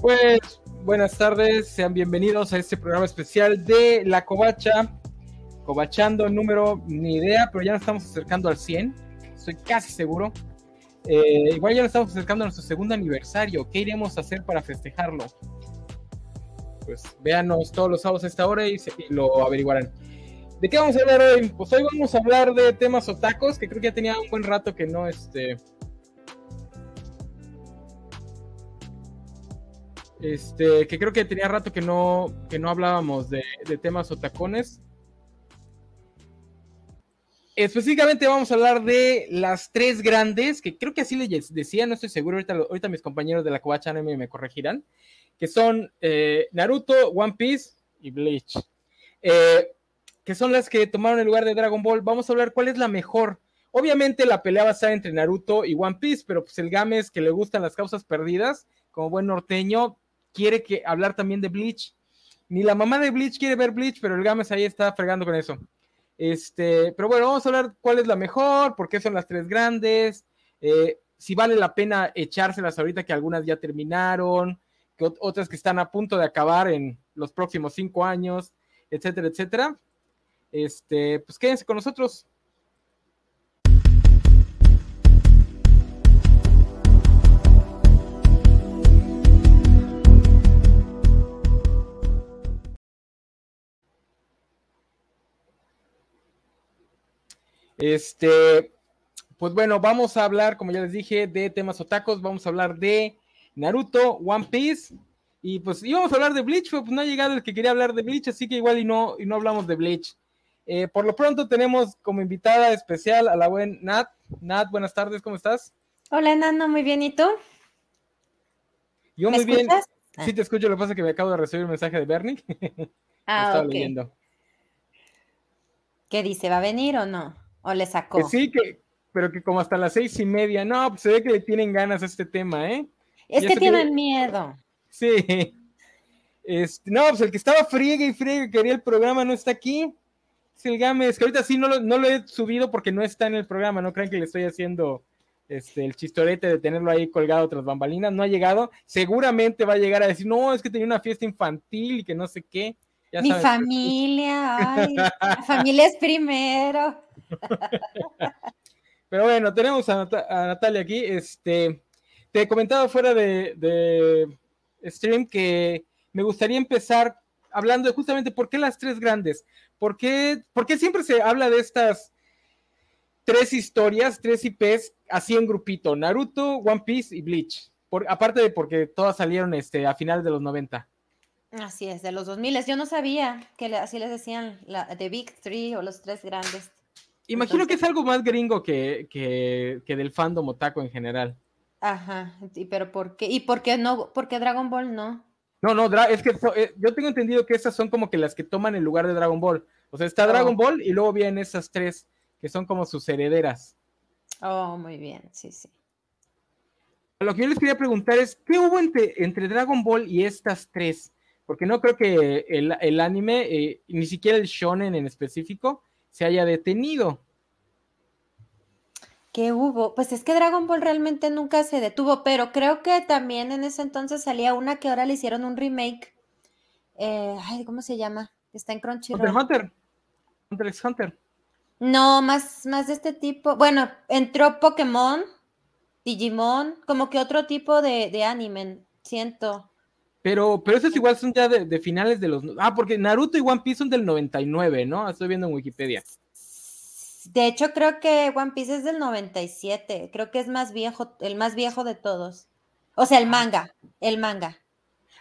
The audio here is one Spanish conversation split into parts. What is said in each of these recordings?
Pues buenas tardes, sean bienvenidos a este programa especial de La Covacha. Covachando número, ni idea, pero ya nos estamos acercando al 100, estoy casi seguro. Eh, igual ya nos estamos acercando a nuestro segundo aniversario. ¿Qué iremos a hacer para festejarlo? Pues véanos todos los sábados a esta hora y, lo averiguarán. ¿De qué vamos a hablar hoy? Pues hoy vamos a hablar de temas otacos, que creo que ya tenía un buen rato que no, este, Este, que creo que tenía rato que no, que no hablábamos de, temas otacones. Específicamente vamos a hablar de las tres grandes, que creo que así les decía, no estoy seguro, ahorita, mis compañeros de la Anime me corregirán, que son eh, Naruto, One Piece y Bleach. Eh, que son las que tomaron el lugar de Dragon Ball. Vamos a hablar cuál es la mejor. Obviamente la pelea va a estar entre Naruto y One Piece, pero pues el Games que le gustan las causas perdidas, como buen norteño, quiere que hablar también de Bleach. Ni la mamá de Bleach quiere ver Bleach, pero el Games ahí está fregando con eso. Este, pero bueno, vamos a hablar cuál es la mejor, por qué son las tres grandes, eh, si vale la pena echárselas ahorita que algunas ya terminaron, que otras que están a punto de acabar en los próximos cinco años, etcétera, etcétera. Este, pues quédense con nosotros. Este, pues bueno, vamos a hablar, como ya les dije, de temas otacos, vamos a hablar de Naruto, One Piece, y pues íbamos a hablar de Bleach, pero pues no ha llegado el que quería hablar de Bleach, así que igual y no, y no hablamos de Bleach. Eh, por lo pronto tenemos como invitada especial a la buena Nat. Nat, buenas tardes, ¿cómo estás? Hola, Nano, muy bien, ¿y tú? Yo muy bien. Sí, te escucho, lo que pasa es que me acabo de recibir un mensaje de Bernie. ah, ok. ¿Qué dice? ¿Va a venir o no? ¿O le sacó? sí, que, pero que como hasta las seis y media, no, pues se ve que le tienen ganas a este tema, ¿eh? Es que tienen miedo. Sí. Este, no, pues el que estaba friegue y friegue quería el programa no está aquí. Es el que ahorita sí no lo, no lo he subido porque no está en el programa, no crean que le estoy haciendo este, el chistorete de tenerlo ahí colgado tras bambalinas, no ha llegado. Seguramente va a llegar a decir, no, es que tenía una fiesta infantil y que no sé qué. Mi familia, ay, la familia es primero. Pero bueno, tenemos a, Natalia aquí. Este, te he comentado fuera de, stream que me gustaría empezar hablando de justamente por qué las tres grandes. ¿Por qué, siempre se habla de estas tres historias, tres IPs, así en grupito? Naruto, One Piece y Bleach. Por, aparte de porque todas salieron este, a finales de los 90. Así es, de los 2000. Yo no sabía que así les decían la, The Big Three o los tres grandes. Imagino que es algo más gringo que, del fandom otaku en general. Ajá, pero ¿por qué? ¿Y por qué no? ¿Por qué Dragon Ball no? No, no, es que eh, yo tengo entendido que esas son como que las que toman el lugar de Dragon Ball. O sea, está Dragon oh. Ball y luego vienen esas tres que son como sus herederas. Oh, muy bien, sí, sí. Lo que yo les quería preguntar es, ¿qué hubo entre, entre Dragon Ball y estas tres? porque no creo que el, anime, eh, ni siquiera el shonen en específico, se haya detenido. ¿Qué hubo? Pues es que Dragon Ball realmente nunca se detuvo, pero creo que también en ese entonces salía una que ahora le hicieron un remake. Eh, ay, ¿cómo se llama? Está en Crunchyroll. Hunter Hunter. Hunter x Hunter. No, más, más de este tipo. Bueno, entró Pokémon, Digimon, como que otro tipo de, de anime, siento. Pero, pero esos igual son ya de, finales de los. Ah, porque Naruto y One Piece son del 99, ¿no? Estoy viendo en Wikipedia. De hecho, creo que One Piece es del 97. Creo que es más viejo, el más viejo de todos. O sea, el ah. manga. El manga.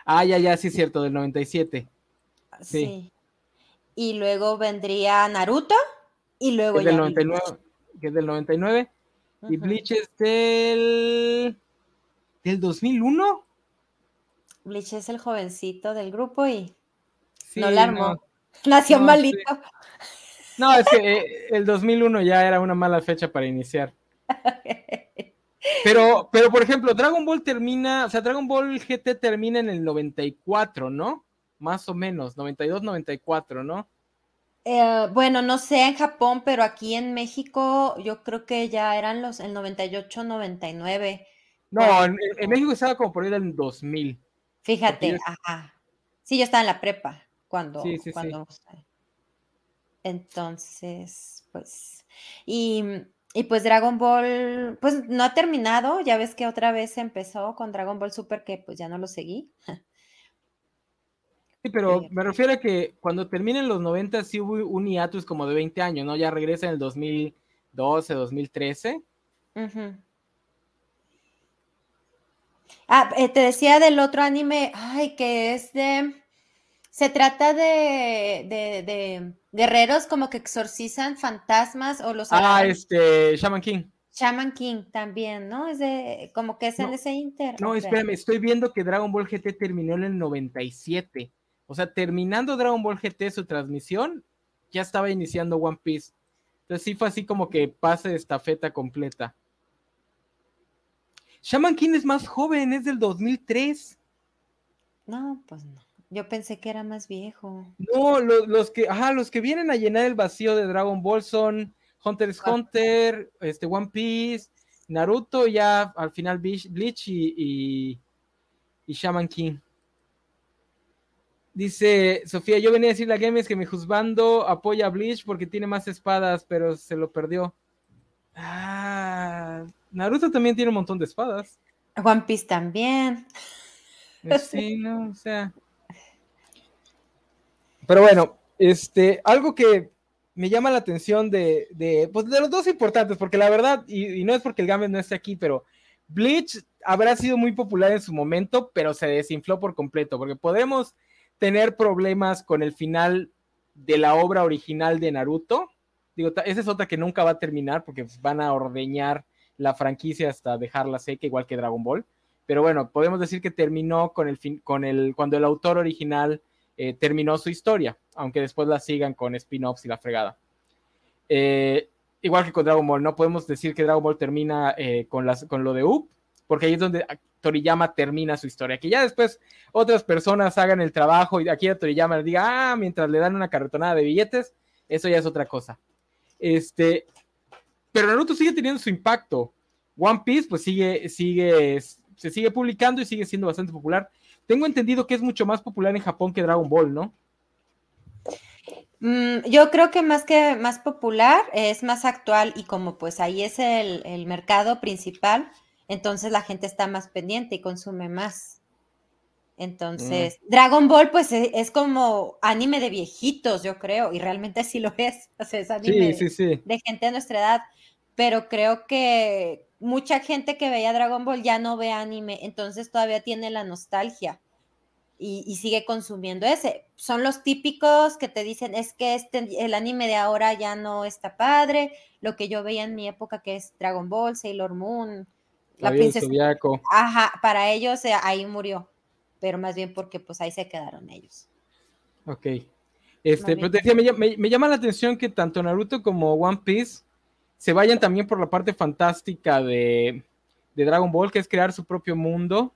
Ah, ya, ya, sí es cierto, del 97. Sí. sí. Y luego vendría Naruto. Y luego es del 99, que es del 99. Y Bleach es del. ¿Del 2001? Bleach es el jovencito del grupo y no la armó. Nació malito. No, es que eh, el 2001 ya era una mala fecha para iniciar. Pero, pero por ejemplo, Dragon Ball termina, o sea, Dragon Ball GT termina en el 94, ¿no? Más o menos, 92, 94, ¿no? Eh, bueno, no sé en Japón, pero aquí en México yo creo que ya eran los el 98, 99. No, en, México estaba como por ahí del 2000. Fíjate, ajá. Sí, yo estaba en la prepa cuando, cuando entonces, pues, y, y, pues Dragon Ball, pues no ha terminado, ya ves que otra vez empezó con Dragon Ball Super que pues ya no lo seguí. Sí, pero me refiero a que cuando terminen los 90 sí hubo un hiatus como de 20 años, ¿no? Ya regresa en el 2012, 2013. Ah, eh, te decía del otro anime, ay, que es de... Se trata de, de, guerreros como que exorcizan fantasmas o los... Ah, este, Shaman King. Shaman King también, ¿no? Es de, como que es en ese inter. No, espérame, estoy viendo que Dragon Ball GT terminó en el 97. O sea, terminando Dragon Ball GT su transmisión, ya estaba iniciando One Piece. Entonces sí fue así como que pase esta feta completa. Shaman King es más joven, es del 2003. No, pues no. Yo pensé que era más viejo. No, los que, ajá, los que vienen a llenar el vacío de Dragon Ball son Hunter x Hunter, este One Piece, Naruto, ya al final Bleach y, y, Shaman King. Dice Sofía, yo venía a decirle a Games que mi juzgando apoya a Bleach porque tiene más espadas, pero se lo perdió. Ah, Naruto también tiene un montón de espadas. One Piece también. Sí, no, o sea. Pero bueno, este, algo que me llama la atención de, de, pues de los dos importantes, porque la verdad, y, no es porque el Games no esté aquí, pero Bleach habrá sido muy popular en su momento, pero se desinfló por completo, porque podemos tener problemas con el final de la obra original de Naruto. Digo, esa es otra que nunca va a terminar porque van a ordeñar la franquicia hasta dejarla seca, igual que Dragon Ball. Pero bueno, podemos decir que terminó con el fin, con el, cuando el autor original eh, terminó su historia, aunque después la sigan con spin-offs y la fregada. Eh, igual que con Dragon Ball, no podemos decir que Dragon Ball termina eh, con, las, con lo de Up, porque ahí es donde Toriyama termina su historia. Que ya después otras personas hagan el trabajo y aquí a Toriyama le diga, ah, mientras le dan una carretonada de billetes, eso ya es otra cosa. Este, pero Naruto sigue teniendo su impacto. One Piece, pues sigue, sigue, se sigue publicando y sigue siendo bastante popular. Tengo entendido que es mucho más popular en Japón que Dragon Ball, ¿no? Mm, yo creo que más que más popular, es más actual y como pues ahí es el, mercado principal, entonces la gente está más pendiente y consume más. Entonces, mm. Dragon Ball, pues e, es, como anime de viejitos, yo creo, y realmente sí lo es. O sea, es anime de gente de nuestra edad. Pero creo que mucha gente que veía Dragon Ball ya no ve anime, entonces todavía tiene la nostalgia y, sigue consumiendo ese. Son los típicos que te dicen, es que este, el anime de ahora ya no está padre, lo que yo veía en mi época que es Dragon Ball, Sailor Moon, la princesa. Ajá, para ellos eh, ahí murió, pero más bien porque pues ahí se quedaron ellos. Ok. Este, pero decía, me, me llama la atención que tanto Naruto como One Piece se vayan también por la parte fantástica de, Dragon Ball, que es crear su propio mundo.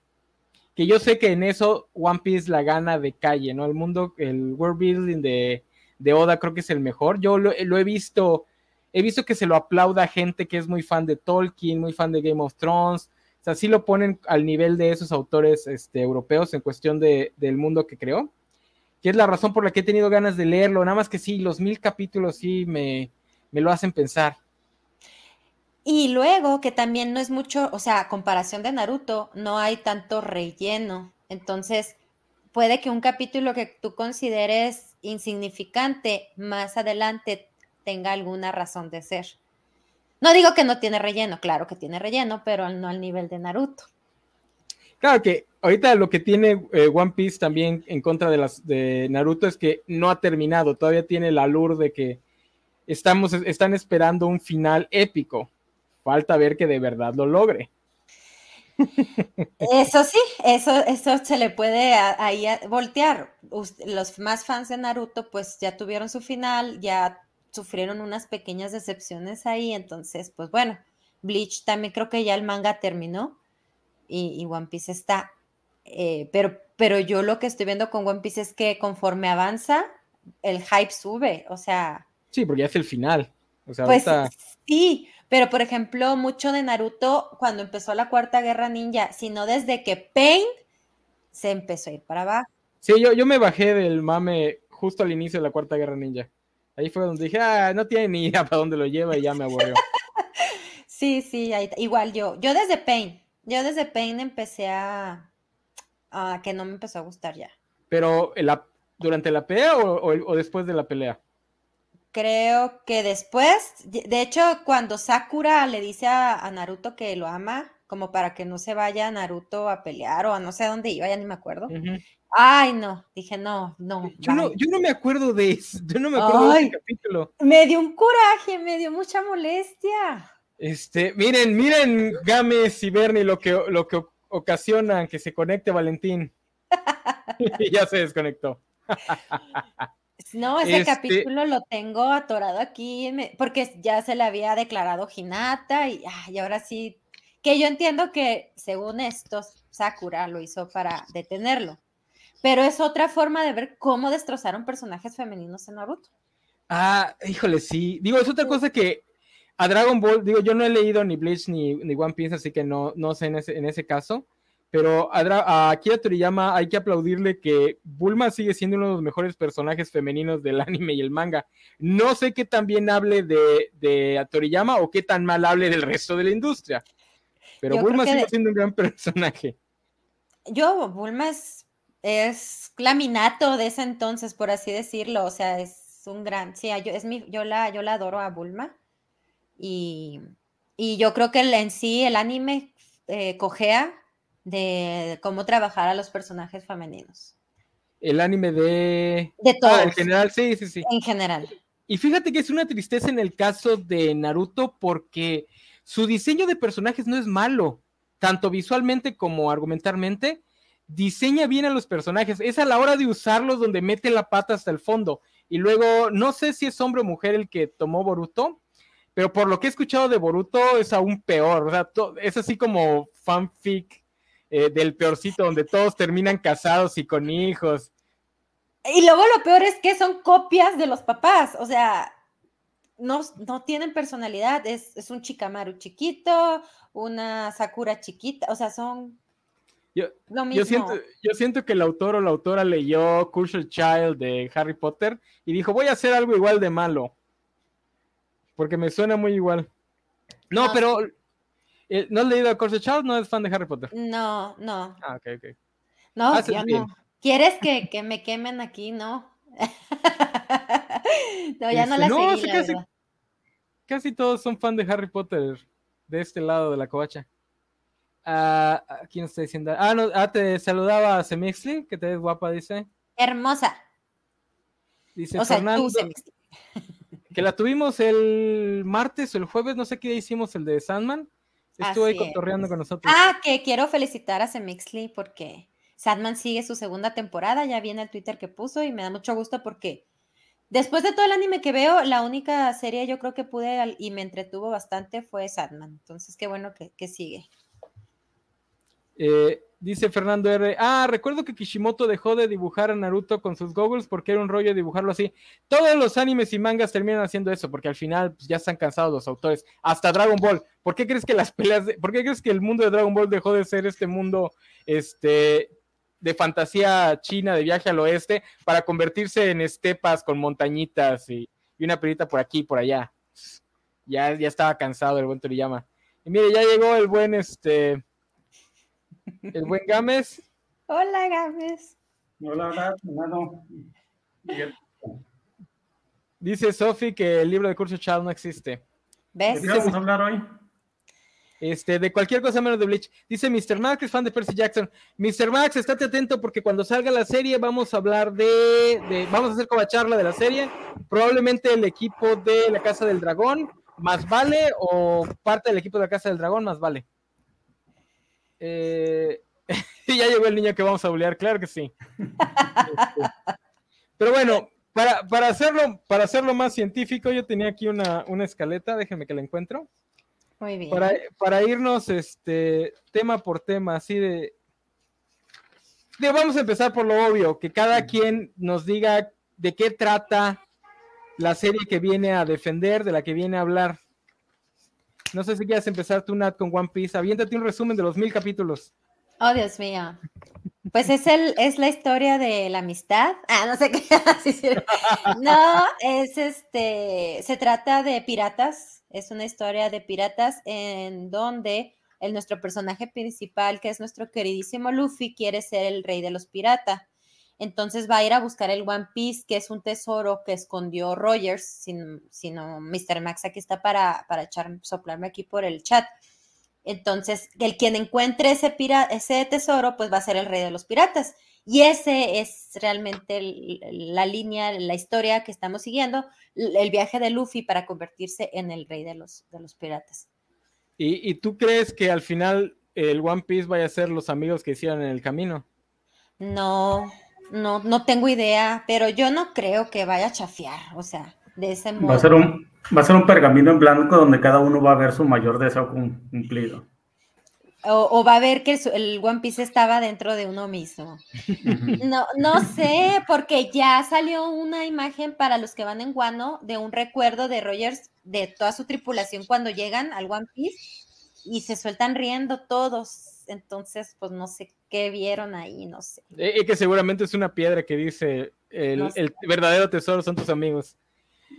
Que yo sé que en eso One Piece la gana de calle, ¿no? El mundo, el world building de, de Oda creo que es el mejor. Yo lo, he visto, he visto que se lo aplauda gente que es muy fan de Tolkien, muy fan de Game of Thrones. Sea, sí lo ponen al nivel de esos autores este, europeos en cuestión de, del mundo que creó. Que es la razón por la que he tenido ganas de leerlo. Nada más que sí, los mil capítulos sí me, me lo hacen pensar. Y luego que también no es mucho, o sea, a comparación de Naruto, no hay tanto relleno. Entonces, puede que un capítulo que tú consideres insignificante más adelante tenga alguna razón de ser. No digo que no tiene relleno, claro que tiene relleno, pero no al nivel de Naruto. Claro que ahorita lo que tiene eh, One Piece también en contra de las de Naruto es que no ha terminado, todavía tiene la lure de que estamos están esperando un final épico falta ver que de verdad lo logre. Eso sí, eso, eso se le puede ahí voltear. Los más fans de Naruto pues ya tuvieron su final, ya sufrieron unas pequeñas decepciones ahí, entonces, pues bueno, Bleach también creo que ya el manga terminó y, One Piece está, eh, pero, pero yo lo que estoy viendo con One Piece es que conforme avanza, el hype sube, o sea... Sí, porque ya es el final. O sea, pues sí, pero por ejemplo, mucho de Naruto cuando empezó la cuarta guerra ninja, sino desde que Pain se empezó a ir para abajo. Sí, yo, yo me bajé del mame justo al inicio de la cuarta guerra ninja. Ahí fue donde dije, ah, no tiene ni idea para dónde lo lleva y ya me aburrió. sí, sí, igual yo. Yo desde Pain, yo desde Pain empecé a, a que no me empezó a gustar ya. Pero la, durante la pelea o, después de la pelea? Creo que después, de hecho, cuando Sakura le dice a, Naruto que lo ama, como para que no se vaya Naruto a pelear o a no sé dónde iba, ya ni me acuerdo. Ay, no, dije, no, no yo, no. yo no me acuerdo de eso, yo no me acuerdo de ese capítulo. Me dio un coraje, me dio mucha molestia. Este, miren, miren, Games y Bernie lo que, lo que ocasionan que se conecte Valentín. ya se desconectó. No, ese este capítulo lo tengo atorado aquí, porque ya se le había declarado Hinata y, y ahora sí, que yo entiendo que según estos, Sakura lo hizo para detenerlo, pero es otra forma de ver cómo destrozaron personajes femeninos en Naruto. Ah, híjole, sí. Digo, es otra cosa que a Dragon Ball, digo, yo no he leído ni Bleach ni, ni One Piece, así que no, no sé en ese, en ese caso. Pero a, Akira Toriyama hay que aplaudirle que Bulma sigue siendo uno de los mejores personajes femeninos del anime y el manga. No sé qué tan bien hable de, de Toriyama o qué tan mal hable del resto de la industria. Pero Bulma sigue siendo un gran personaje. Yo, Bulma es, es laminato de ese entonces, por así decirlo. O sea, es un gran. Sí, yo, es mi, yo, la, yo la adoro a Bulma. Y, yo creo que en sí el anime eh, cojea de cómo trabajar a los personajes femeninos. El anime de... De todo. Ah, en general, sí, sí, sí. En general. Y fíjate que es una tristeza en el caso de Naruto porque su diseño de personajes no es malo, tanto visualmente como argumentalmente. Diseña bien a los personajes. Es a la hora de usarlos donde mete la pata hasta el fondo. Y luego, no sé si es hombre o mujer el que tomó Boruto, pero por lo que he escuchado de Boruto es aún peor. O sea, es así como fanfic eh, del peorcito, donde todos terminan casados y con hijos. Y luego lo peor es que son copias de los papás, o sea, no, no tienen personalidad, es, es un Chikamaru chiquito, una Sakura chiquita, o sea, son yo, lo mismo. Yo siento, yo siento que el autor o la autora leyó Crucial Child de Harry Potter y dijo, voy a hacer algo igual de malo. Porque me suena muy igual. No, pero eh, ¿No has leído a Corse Child? ¿No es fan de Harry Potter? No, no. Ah, ok, ok. No, ya no. ¿Quieres que, que, me quemen aquí? No. no, ya no la no, seguí, casi, casi todos son fan de Harry Potter de este lado de la covacha. Ah, ¿Quién está diciendo? Ah, no, ah, te saludaba a Semixley, que te ves guapa, dice. Hermosa. Dice o Fernando. Tú, que la tuvimos el martes o el jueves, no sé qué hicimos el de Sandman. Estuvo ahí cotorreando con nosotros. Ah, que quiero felicitar a Semixley porque Sadman sigue su segunda temporada, ya viene el Twitter que puso y me da mucho gusto porque después de todo el anime que veo, la única serie yo creo que pude y me entretuvo bastante fue Sadman. Entonces, qué bueno que, que sigue. Eh, Dice Fernando R. Ah, recuerdo que Kishimoto dejó de dibujar a Naruto con sus goggles porque era un rollo dibujarlo así. Todos los animes y mangas terminan haciendo eso porque al final pues, ya están cansados los autores. Hasta Dragon Ball. ¿Por qué crees que las peleas, por qué crees que el mundo de Dragon Ball dejó de ser este mundo, este, de fantasía china de viaje al oeste para convertirse en estepas con montañitas y, una perita por aquí y por allá? Ya, ya estaba cansado el buen Toriyama. Y mire, ya llegó el buen este el buen Gámez. Hola, Gámez. Hola, hola, hermano. Dice Sofi que el libro de curso Child no existe. ¿Ves? ¿De qué vamos a hablar hoy? Este, de cualquier cosa menos de Bleach. Dice Mr. Max, es fan de Percy Jackson. Mr. Max, estate atento porque cuando salga la serie vamos a hablar de, de vamos a hacer como charla de la serie. Probablemente el equipo de la Casa del Dragón, más vale, o parte del equipo de la Casa del Dragón, más vale. Eh, ya llegó el niño que vamos a bulear, claro que sí. Pero bueno, para, para, hacerlo, para hacerlo más científico, yo tenía aquí una, una escaleta, déjenme que la encuentro. Muy bien. Para, para irnos este, tema por tema, así de, de, Vamos a empezar por lo obvio, que cada quien nos diga de qué trata la serie que viene a defender, de la que viene a hablar. No sé si quieres empezar tú, Nat, con One Piece. Aviéntate un resumen de los mil capítulos. Oh, Dios mío. Pues es, el, es la historia de la amistad. Ah, no sé qué. no, es este. Se trata de piratas. Es una historia de piratas en donde el, nuestro personaje principal, que es nuestro queridísimo Luffy, quiere ser el rey de los piratas. Entonces va a ir a buscar el One Piece, que es un tesoro que escondió Rogers, sino Mr. Max aquí está para, para echar, soplarme aquí por el chat. Entonces, el quien encuentre ese, ese tesoro, pues va a ser el rey de los piratas. Y ese es realmente la línea, la historia que estamos siguiendo, el viaje de Luffy para convertirse en el rey de los, de los piratas. ¿Y, ¿Y, tú crees que al final el One Piece vaya a ser los amigos que hicieron en el camino? No, no, no tengo idea, pero yo no creo que vaya a chafiar, o sea, de ese modo. Va a ser un, va a ser un pergamino en blanco donde cada uno va a ver su mayor deseo cumplido. O, va a ver que el, One Piece estaba dentro de uno mismo. No, no sé, porque ya salió una imagen para los que van en Guano de un recuerdo de Rogers de toda su tripulación cuando llegan al One Piece y se sueltan riendo todos entonces pues no sé qué vieron ahí, no sé. Y eh, eh, que seguramente es una piedra que dice, el, verdadero tesoro son tus amigos.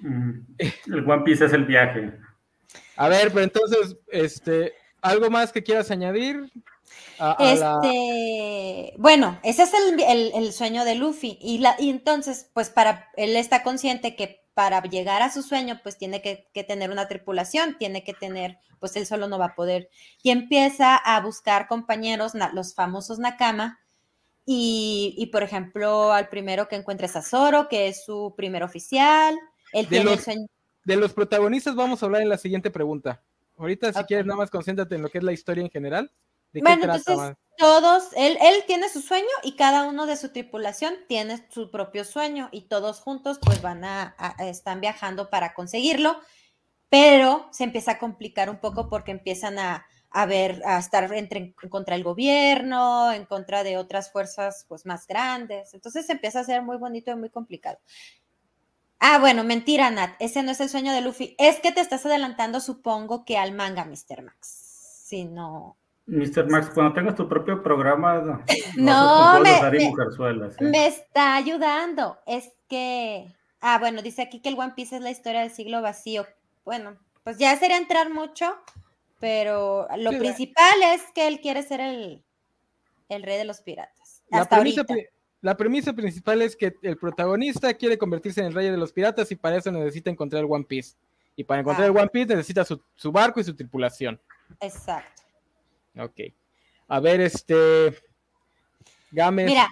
El One Piece es el viaje. A ver, pero entonces, este, ¿algo más que quieras añadir? este, bueno, ese es el, sueño de Luffy. Y, la, y entonces, pues para él está consciente que para llegar a su sueño, pues tiene que, tener una tripulación, tiene que tener, pues él solo no va a poder. Y empieza a buscar compañeros, los famosos Nakama, y, por ejemplo, al primero que encuentra es a Zoro, que es su primer oficial. Él de, los, de los protagonistas vamos a hablar en la siguiente pregunta. Ahorita, si quieres, nada más concéntrate en lo que es la historia en general. Bueno, entonces, todos, él, él tiene su sueño y cada uno de su tripulación tiene su propio sueño y todos juntos pues van a, están viajando para conseguirlo, pero se empieza a complicar un poco porque empiezan a, a ver, a estar entre, en contra del gobierno, en contra de otras fuerzas pues más grandes, entonces se empieza a ser muy bonito y muy complicado. Ah, bueno, mentira, Nat, ese no es el sueño de Luffy, es que te estás adelantando supongo que al manga, Mr. Max, si no... Mr. Max, cuando tengas tu propio programa, no, no me, ¿eh? me, está ayudando. Es que, ah, bueno, dice aquí que el One Piece es la historia del siglo vacío. Bueno, pues ya sería entrar mucho, pero lo principal es que él quiere ser el, el rey de los piratas. La premisa, la premisa principal es que el protagonista quiere convertirse en el rey de los piratas y para eso necesita encontrar el One Piece. Y para encontrar el ah. One Piece necesita su, su barco y su tripulación. Exacto. Ok. A ver, este. Gámez. Mira,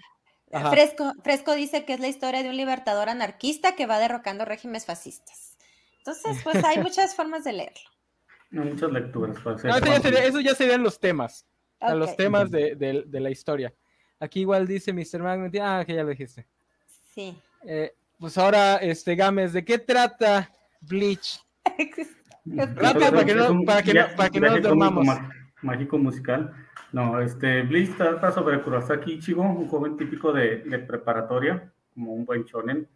Fresco, Fresco dice que es la historia de un libertador anarquista que va derrocando regímenes fascistas. Entonces, pues hay muchas formas de leerlo. muchas lecturas. eso, ya serían los temas. Los temas de, la historia. Aquí igual dice Mr. Magnet. Ah, que ya lo dijiste. Sí. Eh, pues ahora, este Gámez, ¿de qué trata Bleach? Rápido para que no, para que no, para que no nos dormamos mágico musical. No, este, Bliss trata sobre Kurosaki Ichigo, un joven típico de, preparatoria, como un buen shonen,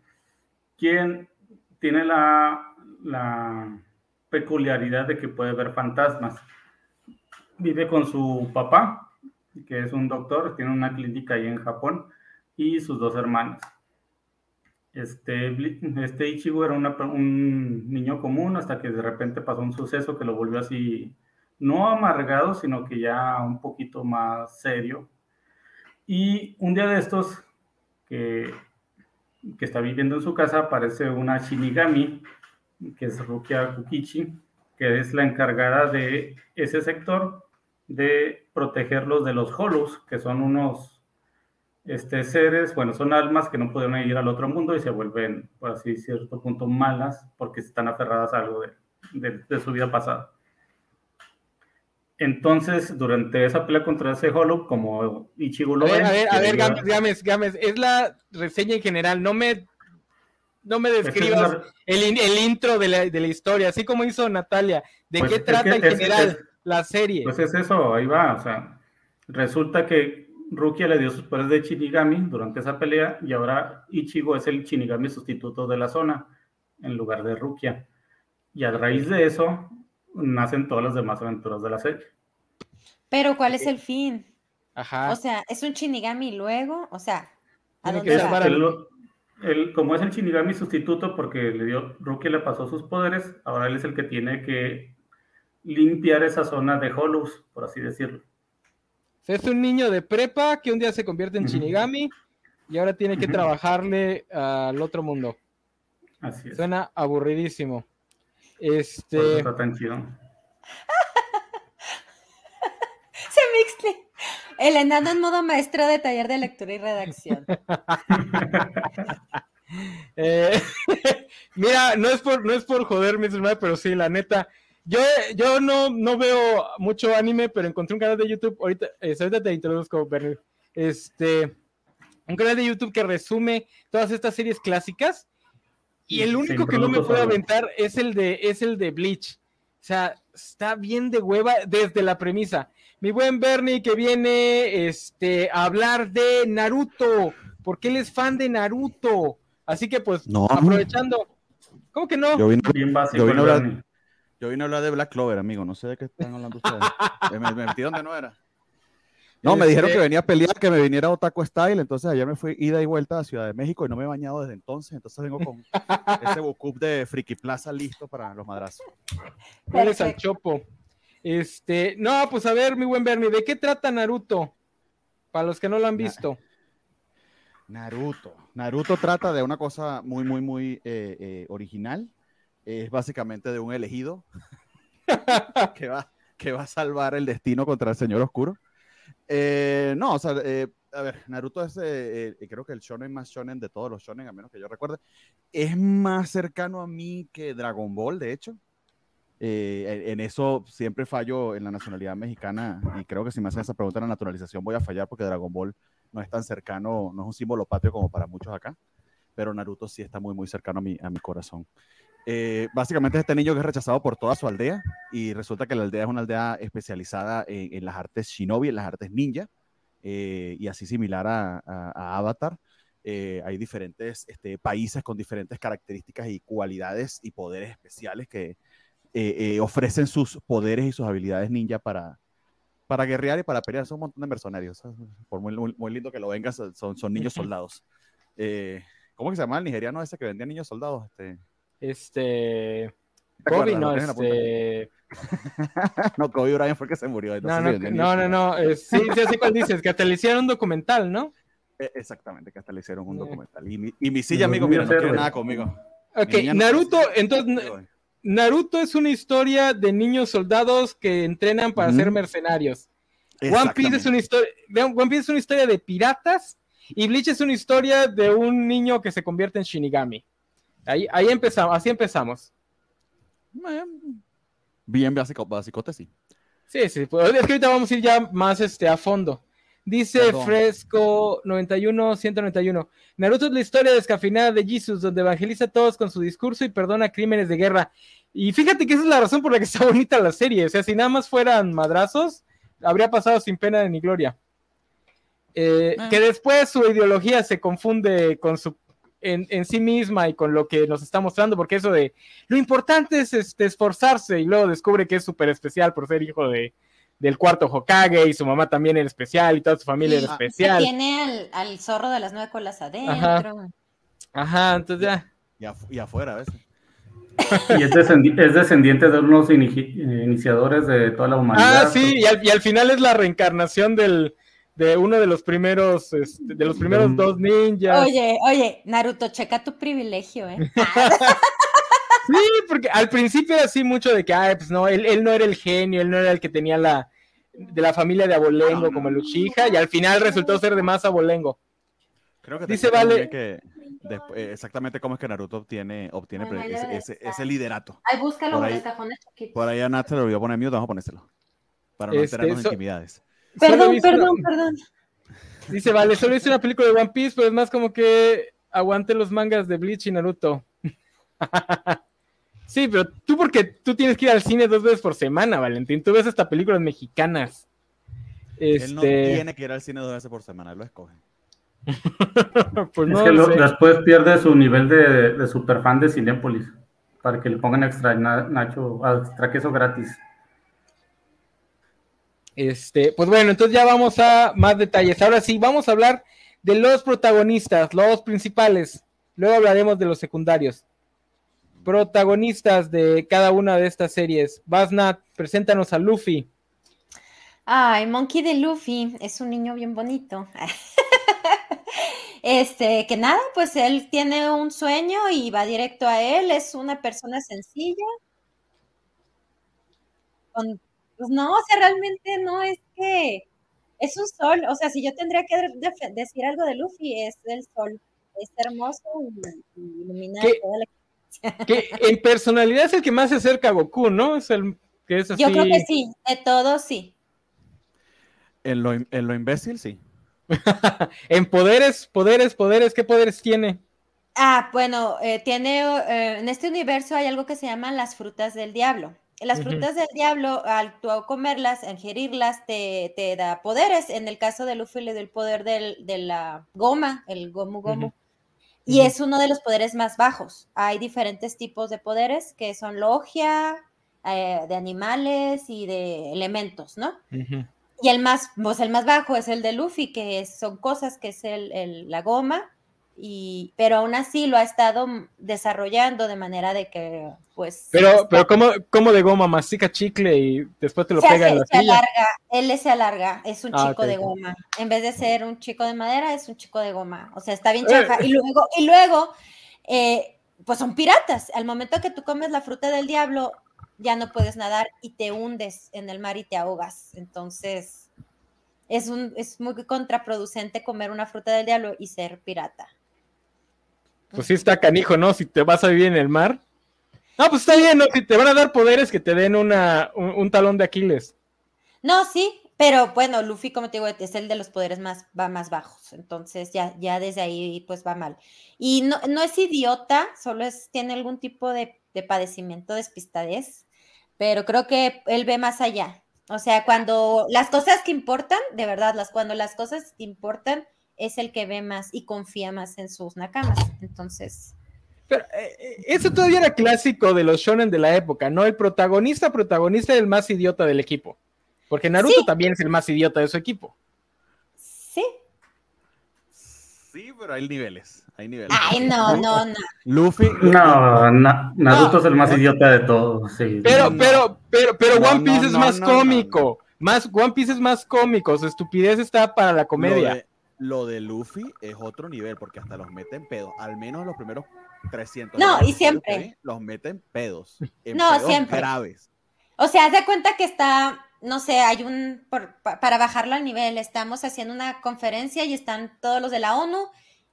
quien tiene la, la peculiaridad de que puede ver fantasmas. Vive con su papá, que es un doctor, tiene una clínica ahí en Japón, y sus dos hermanas. Este, este Ichigo era un niño común hasta que de repente pasó un suceso que lo volvió así no amargado, sino que ya un poquito más serio. Y un día de estos, que, que está viviendo en su casa, aparece una Shinigami, que es Rukia Kukichi, que es la encargada de ese sector de protegerlos de los Hollows, que son unos este, seres, bueno, son almas que no pueden ir al otro mundo y se vuelven, por así cierto punto, malas porque están aferradas a algo de su vida pasada. Entonces, durante esa pelea contra ese Hollow, como Ichigo lo A ver, a ver, a ver Gámez, Gámez, es la reseña en general, no me no me describas el, el, intro de la, de la, historia, así como hizo Natalia. ¿De pues qué trata en general la serie? Pues es eso, ahí va. O sea, resulta que Rukia le dio sus poderes de Shinigami durante esa pelea y ahora Ichigo es el Shinigami sustituto de la zona en lugar de Rukia. Y a raíz de eso nacen todas las demás aventuras de la serie. Pero ¿cuál es el fin? Ajá. O sea, es un Shinigami luego, o sea, ¿a dónde el, como es el Shinigami sustituto porque le dio, Rukia le pasó sus poderes, ahora él es el que tiene que limpiar esa zona de Hollows, por así decirlo. Es un niño de prepa que un día se convierte en Shinigami y ahora tiene que trabajarle al otro mundo. Así es. Suena aburridísimo. Este. está tan chido. se mixte. El enano en modo maestro de taller de lectura y redacción. Eh, mira, no es por, no es por joderme, pero sí, la neta. Yo, yo no, no veo mucho anime, pero encontré un canal de YouTube. Ahorita, eh, ahorita te introduzco, Bernie. Este, un canal de YouTube que resume todas estas series clásicas. Y el único que no me puede aventar es el de, es el de Bleach. O sea, está bien de hueva desde la premisa mi buen Bernie que viene este, a hablar de Naruto, porque él es fan de Naruto. Así que pues, aprovechando. ¿Cómo que no? Yo vine, a hablar, de Black Clover, amigo. No sé de qué están hablando ustedes. me, metí donde no era. No, me dijeron que este venía a pelear, que me viniera a Otaku Style, entonces ayer me fui ida y vuelta a Ciudad de México y no me he bañado desde entonces, entonces vengo con ese bucup de Friki Plaza listo para los madrazos. ¿Cuál es el chopo? Este, no, pues a ver, mi buen Bernie, ¿de qué trata Naruto? Para los que no lo han visto. Naruto. Naruto trata de una cosa muy, muy, muy eh, eh, original. Es básicamente de un elegido que, va, que va a salvar el destino contra el Señor Oscuro. Eh, no, o sea, a ver, Naruto es, creo que el shonen más shonen de todos los shonen, a menos que yo recuerde. Es más cercano a mí que Dragon Ball, de hecho. Eh, en eso siempre fallo en la nacionalidad mexicana y creo que si me hacen esa pregunta de la naturalización voy a fallar porque Dragon Ball no es tan cercano, no es un símbolo patrio como para muchos acá, pero Naruto sí está muy, muy cercano a mi, a mi corazón. Eh, básicamente es este niño que es rechazado por toda su aldea y resulta que la aldea es una aldea especializada en, las artes shinobi, en las artes ninja eh, y así similar a, a, Avatar. hay diferentes este, países con diferentes características y cualidades y poderes especiales que, eh, eh, ofrecen sus poderes y sus habilidades ninja para, para guerrear y para pelear. Son un montón de mercenarios. Por muy, muy, lindo que lo vengas, son, son niños soldados. Eh, ¿Cómo que se llama el nigeriano ese que vendía niños soldados? Este. Este. Kobe, no, este... no, Kobe Bryant fue que se murió. No, no, no, no, no, sí, sí, así cual dices, que hasta le hicieron un documental, ¿no? E, exactamente, que hasta le hicieron un documental. Y mi, y mi silla, amigo, mira, no quiere nada conmigo. Ok, Naruto, entonces, Naruto es una historia de niños soldados que entrenan para ser mercenarios. One Piece, es una historia, One Piece es una historia de piratas y Bleach es una historia de un niño que se convierte en Shinigami. Ahí, ahí empezamos, así empezamos. Bien básico, básico, sí. Sí, sí, pues, es que ahorita vamos a ir ya más este, a fondo. Dice Fresco 91 191. Naruto es la historia descafeinada de Jesus, donde evangeliza a todos con su discurso y perdona crímenes de guerra. Y fíjate que esa es la razón por la que está bonita la serie. O sea, si nada más fueran madrazos, habría pasado sin pena ni gloria. Eh, ah. Que después su ideología se confunde con su en, sí misma y con lo que nos está mostrando, porque eso de lo importante es este, esforzarse y luego descubre que es súper especial por ser hijo de, del cuarto Hokage y su mamá también era especial y toda su familia era especial. Tiene al, zorro de las nueve colas adentro. Ajá, entonces ya. Y, afuera a veces. Y es, descendiente de unos iniciadores de toda la humanidad. Ah, sí, y al, final es la reencarnación del, de uno de los primeros, este, de los primeros dos ninjas. Oye, oye, Naruto, checa tu privilegio, ¿eh? Sí, porque al principio era así mucho de que, ay, pues no, él, él no era el genio, él no era el que tenía la, de la familia de Abolengo como el Uchiha, y al final resultó ser de más Abolengo. Creo que dice Vale que eh, exactamente cómo es que Naruto obtiene, obtiene ese, ese, liderato. Ay, búscalo por ahí, Por ahí a Nat se lo voy a poner mute, vamos a ponérselo. Para no este, enterarnos de intimidades. Perdón, perdón, perdón. Dice, vale, solo hice una película de One Piece, pero es más como que aguante los mangas de Bleach y Naruto. sí, pero tú porque tú tienes que ir al cine dos veces por semana, Valentín. Tú ves hasta películas mexicanas. Él no Este, tiene que ir al cine dos veces por semana, él lo escoge. pues Es no que lo- sé. después pierde su nivel de, de superfan de Cinépolis para que le pongan extra na- Nacho, extra queso gratis. Este, pues bueno, entonces ya vamos a más detalles. Ahora sí, vamos a hablar de los protagonistas, los principales. Luego hablaremos de los secundarios. Protagonistas de cada una de estas series. Basnat, preséntanos a Luffy. Ay, Monkey de Luffy es un niño bien bonito. Este, que nada, pues él tiene un sueño y va directo a él, es una persona sencilla. Con- pues no, o sea, realmente no es que es un sol, o sea, si yo tendría que decir algo de Luffy, es el sol, es hermoso y, y ilumina ¿Qué? toda la Que en personalidad es el que más se acerca a Goku, ¿no? Es el que es así. Yo creo que sí, de todo sí. En lo, en lo imbécil, sí. en poderes, poderes, poderes, ¿qué poderes tiene? Ah, bueno, eh, tiene, eh, en este universo hay algo que se llaman las frutas del diablo. Las frutas del diablo, al tú comerlas, ingerirlas, te, te da poderes. En el caso de Luffy le dio el poder del- de la goma, el gomu gomu. Y es uno de los poderes más bajos. Hay diferentes tipos de poderes que son logia, eh, de animales y de elementos, ¿no? Y el más, pues el más bajo es el de Luffy, que es- son cosas que es el, el- la goma, y, pero aún así lo ha estado desarrollando de manera de que, pues... Pero, está- pero ¿cómo, cómo de goma? Mastica chicle y después te lo se, pega hace- en la se silla. alarga, él se alarga, es un Ah, chico de goma. En vez de ser un chico de madera, es un chico de goma. O sea, está bien Eh. chafa. Y luego, y luego eh, pues son piratas. Al momento que tú comes la fruta del diablo, ya no puedes nadar y te hundes en el mar y te ahogas. Entonces, es, un, es muy contraproducente comer una fruta del diablo y ser pirata. Pues sí está canijo, ¿no? Si te vas a vivir en el mar. No, pues está bien, ¿no? Si te van a dar poderes que te den una, un, talón de Aquiles. No, sí, pero bueno, Luffy, como te digo, es el de los poderes más, va más bajos, entonces ya, ya desde ahí pues va mal. Y no, no es idiota, solo es, tiene algún tipo de, de padecimiento, despistadez, pero creo que él ve más allá. O sea, cuando las cosas que importan, de verdad, las, cuando las cosas importan, es el que ve más y confía más en sus nakamas. Entonces, Pero eh, eh, eso todavía era clásico de los shonen de la época, ¿no? El protagonista, protagonista es el más idiota del equipo. Porque Naruto Sí. también es el más idiota de su equipo. sí. Sí, pero hay niveles. Hay niveles. Ay, no, no, no. Luffy. No, Na- Naruto No. es el más idiota de todos. Sí. Pero, No, pero, pero, pero No, One Piece no, es no, más no, no, cómico. Más, One Piece es más cómico. Su estupidez está para la Lo comedia. de, lo de Luffy es otro nivel, porque hasta los mete en pedos. Al menos los primeros 300. No, y siempre. Los mete en pedos. En No, pedos siempre. graves. O sea, haz de cuenta que está, no sé, hay un, por- para bajarlo al nivel, estamos haciendo una conferencia y están todos los de la ONU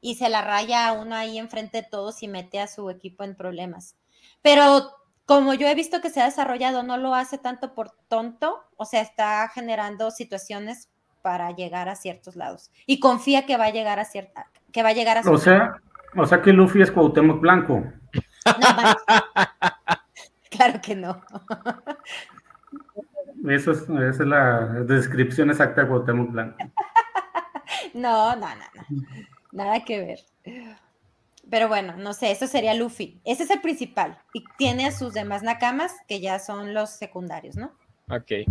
y se la raya a uno ahí enfrente de todos y mete a su equipo en problemas. Pero como yo he visto que se ha desarrollado, no lo hace tanto por tonto, o sea, está generando situaciones para llegar a ciertos lados y confía que va a llegar a cierta, que va a llegar a O sea, o sea que Luffy es Cuauhtémoc Blanco. No, claro que no. Eso es, esa es la descripción exacta de Cuauhtémoc Blanco. No, no, no, no. Nada que ver. Pero bueno, no sé, eso sería Luffy. Ese es el principal. Y tiene a sus demás nakamas, que ya son los secundarios, ¿no? Ok.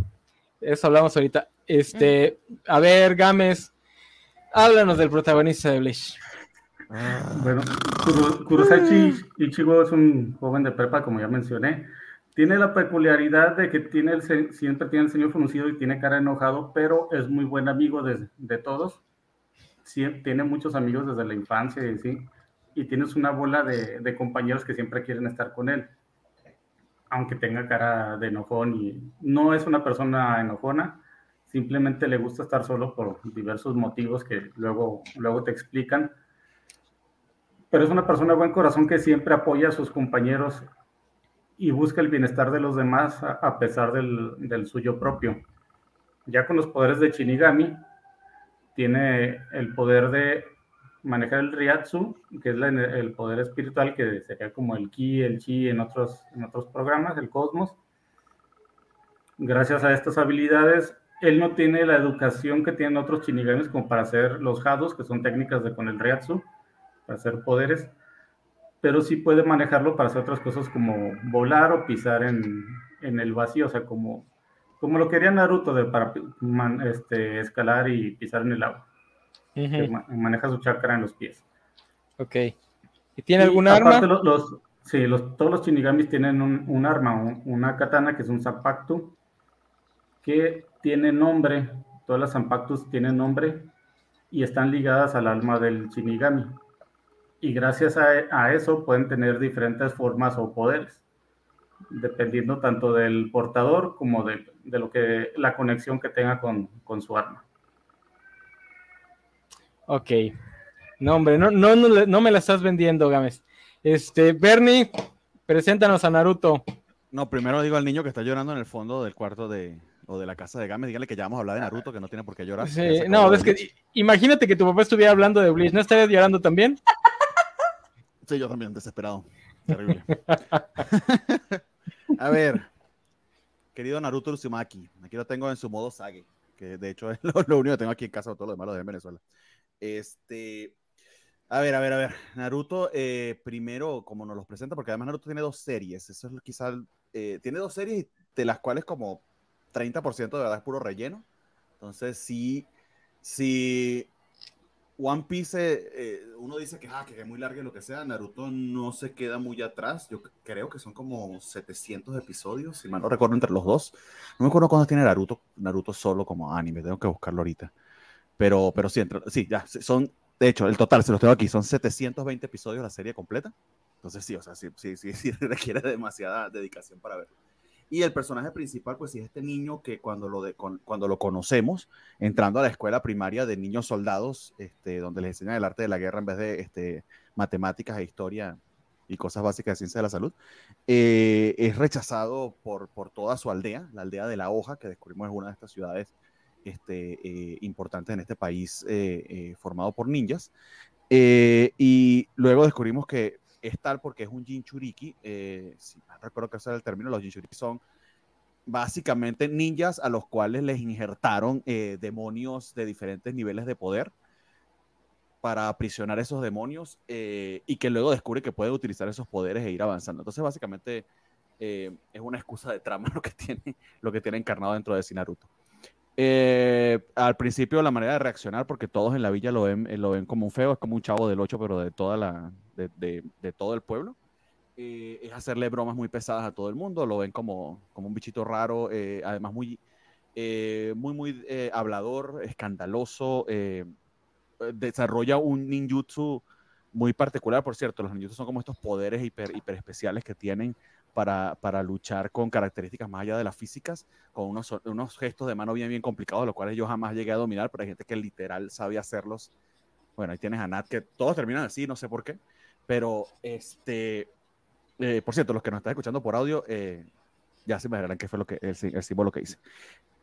Eso hablamos ahorita. Este, a ver, Gámez, háblanos del protagonista de Bleach. Bueno, Kuro- Kurosachi Ichigo es un joven de prepa, como ya mencioné. Tiene la peculiaridad de que tiene el, siempre tiene el ceño fruncido y tiene cara enojado, pero es muy buen amigo de, de todos. Sí, tiene muchos amigos desde la infancia y sí. Y tienes una bola de, de compañeros que siempre quieren estar con él. Aunque tenga cara de enojón y no es una persona enojona, simplemente le gusta estar solo por diversos motivos que luego, luego te explican pero es una persona de buen corazón que siempre apoya a sus compañeros y busca el bienestar de los demás a, pesar del, del suyo propio. Ya con los poderes de Shinigami, tiene el poder de manejar el Ryatsu, que es el poder espiritual, que sería como el Ki, el Chi en otros, en otros programas, el Cosmos. Gracias a estas habilidades, él no tiene la educación que tienen otros Shinigamis como para hacer los Hados, que son técnicas de con el Ryatsu, para hacer poderes, pero sí puede manejarlo para hacer otras cosas como volar o pisar en, en el vacío, o sea, como como lo quería Naruto de, para este, escalar y pisar en el agua. Maneja su chakra en los pies. Ok. ¿Y tiene algún arma? Los, sí, los, todos los Shinigamis tienen un, arma, una katana que es un Zanpakuto, que tiene nombre, todas las Zanpakutos tienen nombre y están ligadas al alma del Shinigami. Y gracias a eso pueden tener diferentes formas o poderes dependiendo tanto del portador como de, lo que la conexión que tenga con, su arma. Ok. No, hombre, no, no, no, me la estás vendiendo, Games. Este, Bernie, preséntanos a Naruto. No, primero digo al niño que está llorando en el fondo del cuarto de, o de la casa de Games, dígale que ya vamos a hablar de Naruto, que no tiene por qué llorar. Sí, no, es que imagínate que tu papá estuviera hablando de Bleach, ¿no estarías llorando también? Sí, yo también, desesperado. Terrible. A ver, querido Naruto Uzumaki, aquí lo tengo en su modo Sage, que de hecho es lo, único que tengo aquí en casa, todo lo demás lo de en Venezuela. Este, a ver, a ver, a ver. Naruto, eh, primero, como nos los presenta, porque además Naruto tiene dos series. Eso es quizás. Eh, tiene dos series de las cuales, como 30% de verdad es puro relleno. Entonces, sí, sí, One Piece, eh, uno dice que, ah, que es muy largo y lo que sea, Naruto no se queda muy atrás, yo creo que son como 700 episodios, si mal no recuerdo entre los dos. No me acuerdo cuándo tiene Naruto, Naruto solo como anime, tengo que buscarlo ahorita. Pero, pero sí, sí, ya, son, de hecho, el total, se los tengo aquí, son 720 episodios la serie completa. Entonces sí, o sea, sí, sí, sí requiere demasiada dedicación para verlo. Y el personaje principal, pues sí, es este niño que cuando lo, de, cuando lo conocemos, entrando a la escuela primaria de niños soldados, este, donde les enseñan el arte de la guerra en vez de este, matemáticas e historia y cosas básicas de ciencia de la salud, eh, es rechazado por, por toda su aldea, la aldea de La Hoja, que descubrimos es una de estas ciudades este, eh, en este país eh, formado por ninjas. y luego descubrimos que es tal porque es un Jinchuriki. Eh, si recuerdo que ese era el término, los Jinchuriki son básicamente ninjas a los cuales les injertaron eh, demonios de diferentes niveles de poder para aprisionar esos demonios eh, y que luego descubre que puede utilizar esos poderes e ir avanzando. Entonces, básicamente es una excusa de trama lo que tiene, lo que tiene encarnado dentro de Sinaruto. Al principio la manera de reaccionar, porque todos en la villa lo ven, lo ven como un feo, es como un chavo del 8, pero de toda la, de, todo el pueblo. Eh, es hacerle bromas muy pesadas a todo el mundo, lo ven como, como un bichito raro, eh, además muy, eh, muy, muy hablador, escandaloso, desarrolla un ninjutsu muy particular, por cierto, los ninjutsu son como estos poderes hiper, hiper especiales que tienen para, para, luchar con características más allá de las físicas, con unos, unos gestos de mano bien, bien complicados, los cuales yo jamás llegué a dominar, pero hay gente que literal sabe hacerlos. Bueno, ahí tienes a Nat, que todos terminan así, no sé por qué. Pero, este, eh, por cierto, los que nos están escuchando por audio, eh, ya se imaginarán qué fue lo que, el, el símbolo que hice.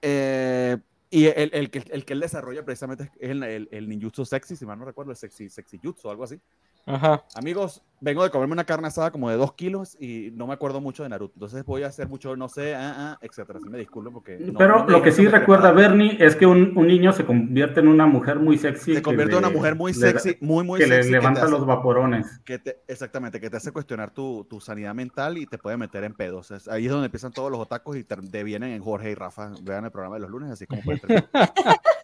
Eh, y el, el, que, el que él desarrolla precisamente es el, el, el ninjutsu sexy, si mal no recuerdo, el sexy, sexy jutsu o algo así. Ajá. Amigos, vengo de comerme una carne asada como de dos kilos y no me acuerdo mucho de Naruto. Entonces voy a hacer mucho, no sé, ah, ah, etcétera. me disculpen porque. Pero lo que sí recuerda Bernie es que un, un, niño se convierte en una mujer muy sexy. Se convierte en una mujer muy sexy, muy, muy que sexy. Que le levanta los vaporones. Que te, exactamente, que te hace cuestionar tu, tu, sanidad mental y te puede meter en pedos. ahí es donde empiezan todos los otacos y te, devienen en Jorge y Rafa. Vean el programa de los lunes, así como pueden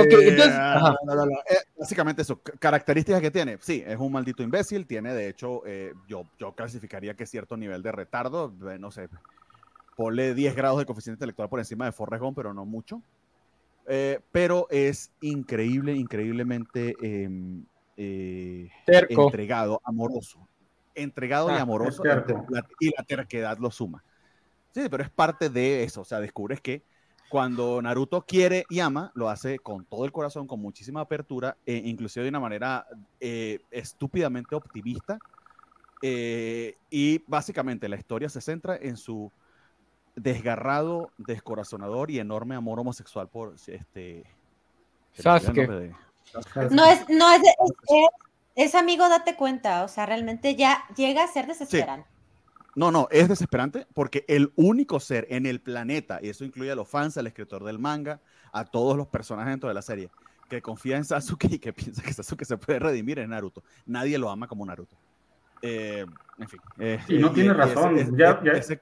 entonces, básicamente eso, características que tiene. Sí, es un maldito imbécil, tiene de hecho, eh, yo, yo clasificaría que cierto nivel de retardo, eh, no sé, ponle 10 grados de coeficiente intelectual por encima de Forrest Gump, pero no mucho. Eh, pero es increíble, increíblemente em, entregado, amoroso. Entregado y ah, amoroso, y la terquedad lo suma. Sí, pero es parte de eso, o sea, descubres que cuando Naruto quiere y ama, lo hace con todo el corazón, con muchísima apertura, e inclusive de una manera eh, estúpidamente optimista. Eh, y básicamente la historia se centra en su desgarrado, descorazonador y enorme amor homosexual por este. Sasuke. No es, no es, es, es, amigo, date cuenta, o sea, realmente ya llega a ser desesperante. No, no, es desesperante porque el único ser en el planeta, y eso incluye a los fans, al escritor del manga, a todos los personajes dentro de la serie, que confía en Sasuke y que piensa que Sasuke se puede redimir en Naruto. Nadie lo ama como Naruto. Eh, en fin. Eh, y no tiene razón. Ese, ya, ya. ese,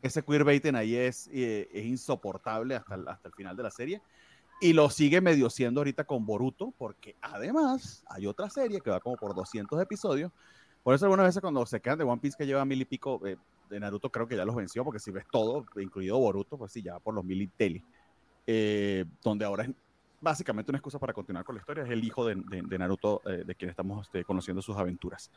ese queerbaiting ahí es, eh, es insoportable hasta el, hasta el final de la serie. Y lo sigue medio siendo ahorita con Boruto, porque además hay otra serie que va como por 200 episodios. Por eso algunas veces cuando se quedan de One Piece que lleva mil y pico, eh, de Naruto creo que ya los venció, porque si ves todo, incluido Boruto, pues sí, ya por los mil y tele. Eh, donde ahora es básicamente una excusa para continuar con la historia, es el hijo de, de, de Naruto, eh, de quien estamos este, conociendo sus aventuras.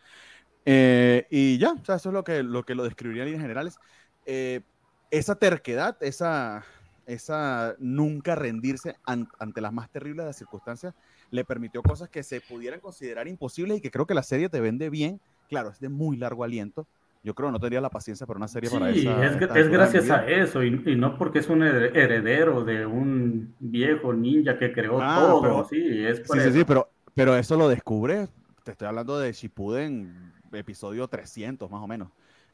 Eh, y ya, o sea, eso es lo que lo, que lo describiría en líneas generales. Eh, esa terquedad, esa, esa nunca rendirse an, ante las más terribles de las circunstancias, le permitió cosas que se pudieran considerar imposibles y que creo que la serie te vende bien. Claro, es de muy largo aliento. Yo creo que no tendría la paciencia para una serie sí, para esa. Es, es gracias a eso y, y, no porque es un heredero de un viejo ninja que creó ah, todo. Pero, sí, es sí, sí, sí, pero, pero eso lo descubre. Te estoy hablando de Shippuden, episodio 300 más o menos.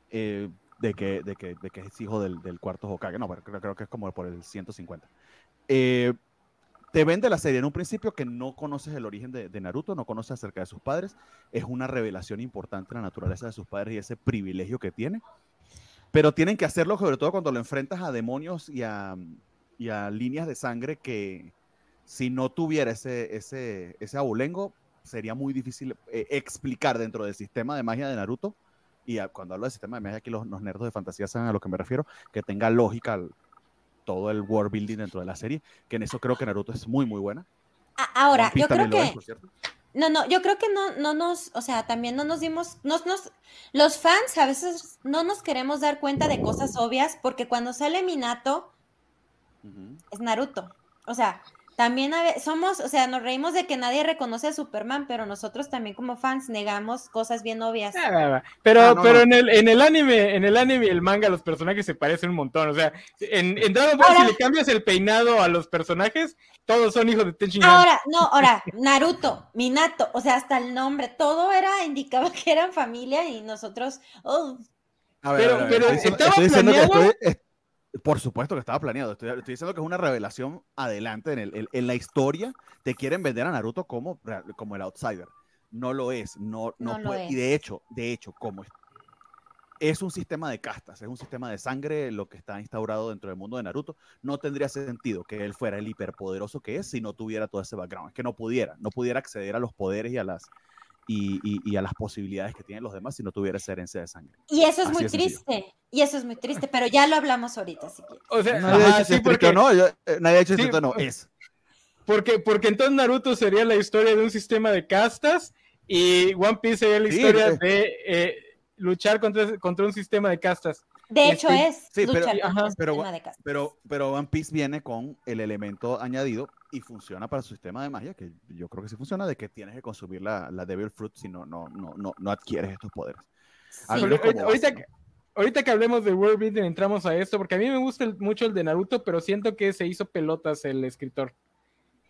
Eh, de que, de, que, de que es hijo del, del cuarto Hokage. No, pero creo, creo, que es como por el 150. Eh, te vende la serie en un principio que no conoces el origen de, Naruto, no conoces acerca de sus padres. Es una revelación importante la naturaleza de sus padres y ese privilegio que tiene. Pero tienen que hacerlo sobre todo cuando lo enfrentas a demonios y a, y a líneas de sangre que si no tuviera ese, ese, ese abulengo, sería muy difícil eh, explicar dentro del sistema de magia de Naruto y a, cuando hablo de sistema de magia, aquí los, los, nerdos de fantasía saben a lo que me refiero, que tenga lógica todo el world building dentro de la serie, que en eso creo que Naruto es muy, muy buena. Ahora, yo creo que... Es, no, no, yo creo que no, no nos, o sea, también no nos dimos, nos, nos, los fans a veces no nos queremos dar cuenta de cosas obvias, porque cuando sale Minato, uh -huh. es Naruto. O sea, también a somos, o sea, nos reímos de que nadie reconoce a Superman, pero nosotros también como fans negamos cosas bien obvias. Ah, pero, ah, no, pero no. en el, en el anime, en el anime y el manga, los personajes se parecen un montón. O sea, en, en Dragon Ball, ahora, si le cambias el peinado a los personajes, todos son hijos de Tenshin Ahora, no, ahora, Naruto, Minato, o sea, hasta el nombre, todo era, indicaba que eran familia y nosotros, oh. A ver, pero, a ver, pero estoy, estaba estoy planeado. Estoy, por supuesto que estaba planeado. Estoy, estoy, diciendo que es una revelación adelante en, el, en, en, la historia. Te quieren vender a Naruto como, como el outsider. No lo es. No, no, no puede. Es. Y de hecho, de hecho, como es, es un sistema de castas, es un sistema de sangre lo que está instaurado dentro del mundo de Naruto. No tendría sentido que él fuera el hiperpoderoso que es si no tuviera todo ese background. Es que no pudiera, no pudiera acceder a los poderes y a las, y, y, y, a las posibilidades que tienen los demás si no tuviera esa herencia de sangre. Y eso es Así muy triste. Y eso es muy triste, pero ya lo hablamos ahorita, si quieres. O sea, nadie ha dicho sí, porque... no, yo, eh, nadie ha dicho sí, no, es. Porque, porque entonces Naruto sería la historia de un sistema de castas y One Piece sería la historia sí, de eh, luchar contra, contra un sistema de castas. De hecho este, es sí, pero, pero, pero, pero, One Piece viene con el elemento añadido y funciona para su sistema de magia, que yo creo que sí funciona, de que tienes que consumir la, la Devil Fruit si no, no, no, no, no adquieres estos poderes. Sí. Ahorita, ahorita, que, ahorita, que, hablemos de World Building entramos a esto, porque a mí me gusta el, mucho el de Naruto, pero siento que se hizo pelotas el escritor.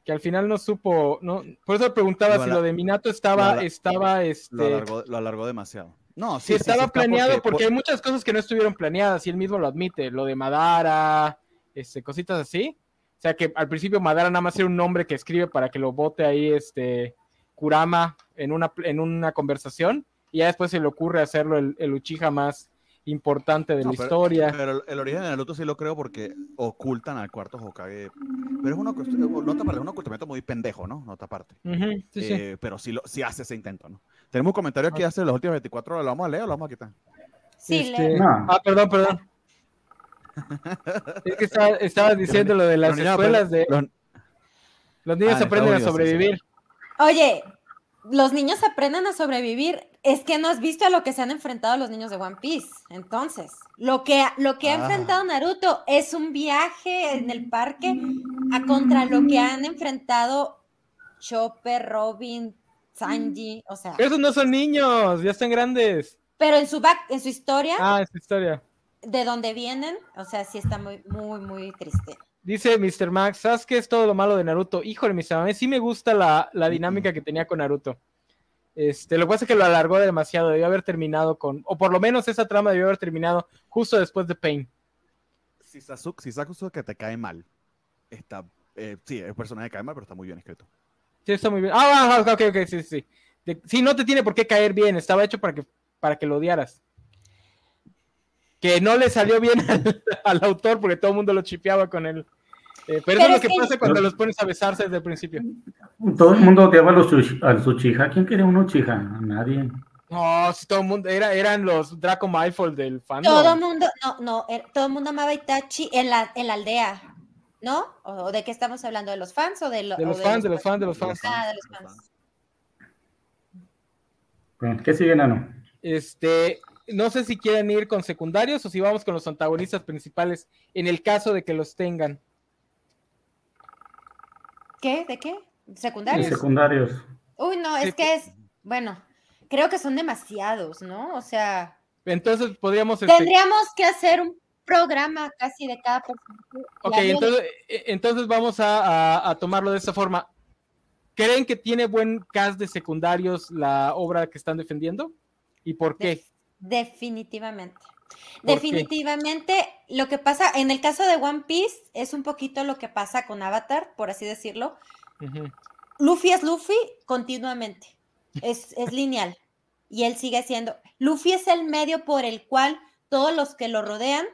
Que al final no supo, no, por eso preguntaba lo si lo de Minato estaba, lo, estaba, este... Lo alargó, lo alargó demasiado. No, sí, sí estaba sí, planeado porque, porque, hay muchas cosas que no estuvieron planeadas y él mismo lo admite, lo de Madara, este, cositas así. O sea que al principio Madara nada más era un nombre que escribe para que lo vote ahí este Kurama en una, en una conversación y ya después se le ocurre hacerlo el, el Uchiha más importante de no, la pero, historia. Pero el origen de Naruto sí lo creo porque ocultan al cuarto Hokage. Pero es una nota es un ocultamiento muy pendejo, ¿no? Nota aparte. Uh -huh, sí, eh, sí. Pero sí, lo, sí hace ese intento, ¿no? Tenemos un comentario aquí hace las últimas 24 horas. ¿Lo vamos a leer o lo vamos a quitar? Sí, este... no. Ah, perdón, perdón. es que estaba, estabas diciendo lo de las los escuelas de... Los, los niños ah, aprenden a sobrevivir. Oye, los niños aprenden a sobrevivir. Es que no has visto a lo que se han enfrentado los niños de One Piece. Entonces, lo que, lo que ha ah. enfrentado Naruto es un viaje en el parque a contra lo que han enfrentado Chopper, Robin, Sanji, o sea. Esos no son niños, ya están grandes. Pero en su back, en su historia. Ah, en su historia. De donde vienen, o sea, sí está muy, muy, muy triste. Dice Mr. Max, ¿sabes qué es todo lo malo de Naruto? Híjole, Mr. Max, sí me gusta la, la dinámica que tenía con Naruto. Este, lo que pasa es que lo alargó demasiado, debió haber terminado con, o por lo menos esa trama debió haber terminado justo después de Pain. Si Sasuke, si Sasuke te cae mal, está, eh, sí, el personaje cae mal, pero está muy bien escrito. Sí, está muy bien. Ah, ok, ok, sí, sí. De, sí, no te tiene por qué caer bien, estaba hecho para que, para que lo odiaras. Que no le salió bien al, al autor porque todo el mundo lo chipeaba con él. Eh, pero, Pero eso es lo que que- pasa cuando los pones a besarse desde el principio. Todo el mundo odiaba a los al Uchiha. ¿Quién quería un Uchiha? Nadie. No, si todo el mundo, era, eran los Draco Malfoy del fandom. Todo el mundo, no, no, er- todo el mundo amaba a Itachi en la, en la aldea, ¿no? ¿O de qué estamos hablando? ¿De los fans o de, lo- De o los fans, de los fans, de los fans. Ah, de los fans. Bueno, ¿Qué sigue, Nano? Este, no sé si quieren ir con secundarios o si vamos con los antagonistas principales en el caso de que los tengan. ¿Qué? ¿De qué? Los ¿Secundarios? secundarios. Uy, no, Sí, es que es, bueno, creo que son demasiados, ¿no? O sea, Entonces podríamos. este, tendríamos que hacer un programa casi de cada personaje. y ok, de- entonces, entonces vamos a, a- a tomarlo de esta forma. ¿Creen que tiene buen cast de secundarios la obra que están defendiendo? ¿Y por qué? Def- definitivamente. Definitivamente, lo que pasa en el caso de One Piece es un poquito lo que pasa con Avatar, por así decirlo. Luffy es Luffy continuamente, es, es lineal y él sigue siendo. Luffy es el medio por el cual todos los que lo rodean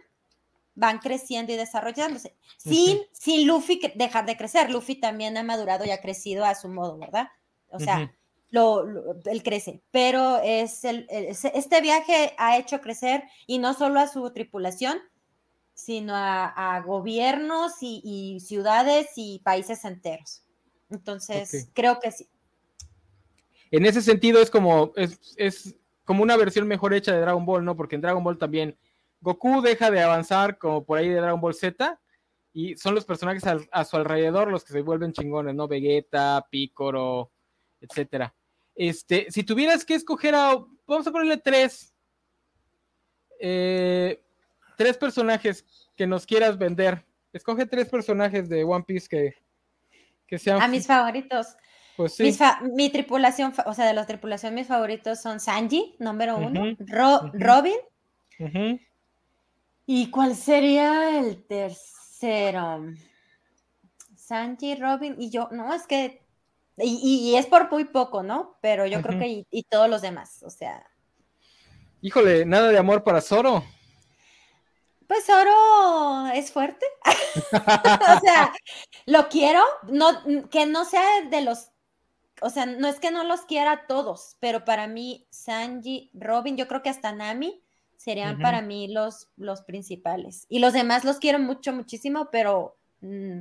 van creciendo y desarrollándose, sin, Ujú. sin Luffy dejar de crecer. Luffy también ha madurado y ha crecido a su modo, ¿verdad? O sea, lo, lo- él crece, pero es el, es- este viaje ha hecho crecer y no solo a su tripulación, sino a, a gobiernos y, y ciudades y países enteros. Entonces, creo que sí. En ese sentido es como, es, es como una versión mejor hecha de Dragon Ball, ¿no? Porque en Dragon Ball también Goku deja de avanzar como por ahí de Dragon Ball Z y son los personajes al- a su alrededor los que se vuelven chingones, ¿no? Vegeta, Piccolo, etcétera. Este, si tuvieras que escoger a, vamos a ponerle tres, eh, tres personajes que nos quieras vender. Escoge tres personajes de One Piece que, que sean, A mis favoritos. pues sí. Fa- mi tripulación, o sea, de la tripulación, mis favoritos son Sanji, número uno, Ro-. Robin. ¿Y cuál sería el tercero? Sanji, Robin y yo, no, es que, y, es por muy poco, ¿no? Pero yo creo que y, y todos los demás, o sea, Híjole, nada de amor para Zoro. pues Oro es fuerte, o sea, lo quiero, no, que no sea de los, o sea, no es que no los quiera a todos, pero para mí Sanji, Robin, yo creo que hasta Nami serían Ujú. para mí los, los principales. Y los demás los quiero mucho, muchísimo, pero, mm,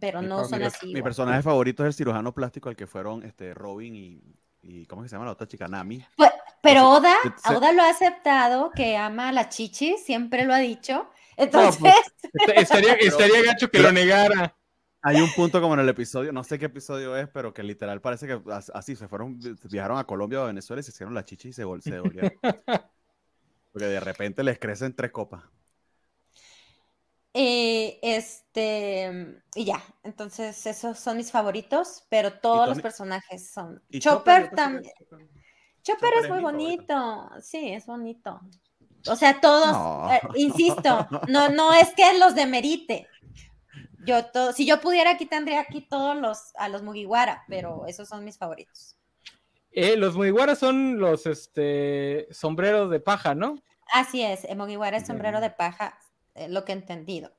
pero Mi- no mi, son per- así. mi igual. personaje favorito es el cirujano plástico al que fueron este, Robin y, y ¿cómo es que se llama la otra chica? Nami. Pues, pero Oda, se- Oda lo ha aceptado, que ama a la chichi, siempre lo ha dicho. Entonces, pues, Est- Estaría, estaría gacho que pero- lo negara. Hay un punto como en el episodio, no sé qué episodio es, pero que literal parece que as- así se fueron, viajaron a Colombia o a Venezuela y se hicieron la chichi y se, vol- se devolvieron. Porque de repente les crecen tres copas. eh, este, y ya, entonces esos son mis favoritos, pero todos los personajes son. Y Chopper también. Chopper- es es muy favorito. bonito, sí, es bonito. O sea, todos, No. eh, insisto, no, no es que los demerite. Yo to- si yo pudiera aquí tendría aquí todos los a los Mugiwara, pero esos son mis favoritos. Eh, los Mugiwara son los este, sombreros de paja, ¿no? Así es, el Mugiwara es sombrero de paja, eh, lo que he entendido.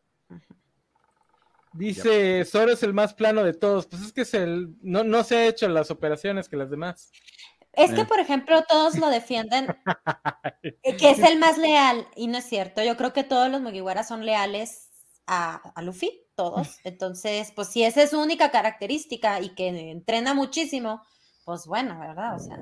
Dice, Zoro es el más plano de todos. Pues es que es el, no, no se ha hecho las operaciones que las demás. Es que, Eh. por ejemplo, todos lo defienden, que es el más leal, y no es cierto. Yo creo que todos los Mugiwara son leales a, a Luffy, todos. Entonces, pues si esa es su única característica y que entrena muchísimo, pues bueno, ¿verdad? O sea,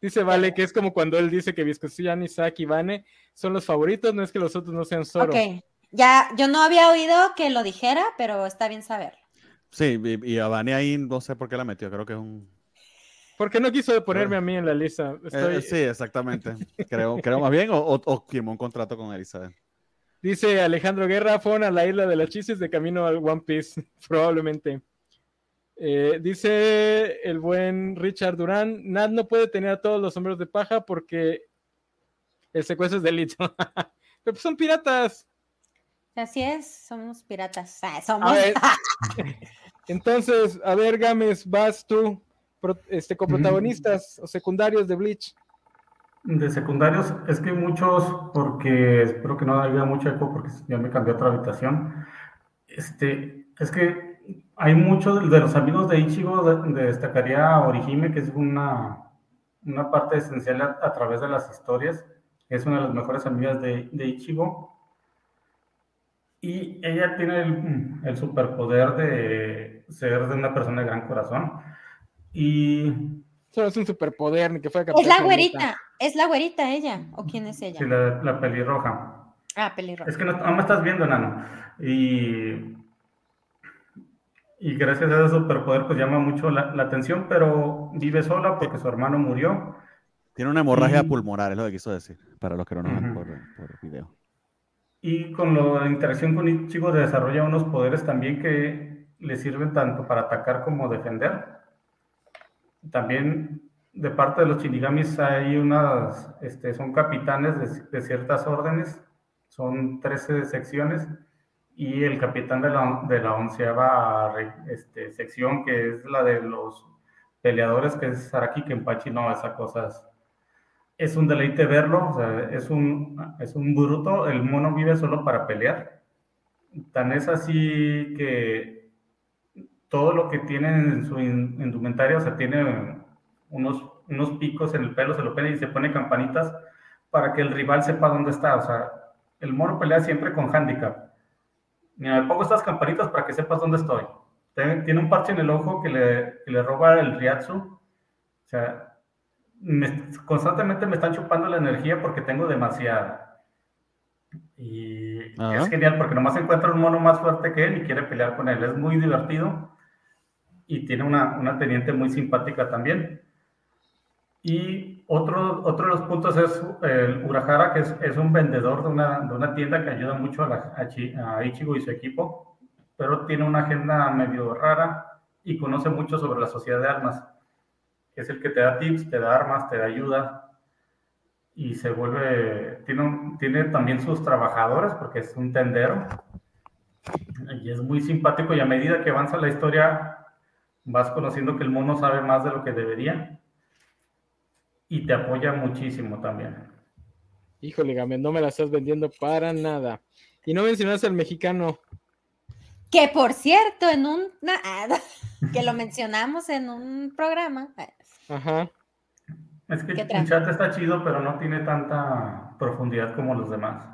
Dice Vale que es como cuando él dice que Viscosian, Isaac y Vane son los favoritos, no es que los otros no sean Zoro. ok. Ya, yo no había oído que lo dijera, pero está bien saberlo. Sí, y, y a Vane ahí no sé por qué la metió, creo que es un... Porque no quiso ponerme a mí en la lista. Eh, sí, exactamente. Creo, creo más bien, o, o, o firmó un contrato con Elizabeth. Dice Alejandro Guerra, fueron a la isla de las chistes de camino al One Piece, probablemente. Eh, dice el buen Richard Durán, Nad no puede tener a todos los sombreros de paja porque el secuestro es delito. Pero pues son piratas. Así es, somos piratas. Ah, somos. A ver, entonces, a ver, Gámez, vas tú, pro- este, con protagonistas o secundarios de Bleach. De secundarios, es que muchos, porque espero que no haya mucho eco, porque ya me cambié a otra habitación. Este, es que hay muchos de los amigos de Ichigo, de- de- destacaría a Orihime, que es una, una parte esencial a, a través de las historias. Es una de las mejores amigas de, de Ichigo. Y ella tiene el, el superpoder de ser de una persona de gran corazón. Y Solo es un superpoder, ni que fuera Es la güerita, es la güerita ella. ¿O quién es ella? sí, la, la pelirroja. Ah, pelirroja. Es que no, no me estás viendo, enano. Y, y gracias a ese superpoder, pues llama mucho la, la atención, pero vive sola porque su hermano murió. Tiene una hemorragia Y- pulmonar, es lo que quiso decir, para los que no nos ven Ujú. por, por video. Y con lo- la interacción con Ichigo desarrolla unos poderes también que le sirven tanto para atacar como defender. También de parte de los Shinigamis hay unas, este, son capitanes de, de ciertas órdenes, son 13 secciones, y el capitán de la, de la onceava este, sección, que es la de los peleadores, que es Saraki Kenpachi, no, esa cosa es, es un deleite verlo, o sea, es un, es un bruto, el mono vive solo para pelear. Tan es así que todo lo que tiene en su in- indumentaria, o sea, tiene unos, unos picos en el pelo, se lo pone y se pone campanitas para que el rival sepa dónde está. O sea, el mono pelea siempre con handicap. Mira, me pongo estas campanitas para que sepas dónde estoy. Tiene un parche en el ojo que le, que le roba el Riatsu. O sea, me- constantemente me están chupando la energía porque tengo demasiada. Y Ajá. es genial porque nomás encuentra un mono más fuerte que él y quiere pelear con él. Es muy divertido y tiene una, una teniente muy simpática también. Y otro, otro de los puntos es el Urahara, que es, es un vendedor de una, de una tienda que ayuda mucho a, la- a Chi- a Ichigo y su equipo, pero tiene una agenda medio rara y conoce mucho sobre la sociedad de armas. Es el que te da tips, te da armas, te da ayuda y se vuelve, tiene, un- tiene también sus trabajadores porque es un tendero y es muy simpático y a medida que avanza la historia vas conociendo que el mono sabe más de lo que debería y te apoya muchísimo también. Híjole, Gámez, no me la estás vendiendo para nada. Y no mencionaste al mexicano. Que por cierto, en un que lo mencionamos en un programa. Ajá. Es que ¿Qué el chat está chido, pero no tiene tanta profundidad como los demás.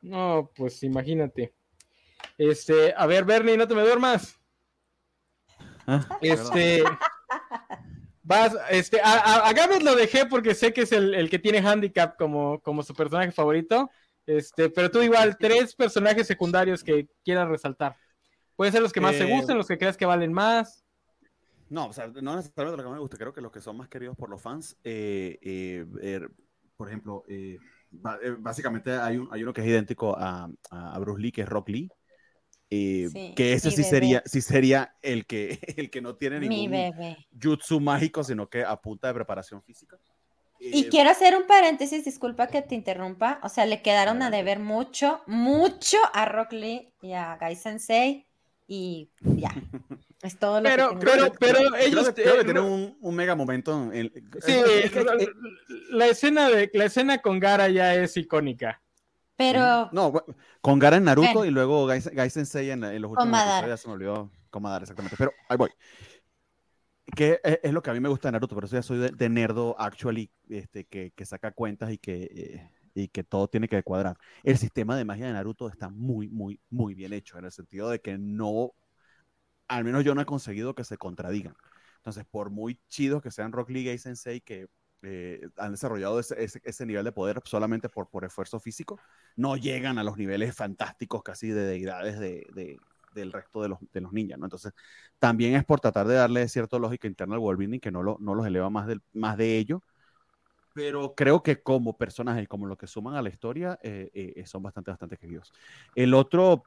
No, pues imagínate. Este, a ver, Bernie, no te me duermas. Ah, Este, vas, este, a, a, a Gámez lo dejé porque sé que es el, el que tiene handicap como, como su personaje favorito. Este, pero tú igual, tres personajes secundarios que quieras resaltar. Pueden ser los que más te Eh, gusten, los que creas que valen más. No, o sea, no necesariamente lo que más me gusta, creo que los que son más queridos por los fans, eh, eh, er, por ejemplo, eh, básicamente hay, un, hay uno que es idéntico a, a Bruce Lee, que es Rock Lee, eh, Sí, que ese sí bebé. sería, sí sería el que, el que no tiene Mi ningún bebé. jutsu mágico, sino que a punta de preparación física. Y Eh, quiero hacer un paréntesis, disculpa que te interrumpa. O sea, le quedaron a deber mucho, mucho a Rock Lee y a Gai Sensei. Y ya. Es todo lo Pero- que tengo pero- pero decir. ellos- creo que, creo que eh, tienen un, un mega momento. en- Sí, es que- la, la escena de la escena con Gara ya es icónica. Pero No, con Gara en Naruto Bueno. y luego Gai, Gai Sensei en, en los últimos episodios, ya se me olvidó con Madara, exactamente. Pero ahí voy. Que es, es lo que a mí me gusta de Naruto, pero eso ya soy de, de nerdo actually, este, que, que saca cuentas y que, eh, y que todo tiene que cuadrar. El sistema de magia de Naruto está muy, muy, muy bien hecho, en el sentido de que no, al menos yo no he conseguido que se contradigan. Entonces, por muy chidos que sean Rock Lee y Sensei, que eh, han desarrollado ese, ese- ese nivel de poder solamente por, por esfuerzo físico, no llegan a los niveles fantásticos casi de deidades de, de- del resto de los, de los ninjas, ¿no? Entonces, también es por tratar de darle cierta lógica interna al world building que no, lo, no los eleva más, del, más de ello, pero creo que como personajes como lo que suman a la historia, eh, eh, son bastante, bastante queridos. El otro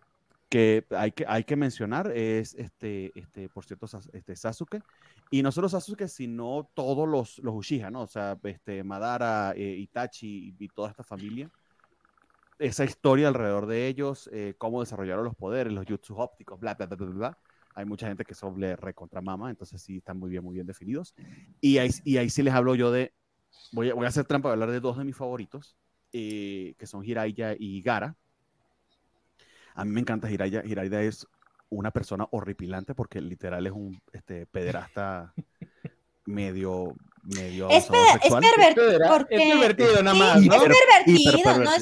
que hay que, hay que mencionar es, este, este, por cierto, este, Sasuke. Y no solo Sasuke, sino todos los, los Uchiha, ¿no? O sea, este, Madara, eh, Itachi y, toda esta familia. Esa historia alrededor de ellos, eh, cómo desarrollaron los poderes, los jutsu ópticos, bla, bla, bla, bla, bla. Hay mucha gente que son le recontra mama, entonces sí están muy bien, muy bien definidos. Y ahí, y ahí sí les hablo yo de, voy a, voy a hacer trampa, voy a hablar de dos de mis favoritos, eh, que son Hiraiya y Gara a mí me encanta Jiraiya. Jiraiya es una persona horripilante porque literal es un este, pederasta medio medio es, es, pervertido porque... es pervertido nada más ¿no? es pervertido no es,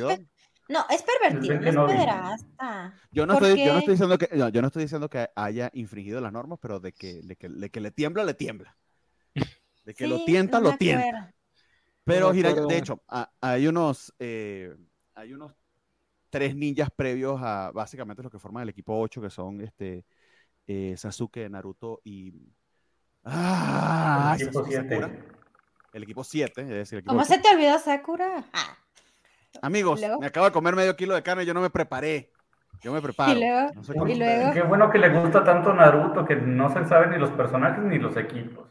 no es pervertido no es pederasta. Yo no, estoy, yo no estoy diciendo que yo no estoy diciendo que haya infringido las normas pero de que, de que, de que le tiembla le tiembla. De que lo tienta lo tienta. pero Jiraiya, de hecho hay unos eh, hay unos tres ninjas previos a básicamente los que forman el equipo 8, que son este, eh, Sasuke, Naruto y... ¡Ah! El equipo 7. El equipo 7, es decir, ¿Cómo se te olvidó Sakura? Ah. Amigos, me acabo de comer medio kilo de carne y yo no me preparé. Yo me preparo. ¿Y luego? ¿Y luego? Qué bueno que le gusta tanto Naruto que no se sabe ni los personajes ni los equipos.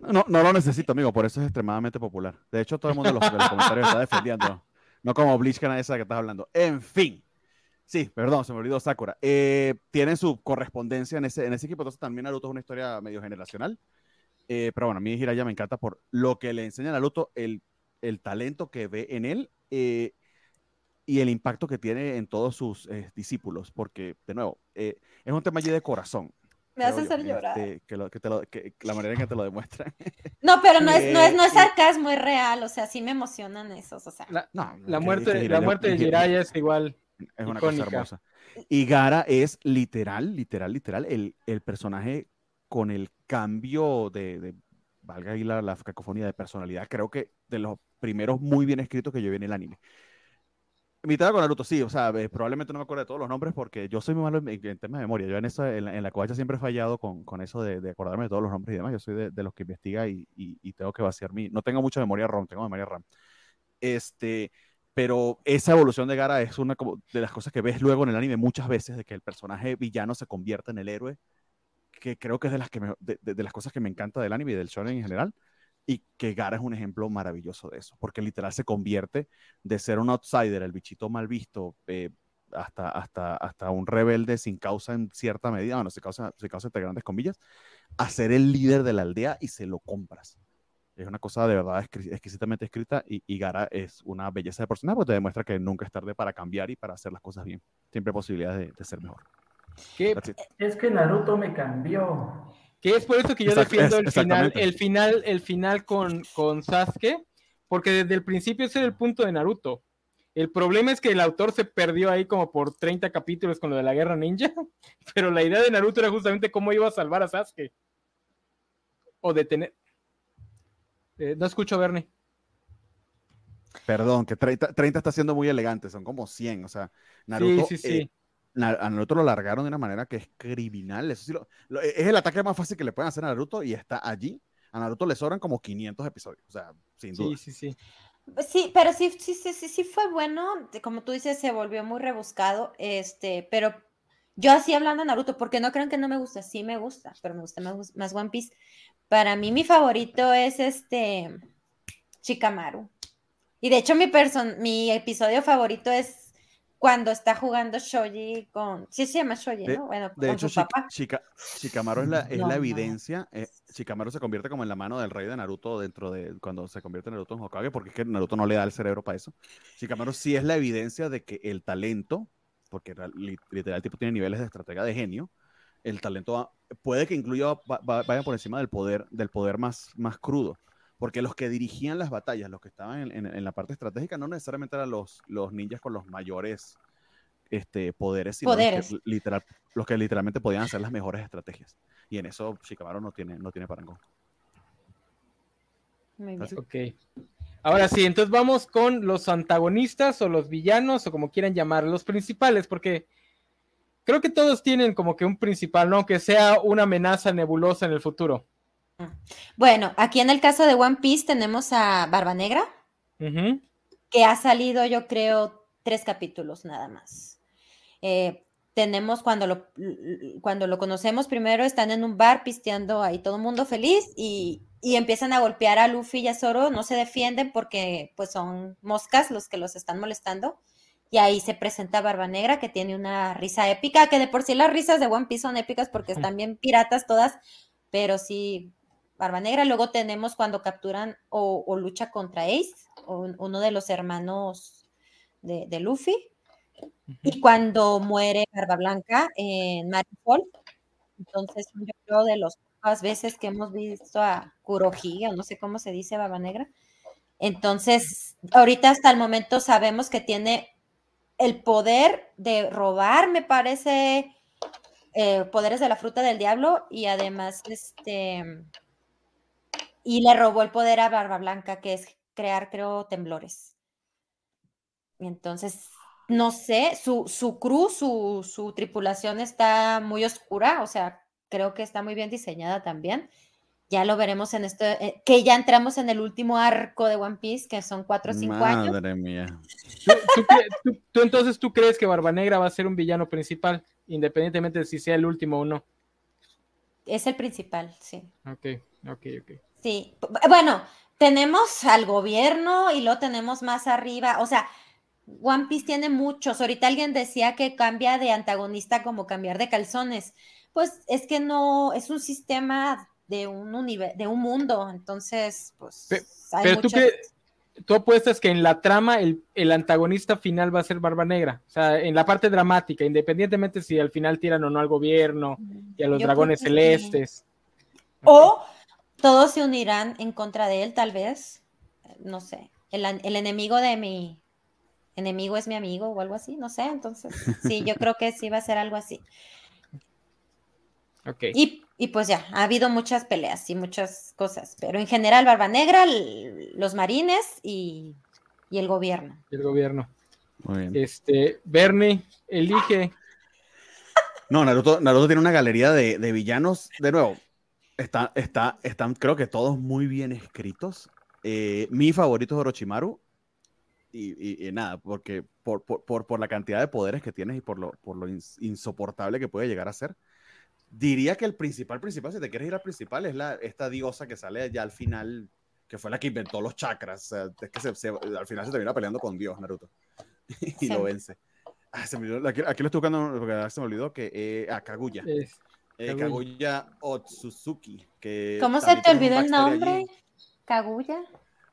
No, no lo necesito, amigo, por eso es extremadamente popular. De hecho, todo el mundo en los, los comentarios está defendiendo. No como que esa que estás hablando. En fin. Sí, perdón, se me olvidó Sakura. Eh, tienen su correspondencia en ese, en ese equipo. Entonces también Naruto es una historia medio generacional. Eh, pero bueno, a mí Hiraya me encanta por lo que le enseña a Naruto, el, el talento que ve en él eh, y el impacto que tiene en todos sus discípulos. Porque, de nuevo, es un tema allí de corazón. Me hace hacer llorar. Este, que, la manera en que te lo demuestran. No, pero no es, no es, no es sarcasmo, es real. O sea, sí me emocionan esos. O sea. La, no, la muerte, la muerte de Jiraiya es igual. Es una cosa hermosa. Y Gara es literal, literal, literal, el, el personaje con el cambio de, de valga ahí la, la, cacofonía de personalidad, creo que de los primeros muy bien escritos que yo vi en el anime. Mitad con Naruto, sí, o sea, eh, probablemente no me acuerdo de todos los nombres porque yo soy muy malo en, temas de memoria. Yo en, esa, en, la, en siempre he fallado con, con eso de, de, acordarme de todos los nombres y demás. Yo soy de, de los que investiga y, y, tengo que vaciar mi. No tengo mucha memoria ROM, tengo memoria RAM. Este, pero esa evolución de Gara es una de las cosas que ves luego en el anime muchas veces, de que el personaje villano se convierte en el héroe, que creo que es de las, que de, de, las cosas que me encanta del anime y del shonen en general y que Gara es un ejemplo maravilloso de eso, porque literal se convierte de ser un outsider, el bichito mal visto, eh, hasta, hasta, hasta un rebelde sin causa en cierta medida, bueno, se causa, se causa entre grandes comillas, a ser el líder de la aldea y se lo compras. Es una cosa de verdad exquisitamente escrita y, Gara es una belleza de personaje porque te demuestra que nunca es tarde para cambiar y para hacer las cosas bien. Siempre hay posibilidades de, ser mejor. Es que Naruto me cambió. Que es por eso que yo defiendo el final, el final, el final con, con Sasuke, porque desde el principio ese era el punto de Naruto. El problema es que el autor se perdió ahí como por 30 capítulos con lo de la guerra ninja, pero la idea de Naruto era justamente cómo iba a salvar a Sasuke. O detener. Eh, no escucho, Bernie. Perdón, que 30, 30, está siendo muy elegante, son como 100, o sea, Naruto sí, sí, sí. Eh, a Naruto lo largaron de una manera que es criminal. Eso es el ataque más fácil que le pueden hacer a Naruto y está allí. A Naruto le sobran como 500 episodios, o sea, sin duda. Sí, sí, sí. Sí, pero sí, sí, sí, sí, sí fue bueno. Como tú dices, se volvió muy rebuscado. Este, pero yo así hablando de Naruto, porque no crean que no me gusta, sí me gusta, pero me gusta más, más One Piece. Para mí, mi favorito es este Chikamaru. Y de hecho, mi, mi episodio favorito es cuando está jugando Shoji con. Sí, se llama Shoji, ¿no? Bueno, de con hecho, su papá. Chica, Shikamaru es la, es la evidencia. Eh, Shikamaru se convierte como en la mano del rey de Naruto dentro de. Cuando se convierte en Naruto en Hokage, porque es que Naruto no le da el cerebro para eso. Shikamaru sí es la evidencia de que el talento, porque literal el tipo tiene niveles de estratega de genio, el talento puede que incluya, vaya por encima del poder, del poder más, más crudo porque los que dirigían las batallas, los que estaban en, la parte estratégica, no necesariamente eran los, los ninjas con los mayores este, poderes, sino poderes. Los, que, literal, los que literalmente podían hacer las mejores estrategias. Y en eso Shikamaru no tiene, no tiene parangón. Muy bien. Ok. Ahora sí, entonces vamos con los antagonistas o los villanos o como quieran llamar, los principales, porque creo que todos tienen como que un principal, ¿no? Que sea una amenaza nebulosa en el futuro. Bueno, aquí en el caso de One Piece tenemos a Barba Negra, que ha salido, yo creo, tres capítulos nada más. Eh, tenemos cuando lo, cuando lo conocemos primero, están en un bar pisteando ahí todo el mundo feliz y, y empiezan a golpear a Luffy y a Zoro, no se defienden porque pues son moscas los que los están molestando. Y ahí se presenta Barba Negra, que tiene una risa épica, que de por sí las risas de One Piece son épicas porque están bien piratas todas, pero sí, Barba Negra. Luego tenemos cuando capturan o, o lucha contra Ace, o un- uno de los hermanos de, de Luffy. Y cuando muere Barba Blanca en Marineford, entonces yo creo de las pocas veces que hemos visto a Kurohige, o no sé cómo se dice Barba Negra. Entonces, ahorita hasta el momento sabemos que tiene el poder de robar, me parece, eh, poderes de la fruta del diablo y además, este, y le robó el poder a Barba Blanca, que es crear, creo, temblores. Y entonces, no sé, su, su crew, su, su tripulación está muy oscura, o sea, creo que está muy bien diseñada también. Ya lo veremos en esto, eh, que ya entramos en el último arco de One Piece, que son cuatro o cinco años. Madre mía. ¿Tú, tú cre- tú- tú entonces tú crees que Barba Negra va a ser un villano principal, independientemente de si sea el último o no? Es el principal, sí. Ok, ok, ok. Sí, b- bueno, tenemos al gobierno y lo tenemos más arriba, o sea, One Piece tiene muchos. Ahorita alguien decía que cambia de antagonista como cambiar de calzones. Pues es que no, es un sistema de un universo, de un mundo, entonces, pues Pe- hay Pero tú, cre- tú apuestas que en la trama el, el antagonista final va a ser Barba Negra. O sea, en la parte dramática, independientemente si al final tiran o no al gobierno y a los Yo dragones que sí. celestes. O todos se unirán en contra de él, tal vez. No sé. El, enemigo de mi enemigo es mi amigo o algo así, no sé. Entonces, sí, yo creo que sí va a ser algo así. Ok. Y, y pues ya, ha habido muchas peleas y muchas cosas, pero en general Barba Negra, los marines y, y el gobierno. El gobierno. Muy bien. Este, Bernie, elige. No, Naruto, Naruto tiene una galería de, de villanos. De nuevo, está, está, están creo que todos muy bien escritos. Eh, mi favorito es Orochimaru. Y, y- y nada, porque por, por, por, por la cantidad de poderes que tienes y por lo, por lo ins- insoportable que puede llegar a ser. Diría que el principal, principal, si te quieres ir al principal, es la, esta diosa que sale ya al final, que fue la que inventó los chakras. O sea, es que se- se- al final se termina peleando con Dios, Naruto. y Sí. lo vence. Ah, se me aquí, aquí lo estoy buscando porque se me olvidó que eh, a Kaguya. Es- Eh, Kaguya. Otsutsuki. Que ¿Cómo se te olvidó el nombre? allí. Kaguya.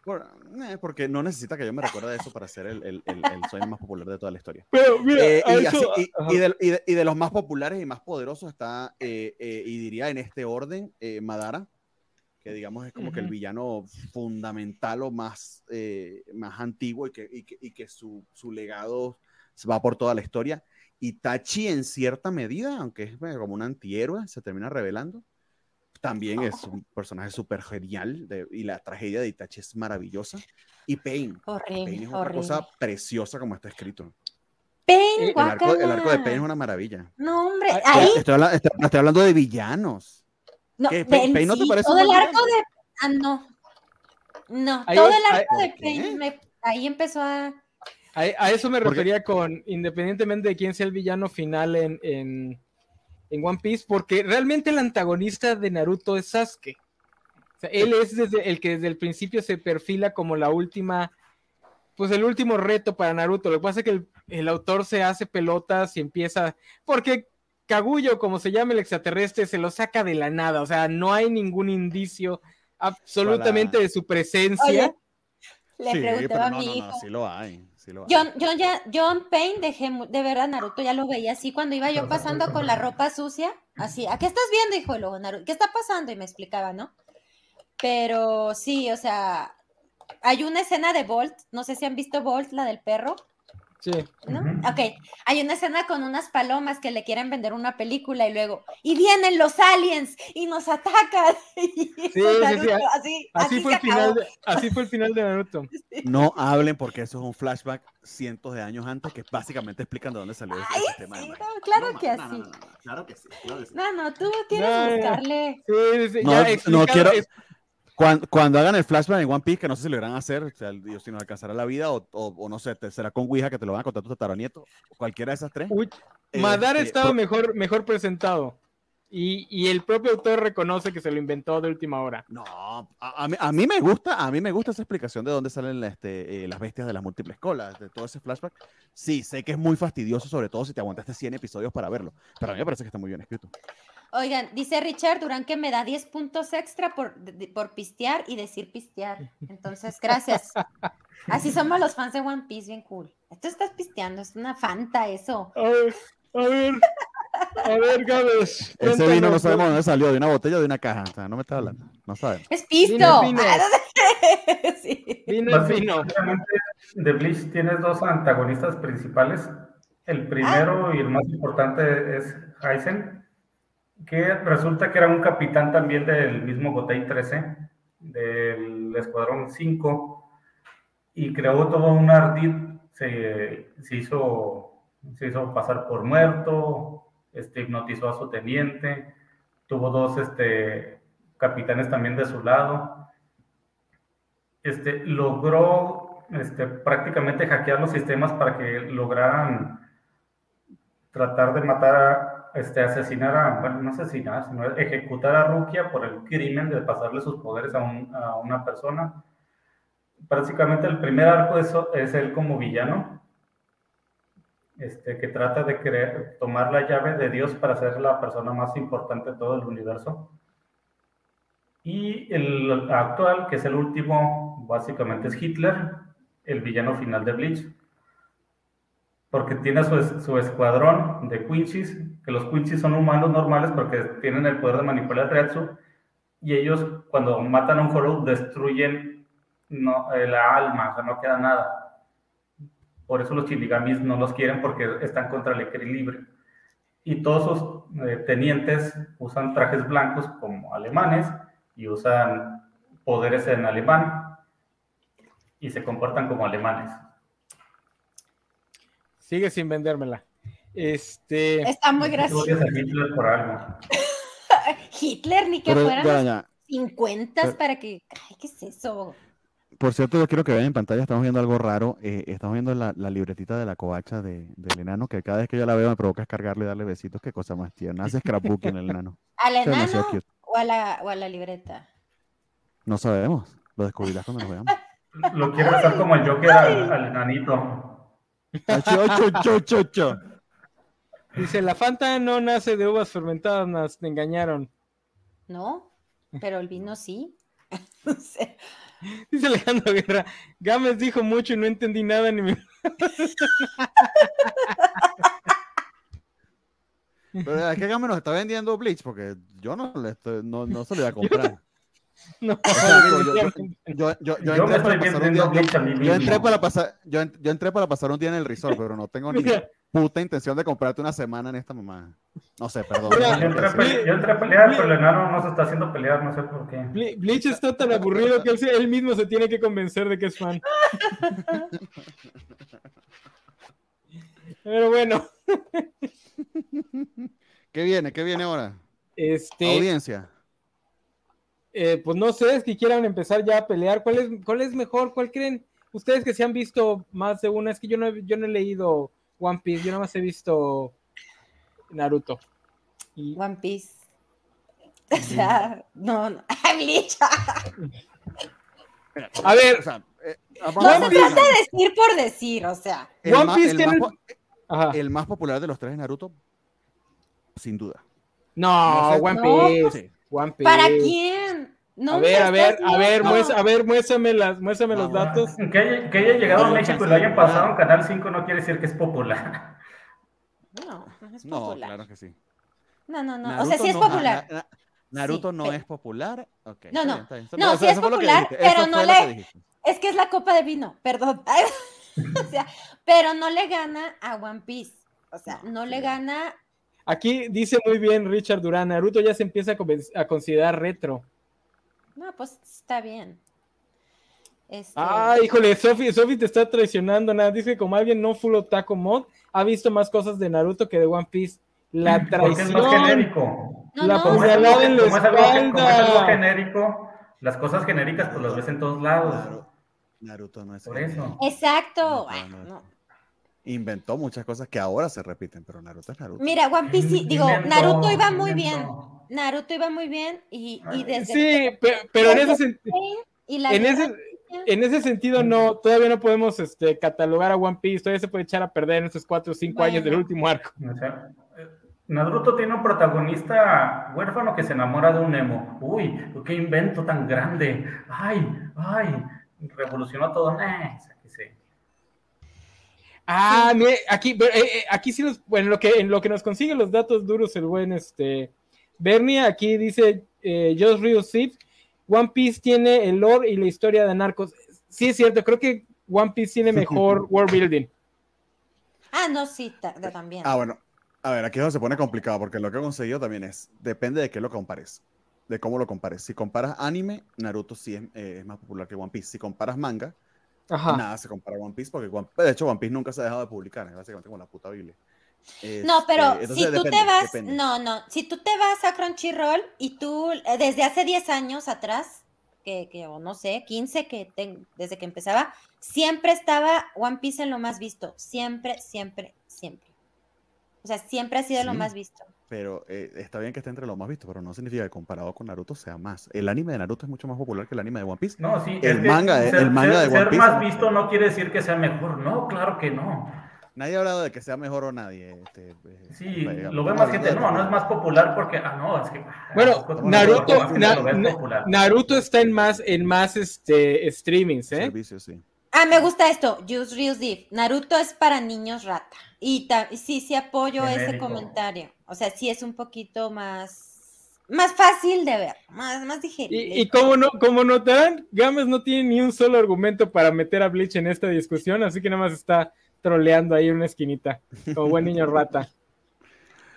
Por- eh, porque no necesita que yo me recuerde de eso para ser el, el, el, el sueño más popular de toda la historia. Pero mira, Eh, y, eso- así- y- ajá. y de, y de- y de los más populares y más poderosos está, eh, eh, y diría en este orden, eh, Madara, que digamos es como que el villano fundamental o más, eh, más antiguo y que, y que, y que su, su legado va por toda la historia. Itachi en cierta medida, aunque es como un antihéroe, se termina revelando. También es un personaje súper genial de- y la tragedia de Itachi es maravillosa. Y Pain. Pain Horrible, es otra horrible. cosa preciosa como está escrito. Pain, El arco, el arco de. Pain es una maravilla. No, hombre, Ah, ahí. Estoy, habla- estoy- estoy hablando de villanos. No, Pain- Pain no te parece todo el arco villano? de. Ah, no. No, Ahí todo es- el arco ahí- de. Pain, me- ahí empezó a. A, a eso me Porque- refería con, independientemente de quién sea el villano final en, en, en One Piece, porque realmente el antagonista de Naruto es Sasuke. O sea, él es desde el que desde el principio se perfila como la última, pues el último reto para Naruto. Lo que pasa es que el, el autor se hace pelotas y empieza, porque Kaguyo, como se llama el extraterrestre, se lo saca de la nada. O sea, no hay ningún indicio absolutamente de su presencia. Oye, le Sí, preguntaba pero a no, mi no, hijo. no, sí lo hay. Sí lo hay. John, John, ya, John Payne, dejé de ver a Naruto, ya lo veía así cuando iba yo pasando con la ropa sucia, así, ¿a qué estás viendo, hijo? Y luego, Naruto, ¿qué está pasando? Y me explicaba, ¿no? Pero sí, o sea, hay una escena de Bolt, no sé si han visto Bolt, la del perro, Sí. ¿no? Ok, hay una escena con unas palomas que le quieren vender una película y luego, y vienen los aliens y nos atacan. Y sí, eso, sí, Naruto, sí, así, Así así fue el final de, así fue el final de Naruto. No hablen porque eso es un flashback cientos de años antes que básicamente explican de dónde salió ese Ay, sistema de sí, no, claro No, que no, no, así. no, no, claro que sí. claro que sí. No, no, tú no. buscarle. Sí, sí, sí, No, ya no explicado, quiero- Cuando, cuando hagan el flashback en One Piece, que no sé si lo irán a hacer, o sea, Dios, si nos alcanzará la vida, o, o- o no sé, te- será con Ouija que te lo van a contar tu tataranieto, cualquiera de esas tres. Uy, Madara Este, estaba pro- mejor, mejor presentado. Y, y el propio autor reconoce que se lo inventó de última hora. No, a, a mí, a mí me gusta, a mí me gusta esa explicación de dónde salen este, eh, las bestias de las múltiples colas, de todo ese flashback. Sí, sé que es muy fastidioso, sobre todo si te aguantaste 100 episodios para verlo, pero a mí me parece que está muy bien escrito. Oigan, dice Richard Durán que me da 10 puntos extra por, de- por pistear y decir pistear. Entonces, gracias. Así somos los fans de One Piece, bien cool. Esto estás pisteando, es una fanta eso. A ver, a ver, a ver, Gabes. Ese vino no sabemos de dónde salió, de una botella o de una caja, o sea, no me está hablando, no sabemos. Es pisto. Vino, vino. Sí. Vino de Bleach tienes dos antagonistas principales. El primero y el más importante es Aizen, que resulta que era un capitán también del mismo Gotei 13, del Escuadrón 5, y creó todo un ardid, se, se hizo, se hizo pasar por muerto, este, hipnotizó a su teniente, tuvo dos este, capitanes también de su lado. Este, logró este, prácticamente hackear los sistemas para que lograran tratar de matar, a, este, asesinar a, bueno, no asesinar, sino ejecutar a Rukia por el crimen de pasarle sus poderes a, un- a una persona. Prácticamente el primer arco es, es él como villano, este, que trata de creer, tomar la llave de Dios para ser la persona más importante de todo el universo. Y el actual, que es el último, básicamente es Hitler, el villano final de Bleach. Porque tiene su, es- su escuadrón de Quinchis, que los Quinchis son humanos normales porque tienen el poder de manipular el Retsu. Y ellos, cuando matan a un Hollow, destruyen eh, la alma, o sea, no queda nada. Por eso los Shinigamis no los quieren porque están contra el equilibrio. Y todos sus eh, tenientes usan trajes blancos como alemanes y usan poderes en alemán y se comportan como alemanes. Sigue sin vendérmela. Este. Está muy gracioso. Hitler por algo. Hitler, ni que Pero, fueran los ya, 50 pero- para que. Ay, ¿qué es eso? Por cierto, yo quiero que vean en pantalla, estamos viendo algo raro. eh, estamos viendo la, la libretita de la covacha de, del enano, que cada vez que yo la veo me provoca descargarle y darle besitos. Qué cosa más tierna. Hace scrapbooking el enano. ¿Al enano o a, la, o a la libreta? No sabemos. Lo descubrirás cuando nos veamos. Lo quiere besar como el Joker al, al enanito. Dice: La Fanta no nace de uvas fermentadas, te engañaron. ¿No? Pero el vino sí. Dice Alejandro Guerra: Gámez dijo mucho y no entendí nada ni me. Pero ¿a qué Game nos está vendiendo Bleach? Porque yo no, le estoy, no, no se lo voy a comprar. No, yo, entré para pasar yo entré mismo. para pasar, yo, en- yo entré para pasar un día en el resort, pero no tengo ni puta intención de comprarte una semana en esta mamá. No sé, perdón. Mira, Yo entré, a pele- yo entré a pelear, pero el enano no se está haciendo pelear, no sé por qué. Ble- Bleach está tan aburrido que él, él mismo se tiene que convencer de que es fan. Pero bueno, ¿Qué viene? ¿Qué viene ahora? este, Audiencia. Eh, pues no sé, es que quieran empezar ya a pelear. ¿Cuál es, cuál es mejor? ¿Cuál creen? Ustedes que se han visto más de una, es que yo no, he- yo no he leído One Piece, yo nada más he visto Naruto. Y, One Piece. O sea, no, no. Bleach. a ver, O sea, eh, No vamos- se trata a- de decir por decir, o sea. el, One más, Piece el más el más popular de los tres de Naruto, sin duda. no, no sé- One No, Piece, Sí. One Piece. ¿Para quién? No a ver, a ver, a ver, muestra- a ver, muéstrame las, muéstrame los datos. Que haya, que haya llegado a México y lo hayan pasado en Canal 5 no quiere decir que es popular. No, no es No, popular. claro que sí. No, no, no. o sea, sí es no- popular. Na- Na- Naruto Sí, no pero- es popular. Ok, No, está no. bien, está bien. No, Eso- sí es popular, pero no le- que. Es que es la copa de vino, perdón. o sea, pero no le gana a One Piece. O sea, no le gana. Aquí dice muy bien Richard Durán, Naruto ya se empieza a considerar retro. No, pues está bien. Este, Ah, híjole, Sofi, Sofi te está traicionando, nada. Dice que como alguien no full otaku mod, ha visto más cosas de Naruto que de One Piece. La Porque es más traición. genérico. no, la no, Como es, en la como es algo- como es algo espalda. genérico, las cosas genéricas pues las ves en todos lados. Naruto no es. Por eso. Exacto. No. Inventó muchas cosas que ahora se repiten, pero Naruto es Naruto. Mira, One Piece, sí, digo, Naruto iba muy bien. Naruto iba muy bien y, y desde Sí, pe- pero en ese, sen- y la en ese, en ese sentido no, todavía no podemos este, catalogar a One Piece, todavía se puede echar a perder en estos cuatro o cinco años del último arco. O sea, eh, Naruto tiene un protagonista huérfano que se enamora de un emo. Uy, qué invento tan grande. Ay, ay, revolucionó todo. Ah, mire, aquí, eh, eh, aquí sí nos, bueno, lo que, en lo que nos consigue los datos duros el buen este Bernie, aquí dice eh, Josh Rio Sid, One Piece tiene el lore y la historia de narcos. Sí, es cierto, creo que One Piece tiene mejor world building. Ah, no, sí, ta- ta- también. Ah, bueno. A ver, aquí es donde se pone complicado, porque lo que he conseguido también es, depende de qué lo compares, de cómo lo compares. Si comparas anime, Naruto sí es, eh, es más popular que One Piece. Si comparas manga, Ajá. nada se compara a One Piece, porque One- de hecho One Piece nunca se ha dejado de publicar, es básicamente como la puta Biblia. No, pero Este, si entonces tú depende, te vas, depende. no, no, si tú te vas a Crunchyroll y tú eh, desde hace 10 años atrás, que, que o no sé, 15 que ten- desde que empezaba, siempre estaba One Piece en lo más visto, siempre, siempre, siempre. O sea, siempre ha sido lo más visto. Pero eh, está bien que esté entre los más vistos, pero no significa que comparado con Naruto sea más. El anime de Naruto es mucho más popular que el anime de One Piece. No, sí, El manga, eh, ser, el manga ser- de One ser Piece más es- visto no quiere decir que sea mejor. No, claro que no. Nadie ha hablado de que sea mejor o nadie. este, eh, Sí, digamos, lo ve más gente. No, no es más popular porque. Ah, no, es que. ah, Bueno, tampoco es Naruto, Na-. Naruto está en más, en más este, streamings, ¿eh? servicios, sí. Ah, me gusta esto, Use Real Div. Naruto es para niños rata. Y sí, sí apoyo ese comentario. O sea, sí es un poquito más, más fácil de ver, más, más digerible. Y, y como, no, como notarán, Gámez no tiene ni un solo argumento para meter a Bleach en esta discusión, así que nada más está troleando ahí en una esquinita, como buen niño rata.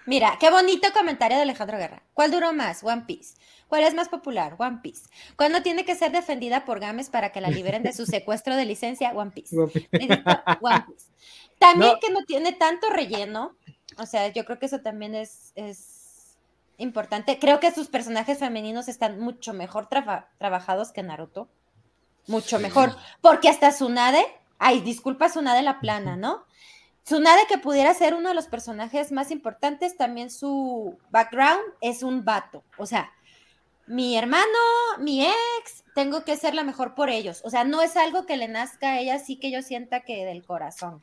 Mira, qué bonito comentario de Alejandro Guerra. ¿Cuál duró más? One Piece. ¿Cuál es más popular? One Piece. ¿Cuándo tiene que ser defendida por Games para que la liberen de su secuestro de licencia? One Piece. Edita One Piece. También No. que no tiene tanto relleno. O sea, yo creo que eso también es, es importante. Creo que sus personajes femeninos están mucho mejor traba- trabajados que Naruto. Mucho Sí. mejor. Porque hasta Tsunade, ay, disculpa Tsunade la plana, ¿no? Tsunade que pudiera ser uno de los personajes más importantes, también su background es un vato. O sea, mi hermano, mi ex, tengo que ser la mejor por ellos. O sea, no es algo que le nazca a ella, sí que yo sienta que del corazón.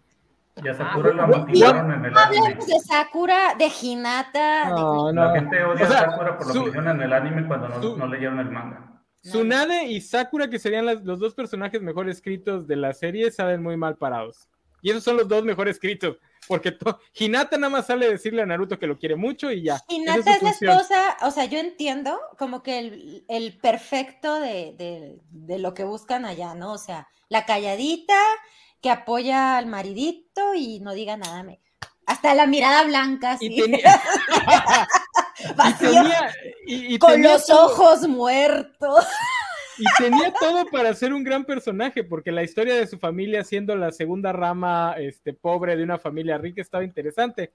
Ya Sakura la Ah, bueno, motivaron en el anime. Hablemos de Sakura, de Hinata. de- No, La no. gente odia O sea, a Sakura por lo su- que hicieron en el anime cuando no, su- no leyeron el manga. Tsunade y Sakura, que serían las- los dos personajes mejor escritos de la serie, salen muy mal parados. Y esos son los dos mejor escritos, porque Hinata nada más sale a decirle a Naruto que lo quiere mucho y ya. Hinata su es la esposa, o sea, yo entiendo como que el, el perfecto de, de- de lo que buscan allá, ¿no? O sea, la calladita que apoya al maridito y no diga nada. me- Hasta la mirada blanca, Y así, tenía, y vacío, tenía- y- y con tenía los todo- ojos muertos. Y tenía todo para ser un gran personaje, porque la historia de su familia siendo la segunda rama este, pobre de una familia rica estaba interesante.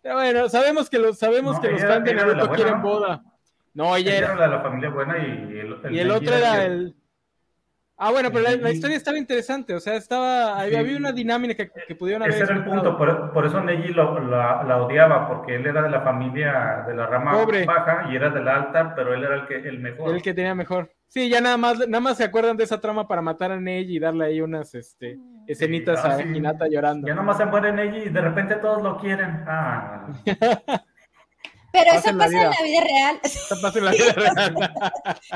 Pero bueno, sabemos que los, sabemos No, que los fans de ella era la Naruto buena, quieren boda. No, ella Ella era. era la de la familia buena y el, Y el otro era el. Ah, bueno, pero la, historia estaba interesante, o sea, estaba, había, Sí. había una dinámica que, que pudieron haber Ese era el punto, por, por eso Neji lo- la, la odiaba, porque él era de la familia de la rama Pobre. baja y era de la alta, pero él era el, que, el mejor. El que tenía mejor. Sí, ya nada más, nada más se acuerdan de esa trama para matar a Neji y darle ahí unas este, escenitas ah, a sí. Hinata llorando. Ya nomás se muere Neji y de repente todos lo quieren. Ah, Pero Pasa eso en pasa en la vida real. Esta pasa en la vida real.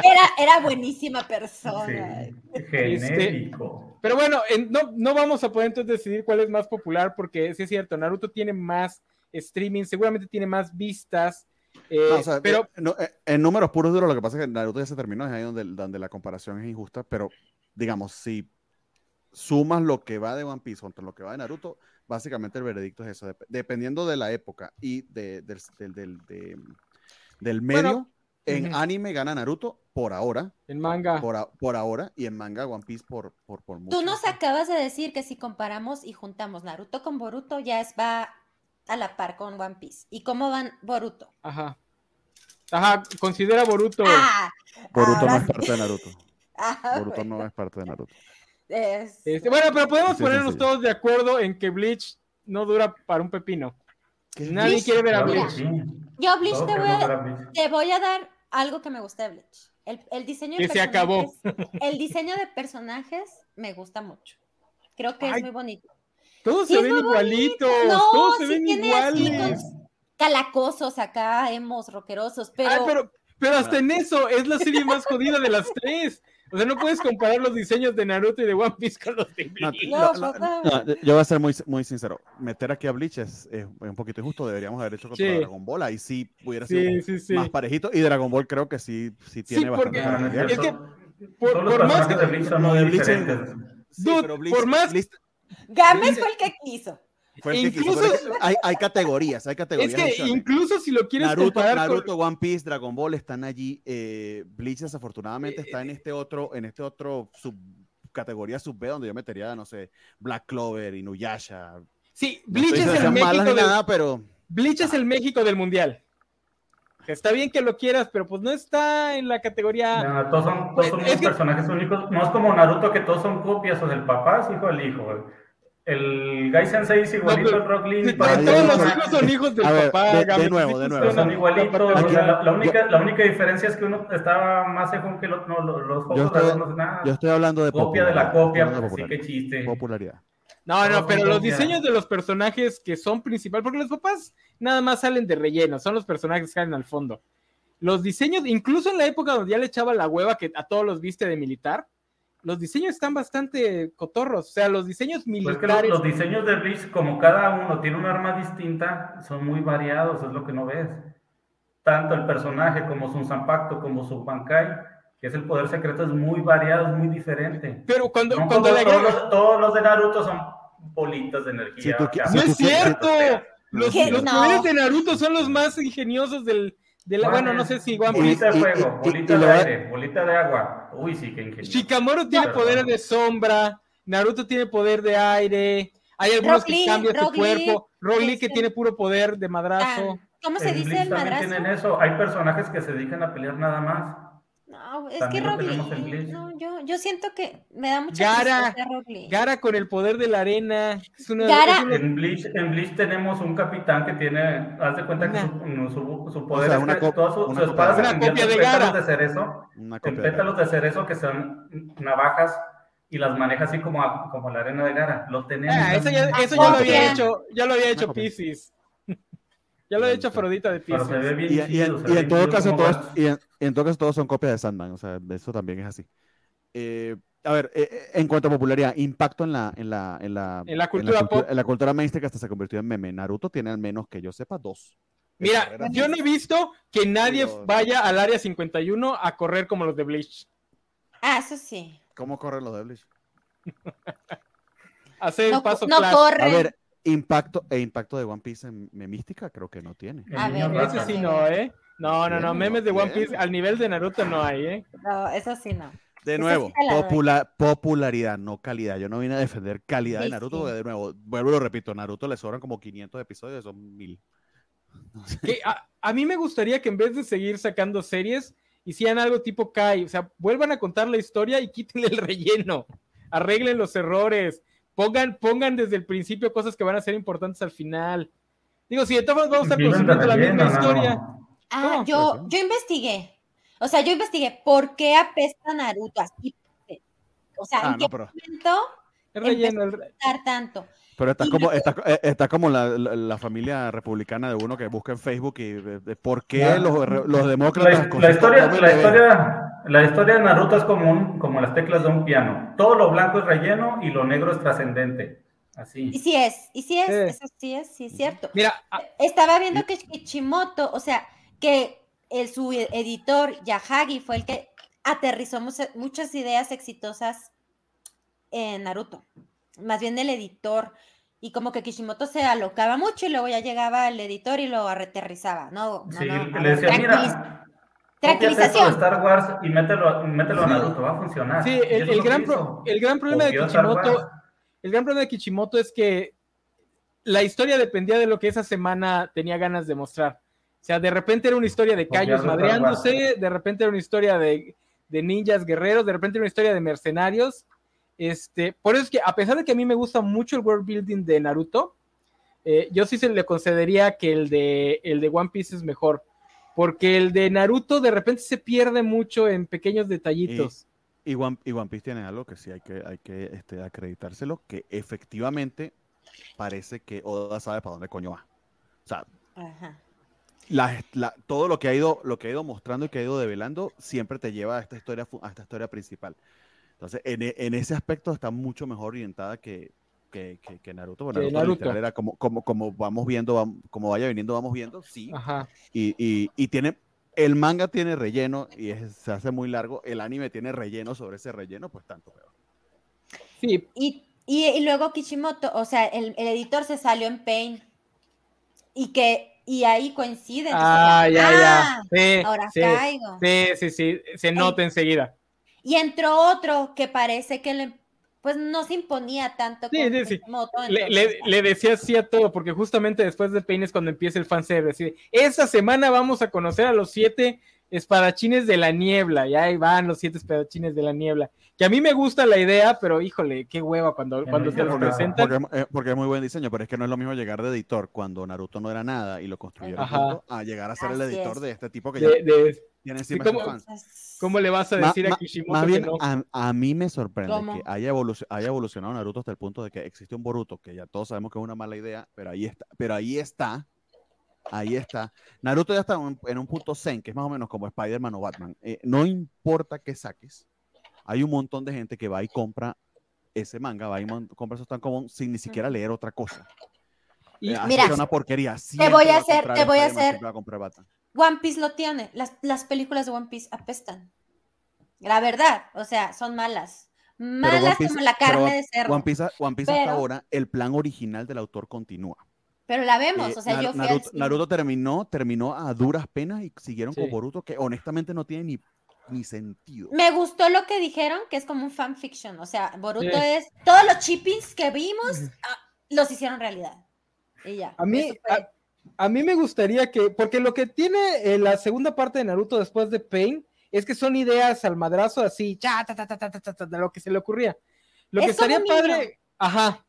Era, era buenísima persona. sí, genérico. Pero bueno, en- no, no vamos a poder entonces decidir cuál es más popular, porque sí es cierto, Naruto tiene más streaming, seguramente tiene más vistas. eh, No, o sea, pero eh, no, eh, en números puros duros, lo que pasa es que Naruto ya se terminó, es ahí donde, donde la comparación es injusta, pero digamos, si sumas lo que va de One Piece contra lo que va de Naruto, básicamente el veredicto es eso. dep- dependiendo de la época y de- del, del- del- de- del medio, Bueno, en anime gana Naruto por ahora, En manga. por, a- por ahora, y en manga One Piece por, por, por mucho. Tú nos acabas de decir que si comparamos y juntamos Naruto con Boruto, ya es va a la par con One Piece. ¿Y cómo van Boruto? Ajá. Ajá, considera Boruto. ¡Ah! Boruto no ahora es parte de Naruto. Ah, Boruto bueno, no es parte de Naruto. Es- Este, bueno, pero podemos Sí, ponernos sí, sí. todos de acuerdo en que Bleach no dura para un pepino. Nadie Bleach, quiere ver a Bleach. sí. Yo, Bleach, te voy, a, Bleach. te voy a dar algo que me gusta de Bleach. El, el diseño de Que se acabó. personajes- El diseño de personajes me gusta mucho. Creo que Ay, es muy bonito. Todos Sí, se ven igualitos. No, todos se sí ven iguales. calacosos acá, hemos, rockerosos, pero, Ay, pero, pero hasta en eso es la serie más jodida de las tres. O sea, no puedes comparar los diseños de Naruto y de One Piece con los de No, Bleach. No, papá. no, yo voy a ser muy, muy sincero. Meter aquí a Bleach es, es un poquito injusto. Deberíamos haber hecho contra Sí. Dragon Ball. Ahí sí hubiera sido Sí, sí, sí. más parejito. Y Dragon Ball creo que sí, sí tiene Sí, bastante es que por- más que- de Bleach son Lo muy de Bleach es- diferentes. Sí, Dude, pero Bleach- por más- Bleach Gámez fue el que quiso. Incluso- es hay, hay categorías, hay Es categorías. de que incluso si lo quieres Naruto, comparar con- Naruto, One Piece, Dragon Ball están allí. eh, Bleach desafortunadamente está en este otro, en este otro sub categoría sub B donde yo metería, no sé, Black Clover, Inuyasha. Sí, No Bleach es el México del... nada, pero Bleach es el México del mundial. Está bien que lo quieras, pero pues no está en la categoría. No, todos son, todos son Es que- personajes únicos. No es como Naruto que todos son copias, o del papá es hijo del hijo. El Gai Sensei es igualito No, al Rock Lee. Para todos los hijos son hijos del ver, papá. de- de nuevo, de nuevo. Son igualitos. Aquí- la, la yo- única, la única diferencia es que uno estaba más cejón que el otro. No, los, los Yo estoy- no nada. yo estoy hablando de Copia de la copia, pues de sí, qué chiste. popularidad. No, no, pero los diseños de los personajes que son principal, porque los papás nada más salen de relleno, son los personajes que salen al fondo. Los diseños, incluso en la época donde ya le echaba la hueva que a todos los viste de militar, los diseños están bastante cotorros. O sea, los diseños Pues que los, militares. los diseños de Bleach, como cada uno tiene un arma distinta, son muy variados, es lo que no ves. Tanto el personaje como su Zanpakuto, como su Bankai, que es el poder secreto, es muy variado, es muy diferente. Pero cuando, No cuando todos, todos los, todos los de Naruto son bolitas de energía. Si tú ¡No tú es cierto! Los, los No. poderes de Naruto son los más ingeniosos del. De la, bueno, no sé si One Piece. Bolita de fuego, bolita y de aire, bolita de agua. Uy, sí, qué ingenioso. Shikamaru tiene Perdón. poderes de sombra, Naruto tiene poder de aire, hay algunos Rock que Lee, cambian su Rock Lee, cuerpo, Rock Lee que este- tiene puro poder de madrazo. Ah, ¿Cómo se En dice el también madrazo? tienen eso. Hay personajes que se dedican a pelear nada más. No, es que También Lee, Bleach. no, yo, yo siento que me da mucha Gara, Lee. Gara con el poder de la arena. Es una, Gara- es una- En Bleach, en Bleach tenemos un capitán que tiene, haz de cuenta que su, su- su poder sea, es una que cop- toda su, una su espada copia se de- Una copia de Gara. pétalos de cerezo, en pétalos de cerezo que son navajas y las maneja así como, a- como la arena de Gara. Lo tenemos. Ah, eso ya, eso ya lo había hecho, ya lo había hecho. Pisces. ya lo había hecho Afrodita de Pero se ve Pisces. bien Y, y y en todo caso, todos, y en, en todo caso, todos son copias de Sandman. O sea, eso también es así. Eh, a ver, eh, eh, en cuanto a popularidad, impacto en la, en la, en la, En la cultura pop. en la cultura mainstream que hasta se convirtió en meme. Naruto tiene al menos que yo sepa dos. Mira, yo no he visto que nadie Pero- vaya al área 51 a correr como los de Bleach. Ah, eso sí. ¿Cómo corren los de Bleach? Hacer el No, paso no flash. corre. A ver, impacto e impacto de One Piece en memística creo que no tiene. El A ver. Ese sí no, ¿eh? No, no, no, memes de One Piece al nivel de Naruto no hay, ¿eh? No, eso sí no. De nuevo, sí te la doy. popula- popularidad, no calidad. Yo no vine a defender calidad de Naruto, sí. porque de nuevo, vuelvo y lo repito, Naruto le sobran como 500 episodios, son mil. Que a, a mí me gustaría que en vez de seguir sacando series, hicieran algo tipo Kai. O sea, vuelvan a contar la historia y quítenle el relleno. Arreglen los errores. Pongan, pongan desde el principio cosas que van a ser importantes al final. Digo, si de todas formas vamos a estar consumiendo la misma no. historia. Ah, yo, yo investigué. O sea, yo investigué por qué apesta Naruto así. O sea, Ah, ¿en qué pero, momento El relleno, el tanto? pero está Y como, luego- está, eh, está como la, la- la familia republicana de uno que busca en Facebook y de, de por qué los, los La, demócratas la consultan historia, la, historia, la historia de Naruto es como, un- como las teclas de un piano. Todo lo blanco es relleno y lo negro es trascendente. Y Así. sí es, y sí es, Sí. eso sí es, sí es cierto. Mira, a- Estaba viendo que Kishimoto, o sea, que el, su editor Yahagi fue el que aterrizó muchas, ideas exitosas en Naruto, más bien el editor. Y como que Kishimoto se alocaba mucho y luego ya llegaba el editor y lo aterrizaba. No, no, Sí, no, le decía, mira, de tranquilización. Star Wars y mételo, mételo a. Naruto, va a funcionar. Sí, el, gran pro- el gran problema de Kishimoto, el gran problema de Kishimoto es que la historia dependía de lo que esa semana tenía ganas de mostrar. O sea, de repente era una historia de callos madreándose, de repente era una historia de, de ninjas guerreros, de repente era una historia de mercenarios. Este, por eso es que, a pesar de que a mí me gusta mucho el world building de Naruto, eh, yo sí se le concedería que el de, el de One Piece es mejor. Porque el de Naruto de repente se pierde mucho en pequeños detallitos. Y One, y One Piece tiene algo que sí hay que, hay que este, acreditárselo, que efectivamente parece que Oda sabe para dónde coño va. O sea, Ajá. La- la- todo lo que ha ido, lo que ha ido mostrando y que ha ido develando siempre te lleva a esta historia, a esta historia principal. Entonces, en, e- en ese aspecto está mucho mejor orientada que, que, que- que Naruto. Bueno, Naruto, Naruto. era como, como, como vamos viendo, vam- como vaya viniendo, vamos viendo, sí. Ajá. Y, y- y tiene, el manga tiene relleno y es- se hace muy largo. El anime tiene relleno sobre ese relleno, pues tanto peor. Sí, Y, y, y luego Kishimoto, o sea, el, el editor se salió en Pain. Y que, y ahí coincide. entonces, Ah, ya, ya. ah, Sí, ahora sí, caigo. sí, sí, sí, se nota enseguida. Y entró otro que parece que le, pues no se imponía tanto Sí, con sí, sí. Kishimoto, Le, le- le decía sí a todo, porque justamente después de Pain es cuando empieza el fanservice. así Esta semana vamos a conocer a los siete espadachines de la niebla. Y ahí van los siete espadachines de la niebla. Que a mí me gusta la idea, pero híjole, qué hueva cuando, cuando te los presentan. Porque, eh, porque es muy buen diseño, pero es que no es lo mismo llegar de editor cuando Naruto no era nada y lo construyeron Ajá. juntos, a llegar a ser el Así editor es. de este tipo que ya De- de- tiene sí, encima ¿cómo- fans. ¿Cómo le vas a decir ma- a Kishimoto Más que bien, no? a, a mí me sorprende ¿Cómo? que haya, evoluc- haya evolucionado Naruto hasta el punto de que existe un Boruto, que ya todos sabemos que es una mala idea, pero ahí está, pero ahí está, ahí está. Naruto ya está en un, punto zen, que es más o menos como Spider-Man o Batman. Eh, no importa qué saques, hay un montón de gente que va y compra ese manga, va y compra eso tan común sin ni siquiera leer otra cosa. Y- Eh, Mira, sea una porquería. te voy a hacer- te voy a hacer- a. One Piece lo tiene. Las, las películas de One Piece apestan. La verdad, o sea, son malas. Malas Piece- como la carne de cerdo. One Piece, One Piece hasta ahora, el plan original del autor continúa. Pero la vemos, Eh, o sea, Nar- yo fui al Naruto, cine. Naruto terminó, terminó a duras penas y siguieron Sí. con Boruto, que honestamente no tiene ni, ni sentido. Me gustó lo que dijeron, que es como un fanfiction. O sea, Boruto Sí. es. Todos los chippings que vimos ah, los hicieron realidad. Y ya. A mí, fue- a, a mí me gustaría que, porque lo que tiene eh, la segunda parte de Naruto después de Pain es que son ideas al madrazo así, cha, ta, ta, ta, ta, ta, ta, ta, de lo que se le ocurría. Lo que Es como estaría padre, ajá,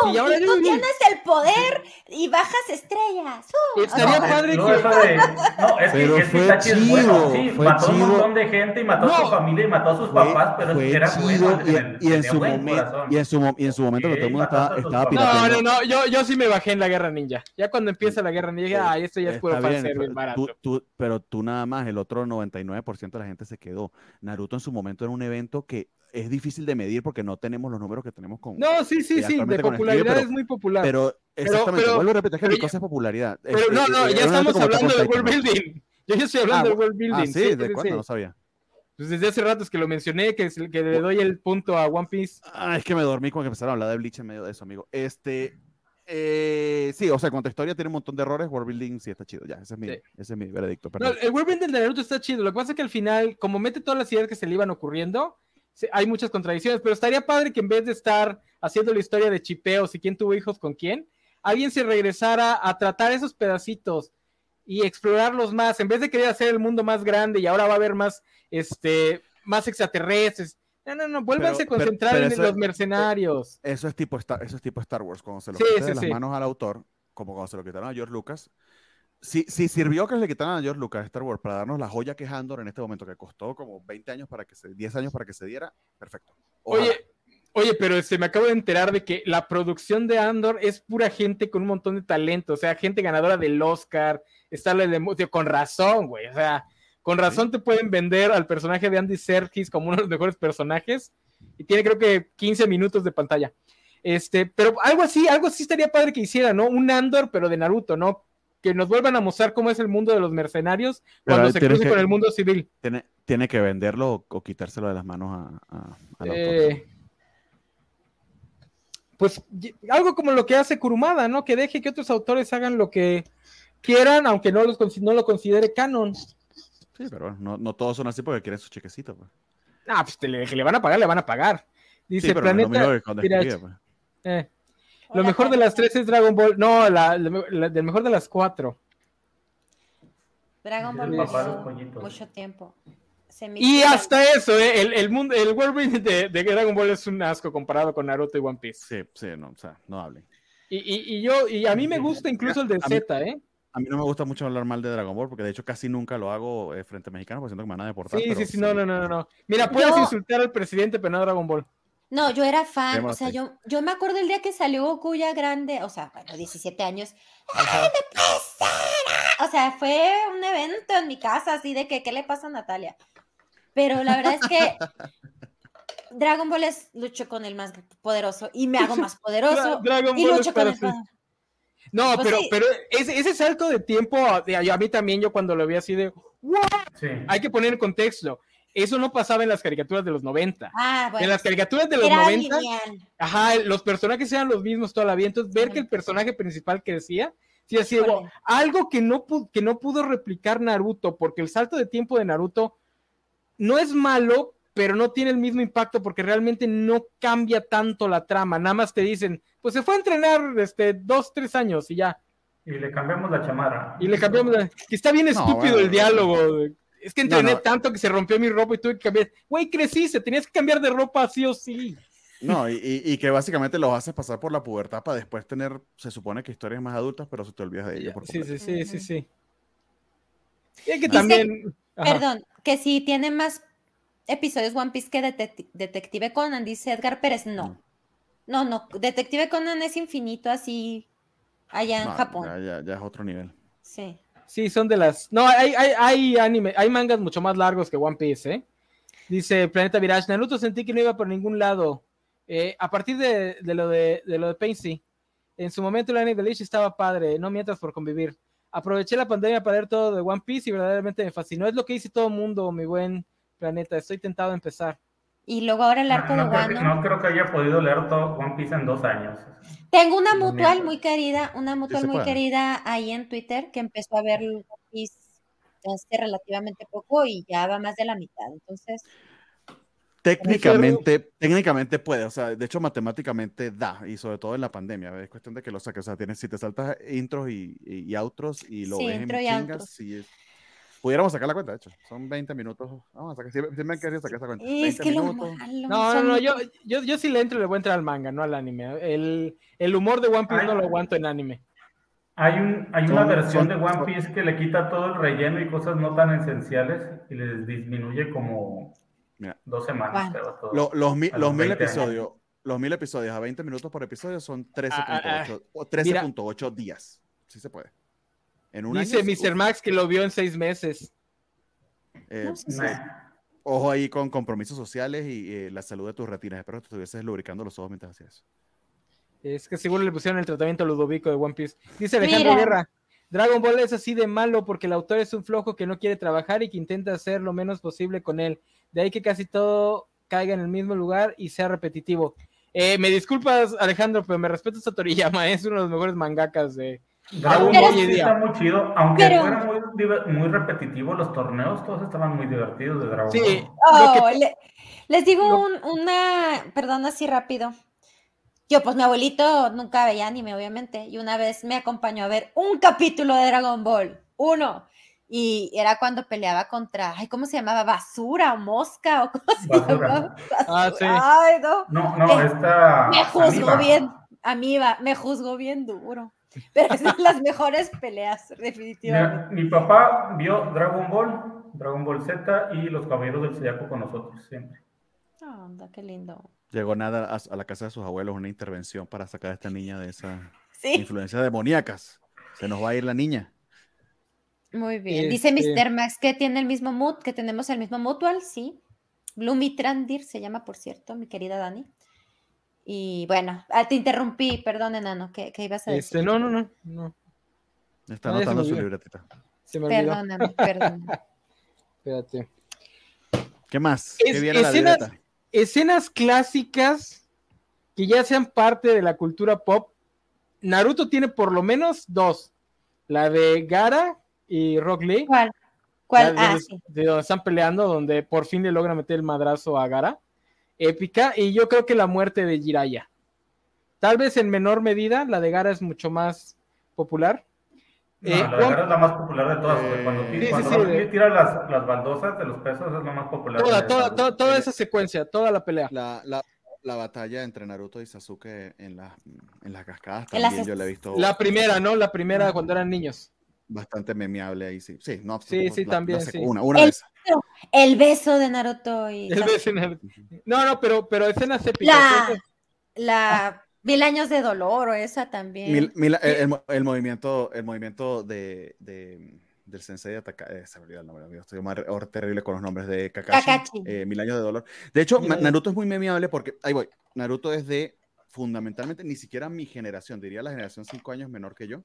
¡Pum! y ahora y tú tienes el poder y bajas estrellas. ¡Pum! estaría O sea, padre No, que... eso de- no, es Pero que, es que fue Itachi es chido, bueno, sí, fue mató a un chido. montón de gente y mató a No. su familia y mató a sus Fue- papás, pero fue era chido bueno. y, en su momento, y en su, mo- y en su momento que todo el Sí, mundo estaba, estaba. No, no, no, yo, yo sí me bajé en la guerra ninja. Ya cuando empieza la guerra ninja, dije, Eh, ah, esto ya es puro Está bien, fanservice pero barato. tú- tú- pero tú nada más, el otro 99% de la gente se quedó. Naruto en su momento era un evento que es difícil de medir porque no tenemos los números que tenemos con... No, sí, sí, sí, de popularidad estudio, pero- es muy popular. Pero exactamente, pero- vuelvo a repetir que mi cosa es popularidad. Pero Este, no, no, eh, ya estamos hablando on de Titan, world building. Yo ya estoy hablando Ah, de world building. Ah, sí, sí, ¿de cuándo? No sabía. Pues desde hace rato es que lo mencioné, que, es el- que le doy el punto a One Piece. Ah, es que me dormí cuando empezaron a hablar de Bleach en medio de eso, amigo. Este, eh, sí, o sea, cuando historia tiene un montón de errores, World Building sí está chido. Ya, ese es mi, Sí. ese es mi veredicto. No, el world building de Naruto está chido. Lo que pasa es que al final, como mete todas las ideas que se le iban ocurriendo, hay muchas contradicciones. Pero estaría padre que en vez de estar haciendo la historia de chipeos y quién tuvo hijos con quién, alguien se regresara a tratar esos pedacitos y explorarlos más. En vez de querer hacer el mundo más grande y ahora va a haber más, este, más extraterrestres. No, no, no, vuélvanse Pero- a concentrar pero- pero en los mercenarios. Eso es tipo Star, eso es tipo Star Wars, cuando se lo Sí, las manos al autor, como cuando se lo quitaron a George Lucas. Si, si sirvió que le quitaran a George Lucas Star Wars para darnos la joya que es Andor en este momento, que costó como 20 años para que se, 10 años para que se diera, perfecto. Ojalá. Oye, oye, pero se me acabo de enterar de que la producción de Andor es pura gente con un montón de talento, o sea, gente ganadora del Oscar, está la de, con razón, güey, o sea, con razón te pueden vender al personaje de Andy Serkis como uno de los mejores personajes y tiene creo que 15 minutos de pantalla. Este, pero algo así, algo así estaría padre que hiciera, ¿no? Un Andor, pero de Naruto, ¿no? Que nos vuelvan a mostrar cómo es el mundo de los mercenarios Pero cuando se cruce que- con el mundo civil. tiene, tiene que venderlo o, o quitárselo de las manos a, a- al autor. Eh, pues algo como lo que hace Kurumada, ¿no? Que deje que otros autores hagan lo que quieran, aunque no, los, no lo considere canon. Sí, pero bueno, no, no todos son así porque quieren sus chequecitos. Pues. Ah, pues te le- que le van a pagar, le van a pagar. Dice Sí, pero no es lo Planeta. mismo que cuando mira, escribía, pues. eh, lo mejor de las tres es Dragon Ball. No, la, la- la- del mejor de las cuatro. Dragon Ball pollitos. mucho tiempo. Se me Y hasta eso, ¿eh? el, el mundo, el world building de, de Dragon Ball es un asco comparado con Naruto y One Piece. Sí, sí, no, o sea, no hablen. Y, y- y yo, y a mí me gusta incluso el de Z, ¿eh? A mí no me gusta mucho hablar mal de Dragon Ball porque de hecho casi nunca lo hago eh, frente a mexicanos porque siento que me van a deportar. Sí, pero sí, sí, no, no, no, no, no. Mira, puedes Yo- insultar al presidente, pero no a Dragon Ball. No, yo era fan, o sea, yo, yo me acuerdo el día que salió Goku ya grande, o sea, bueno, 17 años. ¡Ay, me pasa! O sea, fue un evento en mi casa, así de que, ¿qué le pasa a Natalia? Pero la verdad es que Dragon Ball es lucho con el más poderoso y me hago más poderoso Dragon y Ball lucho es con el más- No, Pues pero, sí. pero ese, ese salto de tiempo, de- a mí también, yo cuando lo vi así de, Sí. hay que poner en contexto. Eso no pasaba en las caricaturas de los 90. Ah, bueno. en las caricaturas de los era 90, lineal. ajá, los personajes eran los mismos toda la vida. Entonces, ver que el personaje principal crecía, sí, así, wow, algo que no, que no pudo replicar Naruto, porque el salto de tiempo de Naruto no es malo, pero no tiene el mismo impacto porque realmente no cambia tanto la trama. Nada más te dicen, pues se fue a entrenar este, dos, tres años y ya. Y le cambiamos la chamarra. Y le cambiamos. la- Que está bien No, estúpido bueno, el diálogo. Es que No, entrené no. tanto que se rompió mi ropa y tuve que cambiar. Güey, creciste, tenías que cambiar de ropa sí o sí. No, y, y- y que básicamente los haces pasar por la pubertad para después tener, se supone que historias más adultas, pero se te olvidas de ellas por Sí, sí, sí, sí, sí. Y es que Dice- también. ajá. Perdón, que si tiene más episodios One Piece que Detec- Detective Conan, dice Edgar Pérez, Mm. no. No, no, Detective Conan es infinito así allá en No, Japón. Ya, ya- ya es otro nivel. Sí. Sí, son de las. No, hay, hay, hay anime, hay mangas mucho más largos que One Piece, ¿eh? Dice Planeta Virage, Naruto sentí que no iba por ningún lado. Eh, a partir de, de lo de, de lo de Paincy, en su momento el anime de Bleach estaba padre, no mientras por convivir. Aproveché la pandemia para ver todo de One Piece y verdaderamente me fascinó. Es lo que dice todo el mundo, mi buen planeta. Estoy tentado a empezar. Y luego ahora el arco no de creo que, Wano. no creo que haya podido leer todo One Piece en dos años. Tengo una mutual muy querida, una mutual muy querida ahí en Twitter que empezó a ver hace relativamente poco y ya va más de la mitad. Entonces, Técnicamente, técnicamente puede, o sea, de hecho matemáticamente da, y sobre todo en la pandemia, es cuestión de que lo saques, o sea, tienes, si te saltas intros y, y, y outros y lo Sí, ves en chingas, sí es- pudiéramos sacar la cuenta, de hecho, son 20 minutos, vamos a sacar, siempre, me han querido sacar esa cuenta, es 20 que lo minutos, malo. No, no, no, yo, yo, yo sí le entro y le voy a entrar al manga, no al anime. El, el humor de One Piece Ay. no lo aguanto en anime. Hay, un, hay Son- una versión son- de One son- Piece que le quita todo el relleno y cosas no tan esenciales y les disminuye como Mira. dos semanas. Los, mi- los los mil 20 años. episodios, los mil episodios a 20 minutos por episodio son 13.8 o Mira. 13.8 días, sí se puede. En un Dice año, Mr. Max que lo vio en seis meses. eh, No. Ojo ahí con compromisos sociales y eh, la salud de tus retinas. Espero que te estuvieses lubricando los ojos mientras hacías eso. Es que seguro le pusieron el tratamiento ludovico de One Piece. Dice Alejandro Mira. Guerra. Dragon Ball es así de malo porque el autor es un flojo que no quiere trabajar y que intenta hacer lo menos posible con él. De ahí que casi todo caiga en el mismo lugar y sea repetitivo. Eh, me disculpas, Alejandro, pero me respetas a Toriyama, es uno de los mejores mangakas de. Dragon Ball sí está muy chido, aunque Pero- fuera muy, muy repetitivo, los torneos todos estaban muy divertidos de Dragon Sí, Ball. lo Oh, que- le- les digo un- una, perdón, así rápido. Yo, pues mi abuelito nunca veía anime, obviamente, y una vez me acompañó a ver un capítulo de Dragon Ball, uno, y era cuando peleaba contra, ay, ¿cómo se llamaba? Basura o mosca o cómo se Basura. llamaba? Ah, sí. Ay, no. No, no, Eh, esta. Me juzgó Amiba. bien, amiba, me juzgó bien duro. Pero es de las mejores peleas, definitivamente. Mira, mi papá vio Dragon Ball, Dragon Ball Z y los Caballeros del Zodiaco con nosotros siempre. Ah, anda, qué lindo. Llegó nada a, a la casa de sus abuelos una intervención para sacar a esta niña de esas Sí, influencias demoníacas. Se nos va a ir la niña. muy bien. Dice Este- Mr. Max que tiene el mismo mood, que tenemos el mismo mutual, sí. Blumitrandir se llama, por cierto, mi querida Dani. Y bueno, ah, te interrumpí, perdón, enano, ¿qué, qué ibas a decir? Este, no, no, no, no. Está se anotando su libretita. Se me olvidó. Perdóname, perdón. Espérate. ¿Qué más? Es- ¿Qué viene en la escenas-? Escenas clásicas que ya sean parte de la cultura pop, Naruto tiene por lo menos dos. La de Gara y Rock Lee. ¿Cuál? ¿Cuál? de, Ah, sí. de donde están peleando, donde por fin le logra meter el madrazo a Gara. Épica. Y yo creo que la muerte de Jiraiya. Tal vez en menor medida, la de Gara es mucho más popular. No, Eh, la de Gara es la más popular de todas. cuando sí, sí, cuando sí, tira las, las baldosas de los pesos, es la más popular. Toda, de toda, toda, toda esa secuencia, toda la pelea. La, la, la batalla entre Naruto y Sasuke en, las en las cascadas las también yo la he visto La primera, ¿no? La primera cuando eran niños. bastante memeable ahí, sí. Sí, no, Sí, sí, la también, sí. Una, una El- de esas. El beso de Naruto y El beso en el- No, no, pero, pero escenas épicas. la, la Mil años de dolor o esa también. Mil- mil- el, el mo- el movimiento, el movimiento de, de- del sensei de Ataka, eh, se me olvidó el nombre, amigo, estoy más terrible con los nombres de Kakashi, Kakashi. eh, Mil años de dolor. De hecho. Naruto es muy memeable porque, ahí voy, Naruto es de fundamentalmente ni siquiera mi generación, diría la generación cinco años menor que yo.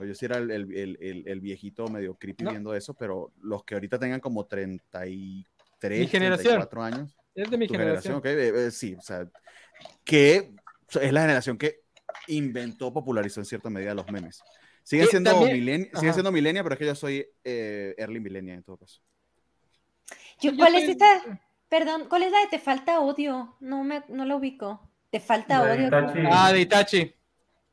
Pues yo sí era el, el- el- el- viejito medio creepy No. viendo eso, pero los que ahorita tengan como 33, Mi generación. 34 años, Es de mi tu generación. generación, ok, eh, eh, sí, o sea, que es la generación que inventó, popularizó en cierta medida los memes. Sigue Y siendo, también- milen- sigue ajá. siendo milenia, pero es que yo soy eh, early millennial en todo caso. Yo- Yo ¿Cuál es soy- esta? Perdón, ¿cuál es la de Te falta odio? No me, no lo ubico. Te falta La de odio. Itachi. Ah, de Itachi.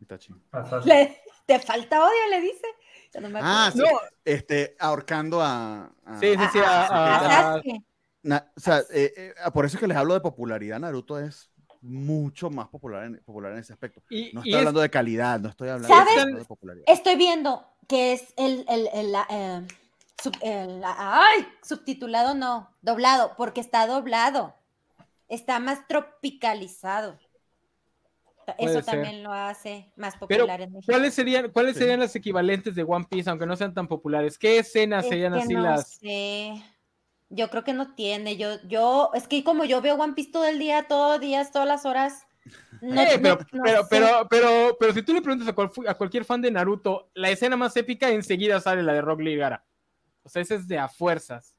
Itachi. Sasuke. Te falta odio, le dice. Ya no me Ah, acuerdo. sí, No. este, ahorcando a... a- Sí, sí, sí. A- ah, a- a- Sasuke. Na- o sea, eh, eh, por eso es que les hablo de popularidad. Naruto es mucho más popular en, popular en ese aspecto. y, No y estoy es- hablando de calidad, no estoy hablando ¿Sabes? de, de popularidad. Estoy viendo que es el, el, el, la, eh, sub- el- la- ay, subtitulado no, doblado, porque está doblado. Está más tropicalizado. Puede Eso ser. también lo hace más Pero, popular en México. ¿cuáles serían, ¿cuáles Sí. serían las equivalentes de One Piece, aunque no sean tan populares? ¿Qué escenas Es serían que así no las? sé. Yo creo que no tiene. Yo, yo, es que como yo veo One Piece todo el día, todos los días, todas las horas. No, Eh, pero, no- no pero, pero, pero, pero si tú le preguntas a, cual- a cualquier fan de Naruto, la escena más épica enseguida sale la de Rock Lee y Gara. O sea, ese es de a fuerzas.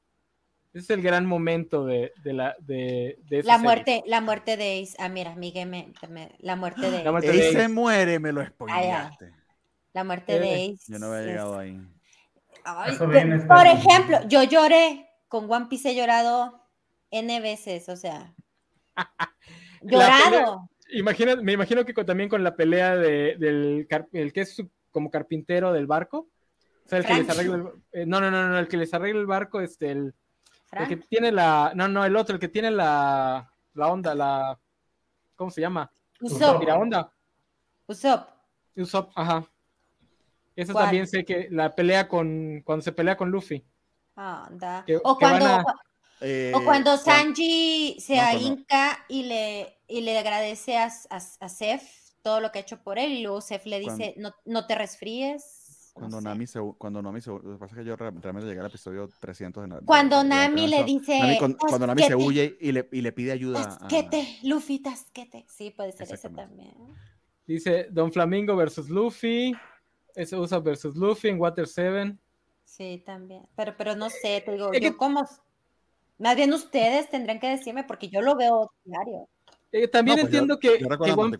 Ese es el gran momento de, de la de, La serie. muerte, la muerte de Ace. Ah, mira, Miguel me, me- la muerte de La muerte Ace. se muere, me lo ay. spoileaste. La muerte de Ace. Yo no había es- llegado ahí. Ay, por ejemplo, yo lloré con One Piece, he llorado N veces, o sea. Llorado. Imagina, me imagino que con- también con la pelea de, del car- el que es su- como carpintero del barco. O sea, el que les arregla el, eh, no, no, no, no, el que les arregla el barco, este, el, el que tiene la, no, no, el otro, el que tiene la, la onda, la, ¿cómo se llama? Usopp. Mira onda. Usopp. Usopp, ajá. ¿Cuál? también sé que la pelea con, cuando se pelea con Luffy. Anda. Que- o que cuando, a- Eh, o cuando Sanji se No, y le, y le agradece a, a, a Seth todo lo que ha hecho por él, y luego Seth le dice, no, no te resfríes. No Cuando sé. Nami se, cuando Nami se, lo que pasa es que yo re- realmente llegué al episodio 300 de Cuando de- Nami le dice, Nami con- cuando Nami se huye y le, y le pide ayuda a, Tasquete, Luffy, tasquete. Sí, puede ser ese Exactamente. también. Dice Don Flamingo versus Luffy. Ese usa versus Luffy en Water 7. Sí, también. Pero, pero no sé, te digo, Es que- yo como. Más bien ustedes tendrán que decirme porque yo lo veo diario. Eh, también No, pues yo- entiendo que, Yo recuerdo que.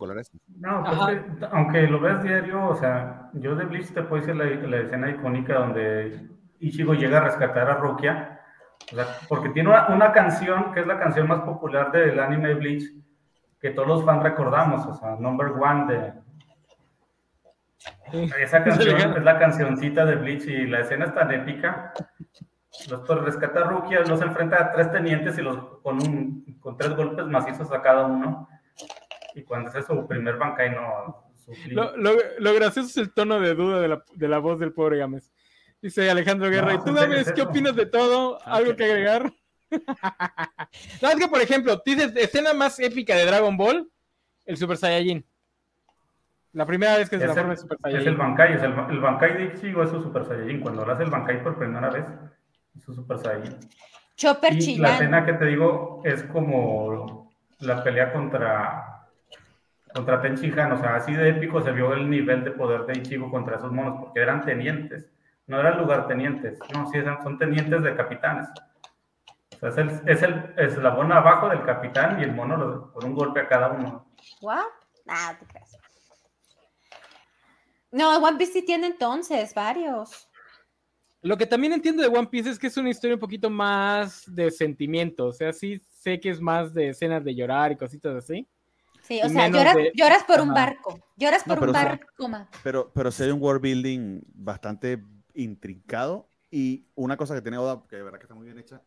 No, pues que, aunque lo ves diario, o sea, yo de Bleach te puedo decir la, la escena icónica donde Ichigo llega a rescatar a Rukia, o sea, porque tiene una, una canción que es la canción más popular del anime Bleach, que todos los fans recordamos, o sea, number one de... Esa canción es la cancioncita de Bleach y la escena es tan épica. Los pues, rescata a Rukia, los enfrenta a tres tenientes y los con, un, con tres golpes macizos a cada uno. Y cuando hace su primer Bankai, no. lo, lo- lo gracioso es el tono de duda de la, de la voz del pobre Gámez. Dice Alejandro Guerra, No, ¿y tú, pues, ¿en Gámez, qué opinas de todo? ¿Algo Ok. que agregar? no, es que, por ejemplo, dices, escena más épica de Dragon Ball, el Super Saiyajin. La primera vez que se es, transforma el, en Super es el Saiyajin. Bankai, es el, el Bankai de Ichigo es su Super Saiyajin. Cuando lo hace el Bankai por primera vez, su Super Saiyajin. Chopper Y la escena que te digo es como la pelea contra, contra Tenshinhan, o sea, así de épico se vio el nivel de poder de Ichigo contra esos monos, porque eran tenientes, no eran lugartenientes, no, sí, eran- son tenientes de capitanes. O sea, es el, es el eslabón abajo del capitán y el mono lo- con un golpe a cada uno. ¿What? Ah, te. No, One Piece sí tiene entonces varios. Lo que también entiendo de One Piece es que es una historia un poquito más de sentimiento. O sea, sí sé que es más de escenas de llorar y cositas así. Sí, o sea, lloras, de- lloras por un Ajá. barco. Lloras No, por un pero, o sea, barco, ma. Pero, pero sí hay un world building bastante intrincado y una cosa que tiene Oda, que de verdad que está muy bien hecha,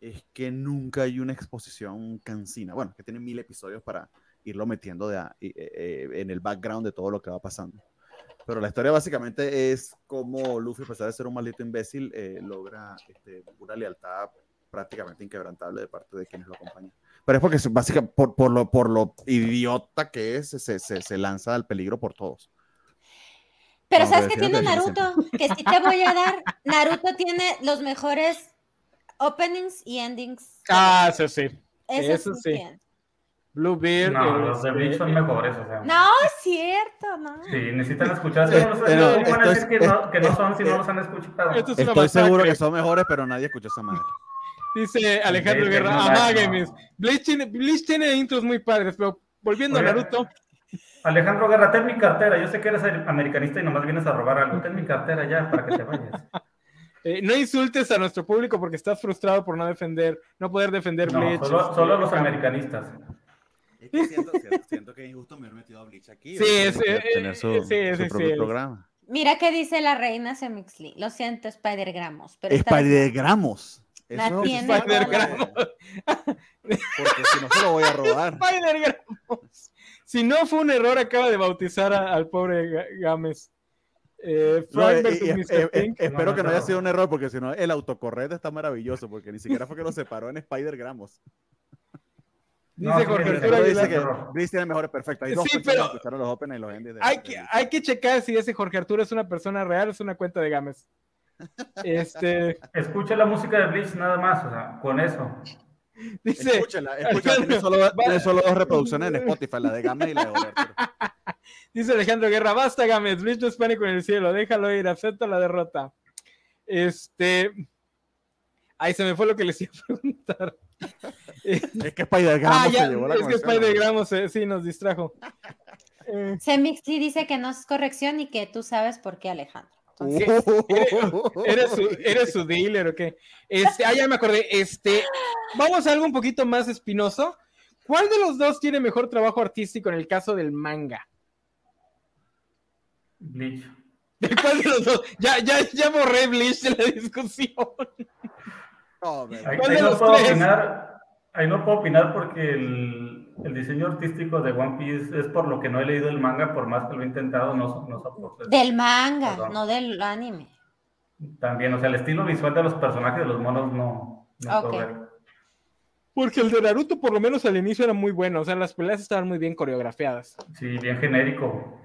es que nunca hay una exposición cansina. Bueno, que tiene mil episodios para irlo metiendo de a- eh, eh, en el background de todo lo que va pasando. Pero la historia básicamente es cómo Luffy, a pesar de ser un maldito imbécil, eh, logra este, una lealtad prácticamente inquebrantable de parte de quienes lo acompañan. Pero es porque básicamente por, por lo, por lo idiota que es, se, se, se lanza al peligro por todos. Pero No, ¿sabes no tiene Naruto? Que sí te voy a dar. Naruto tiene los mejores openings y endings. Ah, eso sí. Eso, eso sí. sí. Tiene. Bluebeard. No, los de este, Bleach son mejores, o sea. No, es cierto, no. Sí, necesitan escuchar. Eh, ¿Cómo, no- eh, cómo van a decir es- que no, que no son si eh, no los han escuchado? esto es una Estoy seguro que son mejores, pero nadie escuchó esa madre. Dice Alejandro Sí, Guerra, no, amáguemes. Bleach tiene, Bleach tiene intros muy padres, pero volviendo a. Naruto, Alejandro Guerra, ten mi cartera. Yo sé que eres americanista y nomás vienes a robar algo. Ten mi cartera ya para que te vayas. eh, no insultes a nuestro público porque estás frustrado por no defender, no poder defender No, Bleach. solo, este, solo los americanistas. Es que siento, siento- siento que es injusto me haber metido a Bleach aquí. Sí, es- eh, tener su, sí, su sí, propio sí. programa. Mira qué dice la reina Semixly. Lo siento, Spider Gramos. Pero. Spider-Gramos. La Eso tiene Spider-Gramos. Porque si no se lo voy a robar. Spider-Gramos. Si no fue un error, acaba de bautizar a- al pobre Gámez. Eh, No, eh, eh, espero No, no, que no haya sido un error, porque si no, el autocorrecto está maravilloso, porque ni siquiera fue que lo separó en Spider-Gramos. No, Dice Jorge Arturo Aguilar. dice que- Bleach tiene mejores perfecto. Hay dos Sí, pero- que escucharon los Open y los Endings de- Hay de que, hay que checar si ese Jorge Arturo es una persona real o es una cuenta de Gámez. Este, Escucha la música de Bleach nada más, o sea, con eso. dice, Escúchenla, escúchenla. Tiene solo, tiene solo dos reproducciones en Spotify, la de Game y la de Jorge Arturo. dice Alejandro Guerra, basta Gámez, Bleach no es pánico en el cielo, déjalo ir, acepta la derrota. Este, ahí se me fue lo que les iba a preguntar. Es que Spider-Gramos ah, ya, se llevó la es que Spider eh, sí nos distrajo. Semixly dice que no es corrección y que tú sabes por qué, Alejandro. Entonces, ¿Eres su, ¿Eres su dealer o qué? Este, ah, ya me acordé. Este, vamos a algo un poquito más espinoso. ¿Cuál de los dos tiene mejor trabajo artístico en el caso del manga? Bleach. ¿De cuál de los dos? Ya, ya, ya borré Bleach de la discusión. No, Ahí, ¿Cuál ahí de no puedo opinar, ahí no puedo opinar porque el, el diseño artístico de One Piece es por lo que no he leído el manga, por más que lo he intentado, no, no soporto. del manga, Perdón. no del anime. También, o sea, el estilo visual de los personajes de los monos no, no puedo Ok. ver. Porque el de Naruto, por lo menos al inicio, era muy bueno. O sea, las peleas estaban muy bien coreografiadas. Sí, bien genérico.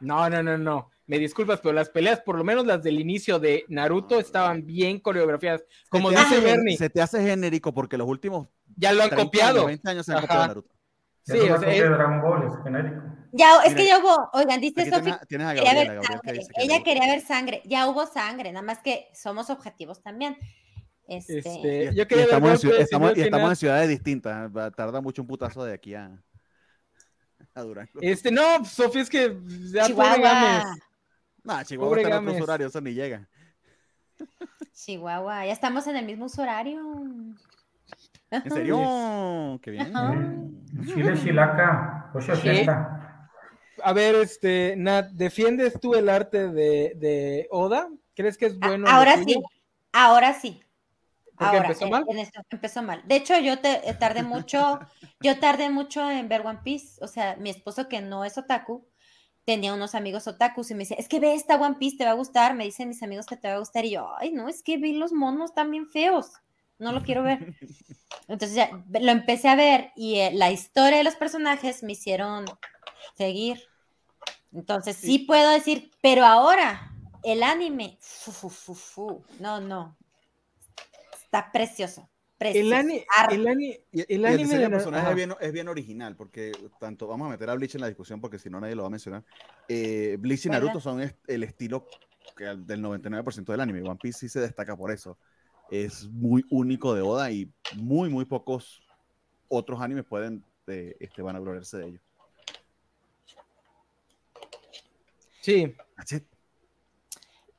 No, no, no, no. Me disculpas, pero las peleas, por lo menos las del inicio de Naruto, estaban bien coreografiadas. Como dice hace- Bernie, Se te hace genérico porque los últimos ya lo han 30 copiado. años, 20 años se han Ajá. copiado Naruto. Sí, es es- de Dragon Ball, es genérico. Ya, es que ya hubo, oigan, dice Sofi, quería ver sangre. que Ella quería ver sangre. Ya hubo sangre, nada más que somos objetivos también. Este, Este, Y- yo y quería ver estamos, en, estamos- señor y estamos en ciudades distintas. va- Tarda mucho un putazo de aquí a, a Durango. Este, no, Sofía, es que ya Chihuahua. No, Chihuahua pobre está en otros horarios, eso ni llega. Chihuahua, ya estamos en el mismo uso horario. ¿En serio? Qué bien. Chile Chilaca, 880. A ver, este, Nat, ¿defiendes tú el arte de, de Oda? ¿Crees que es bueno? ahora sí, ahora sí. ¿Por qué Ahora, empezó en- mal? en esto, empezó mal. De hecho, yo te, eh, tardé mucho, yo tardé mucho en ver One Piece. O sea, mi esposo que no es otaku, tenía unos amigos otakus y me decía, es que ve esta One Piece, te va a gustar. Me dicen mis amigos que te va a gustar. Y yo, ay, no, es que vi los monos también feos. No lo quiero ver. Entonces ya lo empecé a ver y eh, la historia de los personajes me hicieron seguir. Entonces sí, puedo decir, pero ahora el anime, fu, fu, fu, fu. no, no, está precioso. El, ani- el, ani- Y, el y el anime diseño de personaje es bien, es bien original, porque tanto vamos a meter a Bleach en la discusión, porque si no nadie lo va a mencionar. Eh, Bleach y ¿Verdad? Naruto son est- el estilo que del 99% del anime. One Piece sí se destaca por eso. es muy único de Oda y muy, muy pocos otros animes pueden, eh, este, van a gloriarse de ello. Sí.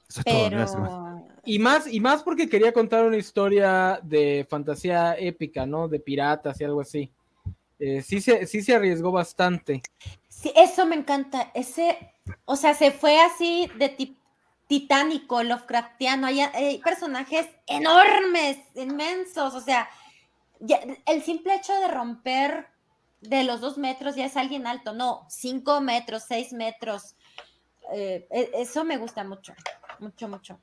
Eso es todo, gracias. Y más, y más porque quería contar una historia de fantasía épica, ¿no? De piratas y algo así. Eh, sí, se, sí se arriesgó bastante. sí, eso me encanta. Ese, o sea, se fue así de ti- titánico, Lovecraftiano. Hay, personajes enormes, inmensos. O sea, el simple hecho de romper de los dos metros ya es alguien alto. No, cinco metros, seis metros. Eh, e- eso me gusta mucho, mucho, mucho.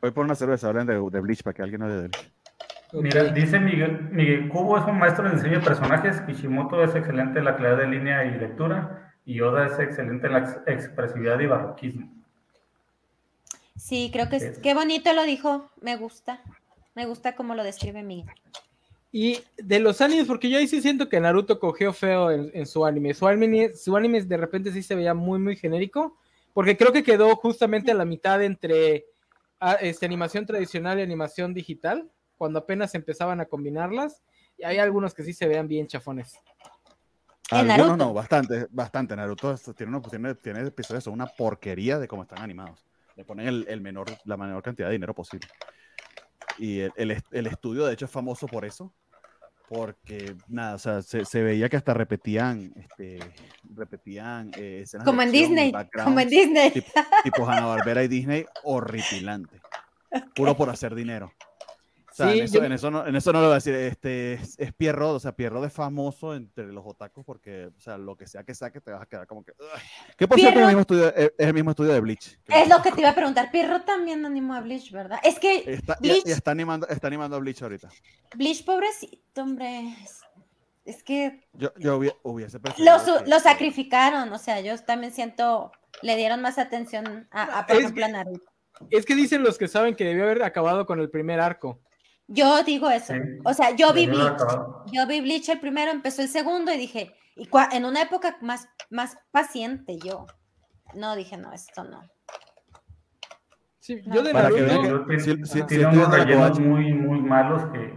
Voy por una cerveza, hablen de, de Bleach para que alguien hable de Bleach. Mira, dice Miguel, Miguel Kubo es un maestro de diseño de personajes, Kishimoto es excelente en la claridad de línea y lectura, y Oda es excelente en la ex- expresividad y barroquismo. Sí, creo que es, qué bonito lo dijo. Me gusta. Me gusta cómo lo describe Miguel. Y de los animes, porque yo ahí sí siento que Naruto cogió feo en, en su anime. Su anime. Su anime de repente sí se veía muy, muy genérico, porque creo que quedó justamente a la mitad entre ah, este, animación tradicional y animación digital, cuando apenas empezaban a combinarlas. Y hay algunos que sí se vean bien chafones. En Algunos no, bastante, bastante. Naruto tiene, unos- tiene, tiene episodios, son una porquería de cómo están animados. Le ponen el, el menor, la menor cantidad de dinero posible. Y el, el el estudio, de hecho, es famoso por eso. Porque, nada, o sea, se, se veía que hasta repetían, este, repetían eh, escenas de Como en acción y Disney. Como en Disney. tipo, tipo Hanna-Barbera y Disney, horripilante. Puro por hacer dinero. Sea, Sí, en, eso, yo- en, eso no, en eso no lo voy a decir. Este, es, es Pierrot, o sea, Pierrot es famoso entre los otakus porque, o sea, lo que sea que saque te vas a quedar como que... Que por cierto es el, Pierrot- mismo estudio, es, es el mismo estudio de Bleach. Es lo que te iba a preguntar. Pierro también animó a Bleach, ¿verdad? Es que Está, y- Bleach- y está, animando, está animando a Bleach ahorita. Bleach, pobrecito, hombre. Es, que Yo, yo hubiese, preferido lo, que- lo sacrificaron. O sea, yo también siento. Le dieron más atención a, a por Es ejemplo, a Naruto. Es que dicen los que saben que debió haber acabado con el primer arco. Yo digo eso. Sí. O sea, yo vi Bleach. Yo vi Bleach el primero, empezó el segundo y dije, y cua- en una época más, más paciente yo. No, dije, no, esto no. Sí, No. yo de Para que Naruto. que- Tiene- sí- sí- sí tiene estoy unos rellenos covacha. muy, muy malos que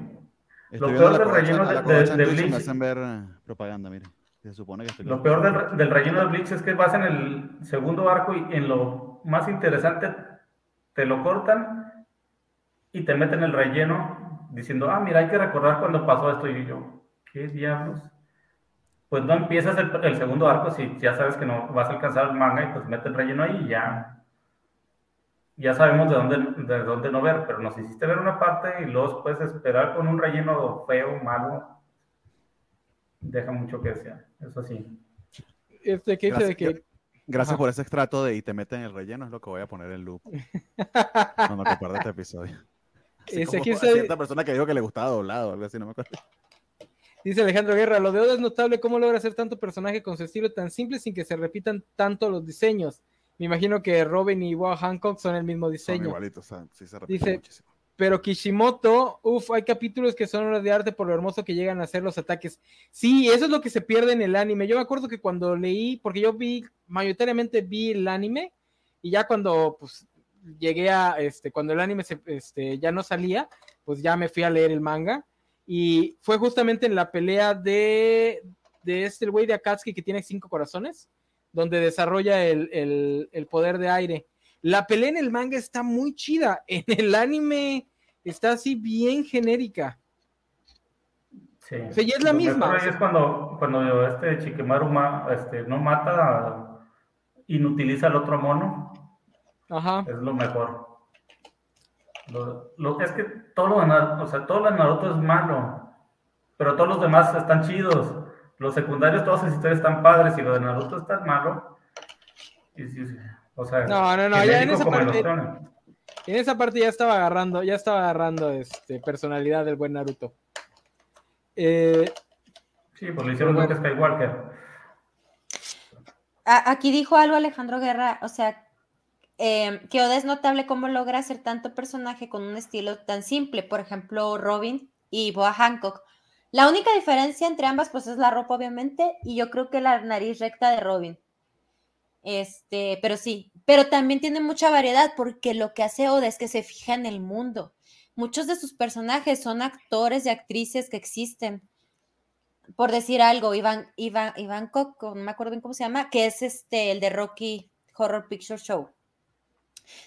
Estoy lo peor del relleno de- de me Bleach. hacen ver eh, propaganda, mire. Se supone que estoy Lo peor del, del relleno de Bleach es que vas en el segundo arco y en lo más interesante te lo cortan y te meten el relleno diciendo, ah, mira, hay que recordar cuando pasó esto. Y yo, ¿qué diablos? Pues no empiezas el, el segundo arco si ya sabes que no vas a alcanzar el manga y pues mete el relleno ahí y ya. Ya sabemos de dónde, de dónde no ver, pero nos hiciste ver una parte y luego puedes esperar con un relleno feo, malo. Deja mucho que desear, eso sí. Este, que dice de que. Gracias Ajá. por ese extracto de y te meten el relleno, es lo que voy a poner en loop cuando comparta este episodio. Así como aquí cierta persona que dijo que le gustaba doblado algo así, no me acuerdo. Dice Alejandro Guerra, lo de Oda es notable cómo logra hacer tanto personaje con su estilo tan simple sin que se repitan tanto los diseños. Me imagino que Robin y Boa Hancock son el mismo Son diseño. igualitos, o sea, sí se Dice- muchísimo. Pero Kishimoto, uff, hay capítulos que son obras de arte por lo hermoso que llegan a ser los ataques. Sí, eso es lo que se pierde en el anime. Yo me acuerdo que cuando leí, porque yo vi, mayoritariamente vi el anime, y ya cuando pues llegué a, este, cuando el anime se, este, ya no salía, pues ya me fui a leer el manga. Y fue justamente en la pelea de, de este el güey de Akatsuki que tiene cinco corazones, donde desarrolla el, el- el poder de aire. La pelea en el manga está muy chida. En el anime está así bien genérica. Sí. O sea, y es la Lo misma, es cuando, cuando este Shikemaru ma- este, no mata, inutiliza al otro mono, Ajá. es lo mejor. Lo, lo- es que todo lo de Naruto, o sea, todo lo de Naruto es malo, pero todos los demás están chidos. Los secundarios, todas las historias están padres y lo de Naruto está malo. Y sí, o sea, No, no, no, ya en esa parte-. En esa parte ya estaba agarrando, ya estaba agarrando este, personalidad del buen Naruto. Eh, Sí, pues lo hicieron Luke Skywalker. A- aquí dijo algo Alejandro Guerra, o sea, eh, que Oda es notable cómo logra hacer tanto personaje con un estilo tan simple, por ejemplo, Robin y Boa Hancock. La única diferencia entre ambas, pues es la ropa, obviamente, y yo creo que la nariz recta de Robin. Este, pero sí, pero también tiene mucha variedad porque lo que hace Oda es que se fija en el mundo muchos de sus personajes son actores y actrices que existen. Por decir algo, Iván, Iván, no me acuerdo bien cómo se llama, que es este, el de Rocky Horror Picture Show.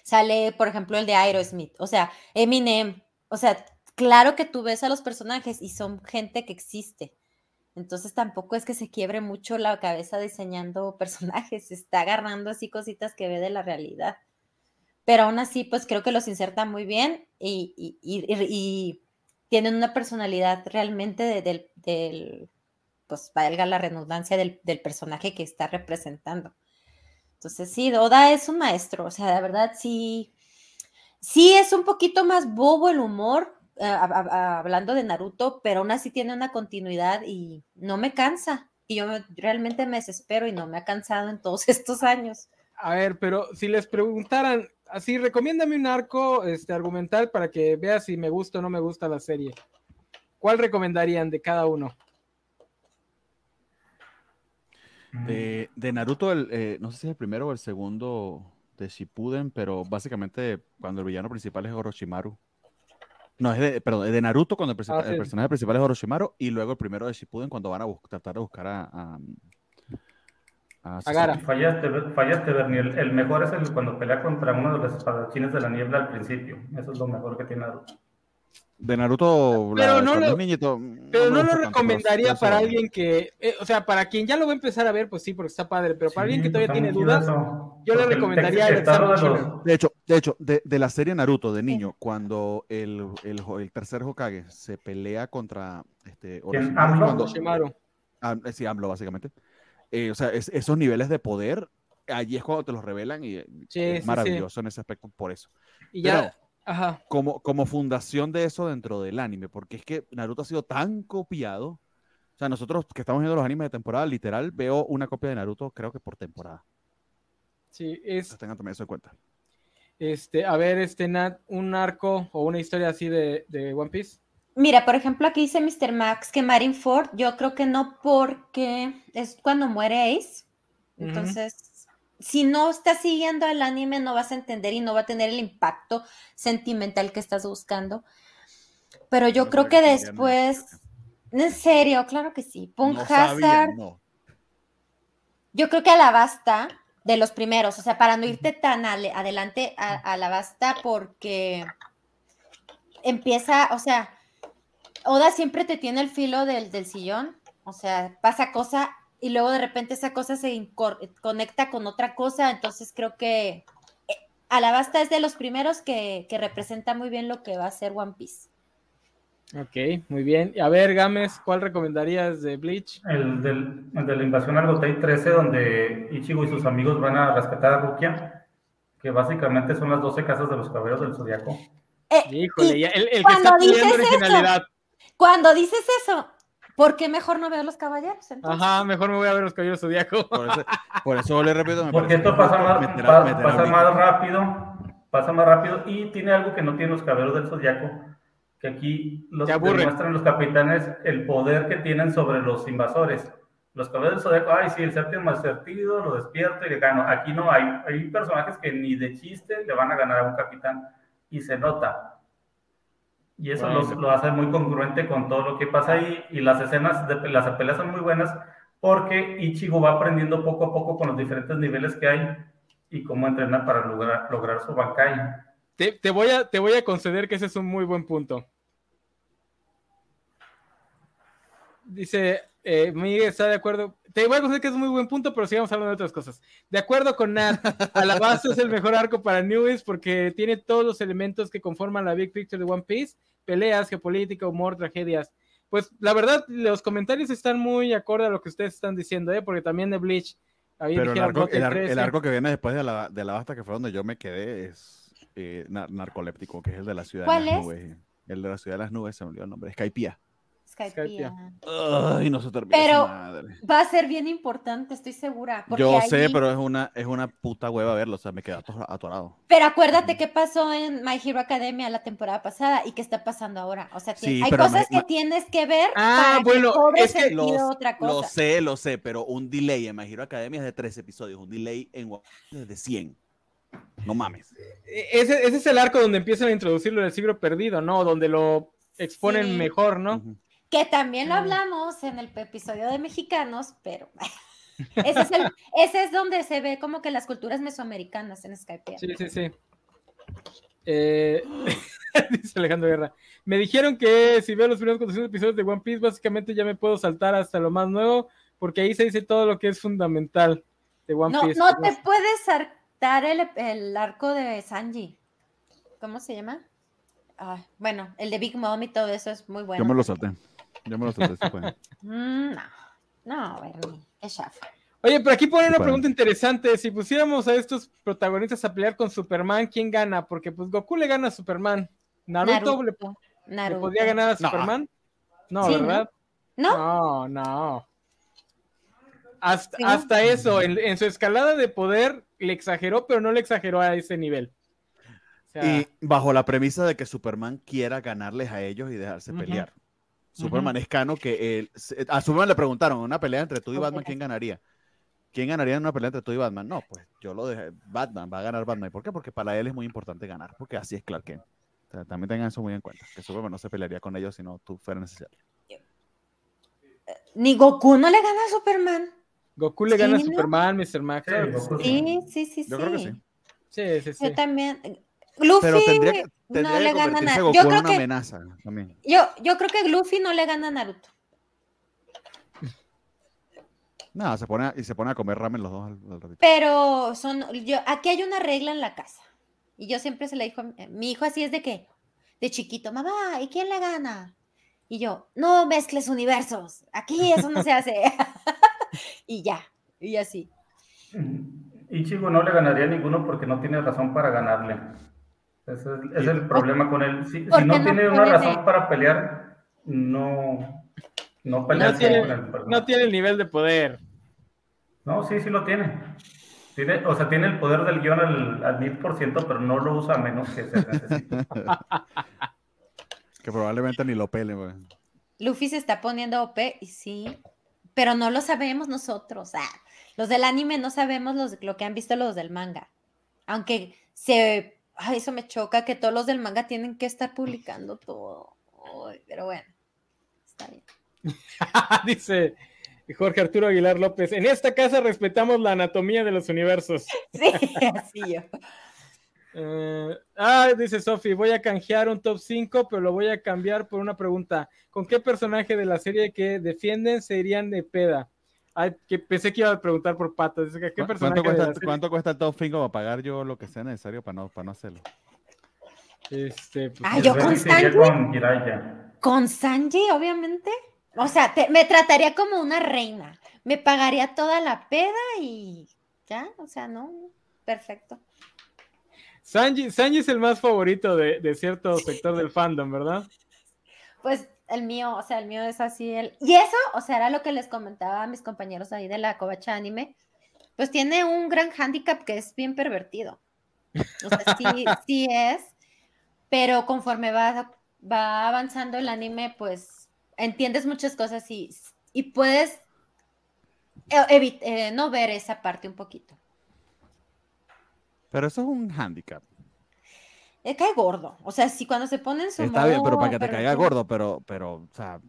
Sale, por ejemplo, el de Aerosmith, o sea, Eminem, o sea, claro que tú ves a los personajes y son gente que existe. Entonces tampoco es que se quiebre mucho la cabeza diseñando personajes, se está agarrando así cositas que ve de la realidad. Pero aún así, pues creo que los inserta muy bien y, tienen una personalidad realmente del, pues valga la redundancia, del, del, personaje que está representando. Entonces, sí, Oda es un maestro, o sea, de verdad sí, sí es un poquito más bobo el humor, eh, hablando de Naruto, pero aún así tiene una continuidad y no me cansa. Y yo realmente me desespero y no me ha cansado en todos estos años. A ver, pero si les preguntaran, así, recomiéndame un arco este, argumental para que veas si me gusta o no me gusta la serie. ¿Cuál recomendarían de cada uno? De, Naruto, el, eh, no sé si es el primero o el segundo de Shippuden, pero básicamente cuando el villano principal es Orochimaru. No, es de, perdón, es de Naruto cuando el, ah, personaje principal es Orochimaru y luego el primero de Shippuden cuando van a tratar de buscar a... a, a fallaste, fallaste, Bernie. El, mejor es el cuando pelea contra uno de los espadachines de la niebla al principio. Eso es lo mejor que tiene Naruto. De Naruto, pero no lo, pero no, lo recomendaría para alguien que, eh, o sea, para quien ya lo va a empezar a ver, pues sí, porque está padre, pero para alguien que todavía tiene dudas, yo le recomendaría el, De hecho, de hecho, de, la serie Naruto de niño, cuando el, el, tercer Hokage se pelea contra este Orochimaru, ah, eh, sí, AMLO, básicamente. Eh, o sea, esos niveles de poder, allí es cuando te los revelan y es maravilloso en ese aspecto por eso. Y ya, como, como fundación de eso dentro del anime, porque es que Naruto ha sido tan copiado. O sea, nosotros que estamos viendo los animes de temporada, literal, veo una copia de Naruto, creo que por temporada. Sí, es. tengan también eso en cuenta. Este, a ver, este, Nat, un arco o una historia así de, One Piece. Mira, por ejemplo, aquí dice Mr. Max que Marineford, yo creo que no porque es cuando muere Ace. Entonces, si no estás siguiendo el anime, no vas a entender y no va a tener el impacto sentimental que estás buscando. Pero yo creo que después, en serio, claro que sí. Punk Hazard. Yo creo que a la basta de los primeros, o sea, para no irte tan adelante a, la basta, porque empieza, o sea, Oda siempre te tiene el filo del, del sillón, o sea, pasa cosa y luego de repente esa cosa se conecta con otra cosa, entonces creo que eh, Alabasta es de los primeros que, representa muy bien lo que va a ser One Piece. Ok, muy bien. A ver, Gámez, ¿cuál recomendarías de Bleach? El, del, de la invasión al Gotei 13, donde Ichigo y sus amigos van a rescatar a Rukia, que básicamente son las 12 casas de los caballeros del Zodiaco. Eh, Híjole, el, el que está pidiendo originalidad. cuando dices eso, ¿Por qué mejor no veo los caballeros? Ajá, mejor me voy a ver los caballeros zodiaco. Por eso, por eso le repito. Porque esto pasa, más, pasa más rápido, pasa más rápido y tiene algo que no tienen los caballeros del zodiaco, que aquí los demuestran los capitanes el poder que tienen sobre los invasores. Los caballeros del zodiaco, ay, sí, el séptimo más certido, lo despierto y le gano. Aquí no hay, hay personajes que ni de chiste le van a ganar a un capitán y se nota y eso lo, hace muy congruente con todo lo que pasa ahí. Y las escenas de las peleas son muy buenas porque Ichigo va aprendiendo poco a poco con los diferentes niveles que hay y cómo entrenar para lograr, lograr su Bankai. Te, te, voy a, te voy a conceder que ese es un muy buen punto. Dice, eh, Miguel está de acuerdo. Te voy a conceder que es un muy buen punto, pero sigamos hablando de otras cosas. De acuerdo con Nat, Alabasta es el mejor arco para Newest porque tiene todos los elementos que conforman la Big Picture de One Piece: peleas, geopolítica, humor, tragedias. Pues la verdad, los comentarios están muy acorde a lo que ustedes están diciendo, ¿eh? porque también de Bleach. Pero el arco, el, arco, que viene después de la, de la basta, que fue donde yo me quedé, es eh, narcoléptico, que es el de la ciudad de las nubes. El de la ciudad de las nubes, se me olvidó el nombre, Skypiea. Ay, no se Pero va a ser bien importante, estoy segura. Yo sé, pero es una, es una puta hueva verlo, o sea, me quedé atorado. Pero acuérdate qué pasó en My Hero Academia la temporada pasada y qué está pasando ahora. O sea, hay cosas que tienes que ver ah, bueno, es que otra cosa. Lo sé, lo sé, pero un delay en My Hero Academia es de tres episodios, un delay en es de 100. no mames. E- Ese, ese es el arco donde empiezan a introducirlo del siglo perdido, ¿no? Donde lo exponen Sí. mejor, ¿no? Que también lo hablamos en el episodio de mexicanos, pero ese es, el- ese es donde se ve como que las culturas mesoamericanas en Skype. Sí, sí, sí. Eh, dice Alejandro Guerra. Me dijeron que si veo los primeros 400 episodios de One Piece, básicamente ya me puedo saltar hasta lo más nuevo, porque ahí se dice todo lo que es fundamental de One No, Piece. no te puedes saltar el, el arco de Sanji. ¿Cómo se llama? Ah, bueno, el de Big Mom y todo eso es muy bueno. Yo me lo salté. Yo me lo fue. Mm, no, no, Bernie, es chafa. Oye, pero aquí ponen una pregunta interesante. Si pusiéramos a estos protagonistas a pelear con Superman, ¿quién gana? Porque pues Goku le gana a Superman. Naruto, le, Naruto. le Naruto. podría ganar a No. Superman. No, Sí, ¿no? ¿verdad? ¿No? No, no. Hasta, Sí. hasta eso, en, en su escalada de poder le exageró, pero no le exageró a ese nivel. O sea, Y bajo la premisa de que Superman quiera ganarles a ellos y dejarse pelear. Superman es cano que él, a Superman le preguntaron, una pelea entre tú y Batman, ¿quién ganaría? ¿Quién ganaría en una pelea entre tú y Batman? No, pues yo lo dejé, Batman, va a ganar Batman. ¿Y por qué? Porque para él es muy importante ganar, porque así es Clark Kent. O sea, también tengan eso muy en cuenta, que Superman no se pelearía con ellos si no tú fuera necesario. Ni Goku no le gana a Superman. Goku le gana a. Superman, Mr. Max. Sí, sí, sí, sí. Yo creo que sí. Sí, sí, sí. Yo también. Luffy Pero tendría que, tendría no que le gana a. Goku Yo creo una que amenaza también. yo, yo creo que Luffy no le gana a Naruto. No, se pone a- y se pone a comer ramen los dos al, al ratito. Pero son, yo, aquí hay una regla en la casa. Y yo siempre se le dijo, a mi- mi hijo así es de que, de chiquito, mamá, ¿y quién le gana? Y yo, no mezcles universos, aquí eso no se hace. y ya, y así. Ichigo no le ganaría a ninguno porque no tiene razón para ganarle. Ese es, es el problema con él. Si, si ¿Por qué no no tiene una razón para pelear, no, no pelea No tiene, con el personaje. no tiene el nivel de poder. No, sí, sí lo tiene. tiene. O sea, tiene el poder del guion al, al mil por ciento, pero no lo usa a menos que se necesite. Que probablemente ni lo pele, güey. Luffy se está poniendo OP y sí, pero no lo sabemos nosotros. ah, los del anime no sabemos los, lo que han visto los del manga. Aunque se... ay, eso me choca que todos los del manga tienen que estar publicando todo. Ay, pero bueno, está bien. Dice Jorge Arturo Aguilar López. En esta casa respetamos la anatomía de los universos. Sí, así yo. Eh, ah, dice Sofi, voy a canjear un top 5, pero lo voy a cambiar por una pregunta. ¿Con qué personaje de la serie que defienden se irían de peda? Ay, que pensé que iba a preguntar por patas. Dice que, ¿Qué ¿Cu- personaje ¿Cuánto cuesta, cuánto cuesta el top 5 para pagar yo lo que sea necesario para no, para no hacerlo? Este, pues, Ay, yo El con Sanji. con Sanji, obviamente. O sea, te- me trataría como una reina. Me pagaría toda la peda y ya, o sea, no, perfecto. Sanji, Sanji es el más favorito de, de cierto sector del fandom, ¿verdad? Pues el mío, o sea, el mío es así. El... Y eso, o sea, era lo que les comentaba a mis compañeros ahí de la Covacha Anime. Pues tiene un gran hándicap que es bien pervertido. O sea, sí, sí es, pero conforme va, va avanzando el anime, pues entiendes muchas cosas y, y puedes eh, evi- eh, no ver esa parte un poquito. Pero eso es un handicap. Eh, cae gordo. O sea, si cuando se pone en su Está bien, pero para que te caiga gordo, pero, pero, o sea,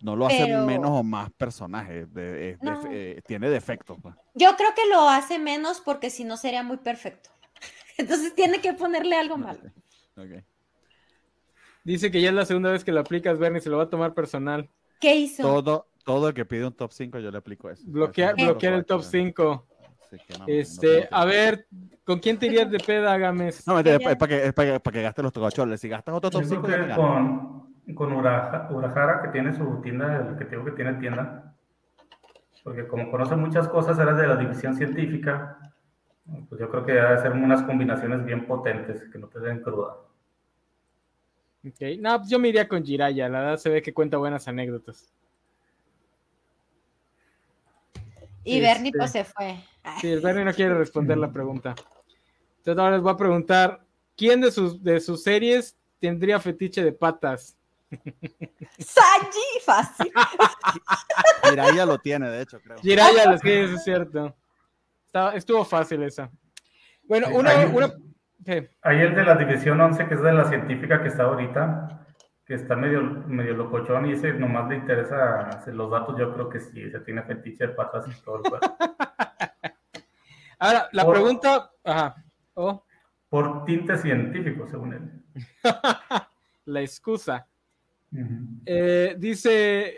no lo hace Pero- menos o más personaje. de- No. eh, tiene defectos. pues. Yo creo que lo hace menos porque si no sería muy perfecto. Entonces tiene que ponerle algo malo. Ok. Dice que ya es la segunda vez que lo aplicas, Bernie, se lo va a tomar personal. ¿Qué hizo? Todo, todo el que pide un top 5 yo le aplico eso. Bloquear, Eso no bloquear el top puedo hacer. 5. Este, tengo a ver, ¿con quién te irías de peda, Gámez? No, mentira, es para que, es para que, para que gastes los tocacholes. Si gastas otro top Yo 5, creo ya me que ganas. con, con Uraja- Urahara, que tiene su tienda, el que te digo que tiene tienda, porque como conoce muchas cosas, era de la división científica, pues yo creo que debe ser unas combinaciones bien potentes que no te den cruda. Ok, No, pues yo me iría con Jiraya, la verdad se ve que cuenta buenas anécdotas. Y Bernie Este, pues se fue. Sí, el Bernie no quiere responder la pregunta. Entonces ahora les voy a preguntar, ¿quién de sus, de sus series tendría fetiche de patas? Sanji, fácil. Mira, ella lo tiene, de hecho, creo. Jiraya, sí, eso es cierto. Estaba- estuvo fácil esa. Bueno, una, una, ¿Qué? Hay el de la División 11, que es de la científica que está ahorita, que está medio, medio locochón y ese nomás le interesa hacer los datos. Yo creo que sí, se tiene fetiche de patas y todo. Ahora, la Por- pregunta. Ajá. Oh, Por tinte científico, según él. la excusa. Eh, dice.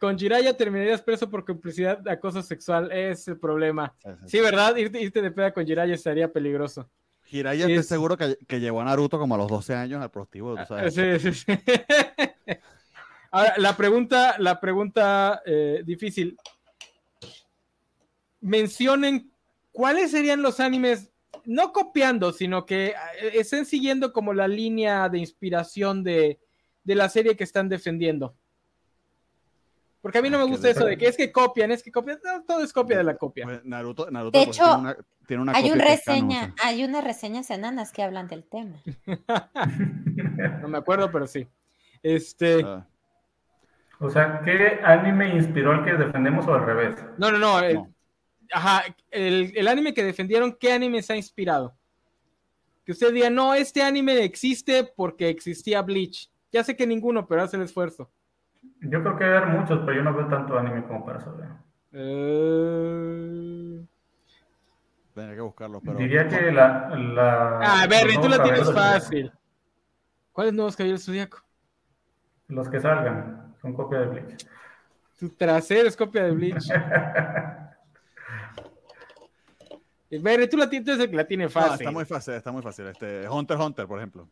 Con Jiraya terminarías preso por complicidad de acoso sexual. Es el problema. Sí, sí, sí. Sí, ¿verdad? Irte, irte de peda con Jiraya estaría peligroso. Jiraiya estoy Es- seguro que, que llevó a Naruto como a los 12 años al prostíbulo, tú sabes. Sí, sí, sí. Ahora, la pregunta, la pregunta eh, difícil. Mencionen cuáles serían los animes, no copiando, sino que eh, estén siguiendo como la línea de inspiración de, de la serie que están defendiendo. Porque a mí no me Ah, qué gusta eso de que es que copian, es que copian, no, todo es copia de la copia. Naruto, Naruto De pues, hecho, tiene una, tiene una Hay copia un reseña, hay unas reseñas enanas que hablan del tema. No me acuerdo, pero sí. Este, Ah, O sea, ¿qué anime inspiró al que defendemos o al revés? no, no, no. eh, No. Ajá, el, el anime que defendieron, ¿qué anime se ha inspirado? Que usted diga, no, este anime existe porque existía Bleach. Ya sé que ninguno, pero hace el esfuerzo. Yo creo que hay muchos, pero yo no veo tanto anime como para saber. Eh, Tendría que buscarlo, pero. Diría que la. la Ah, Berry, tú la tienes fácil. ¿Cuáles nuevos caballeros zodiaco? Zodiaco. Los que salgan son copia de Bleach. Tu trasero es copia de Bleach. Berry, tú la tienes, tú eres el que la tiene No, fácil. está muy fácil, está muy fácil. Este, Hunter x Hunter, por ejemplo.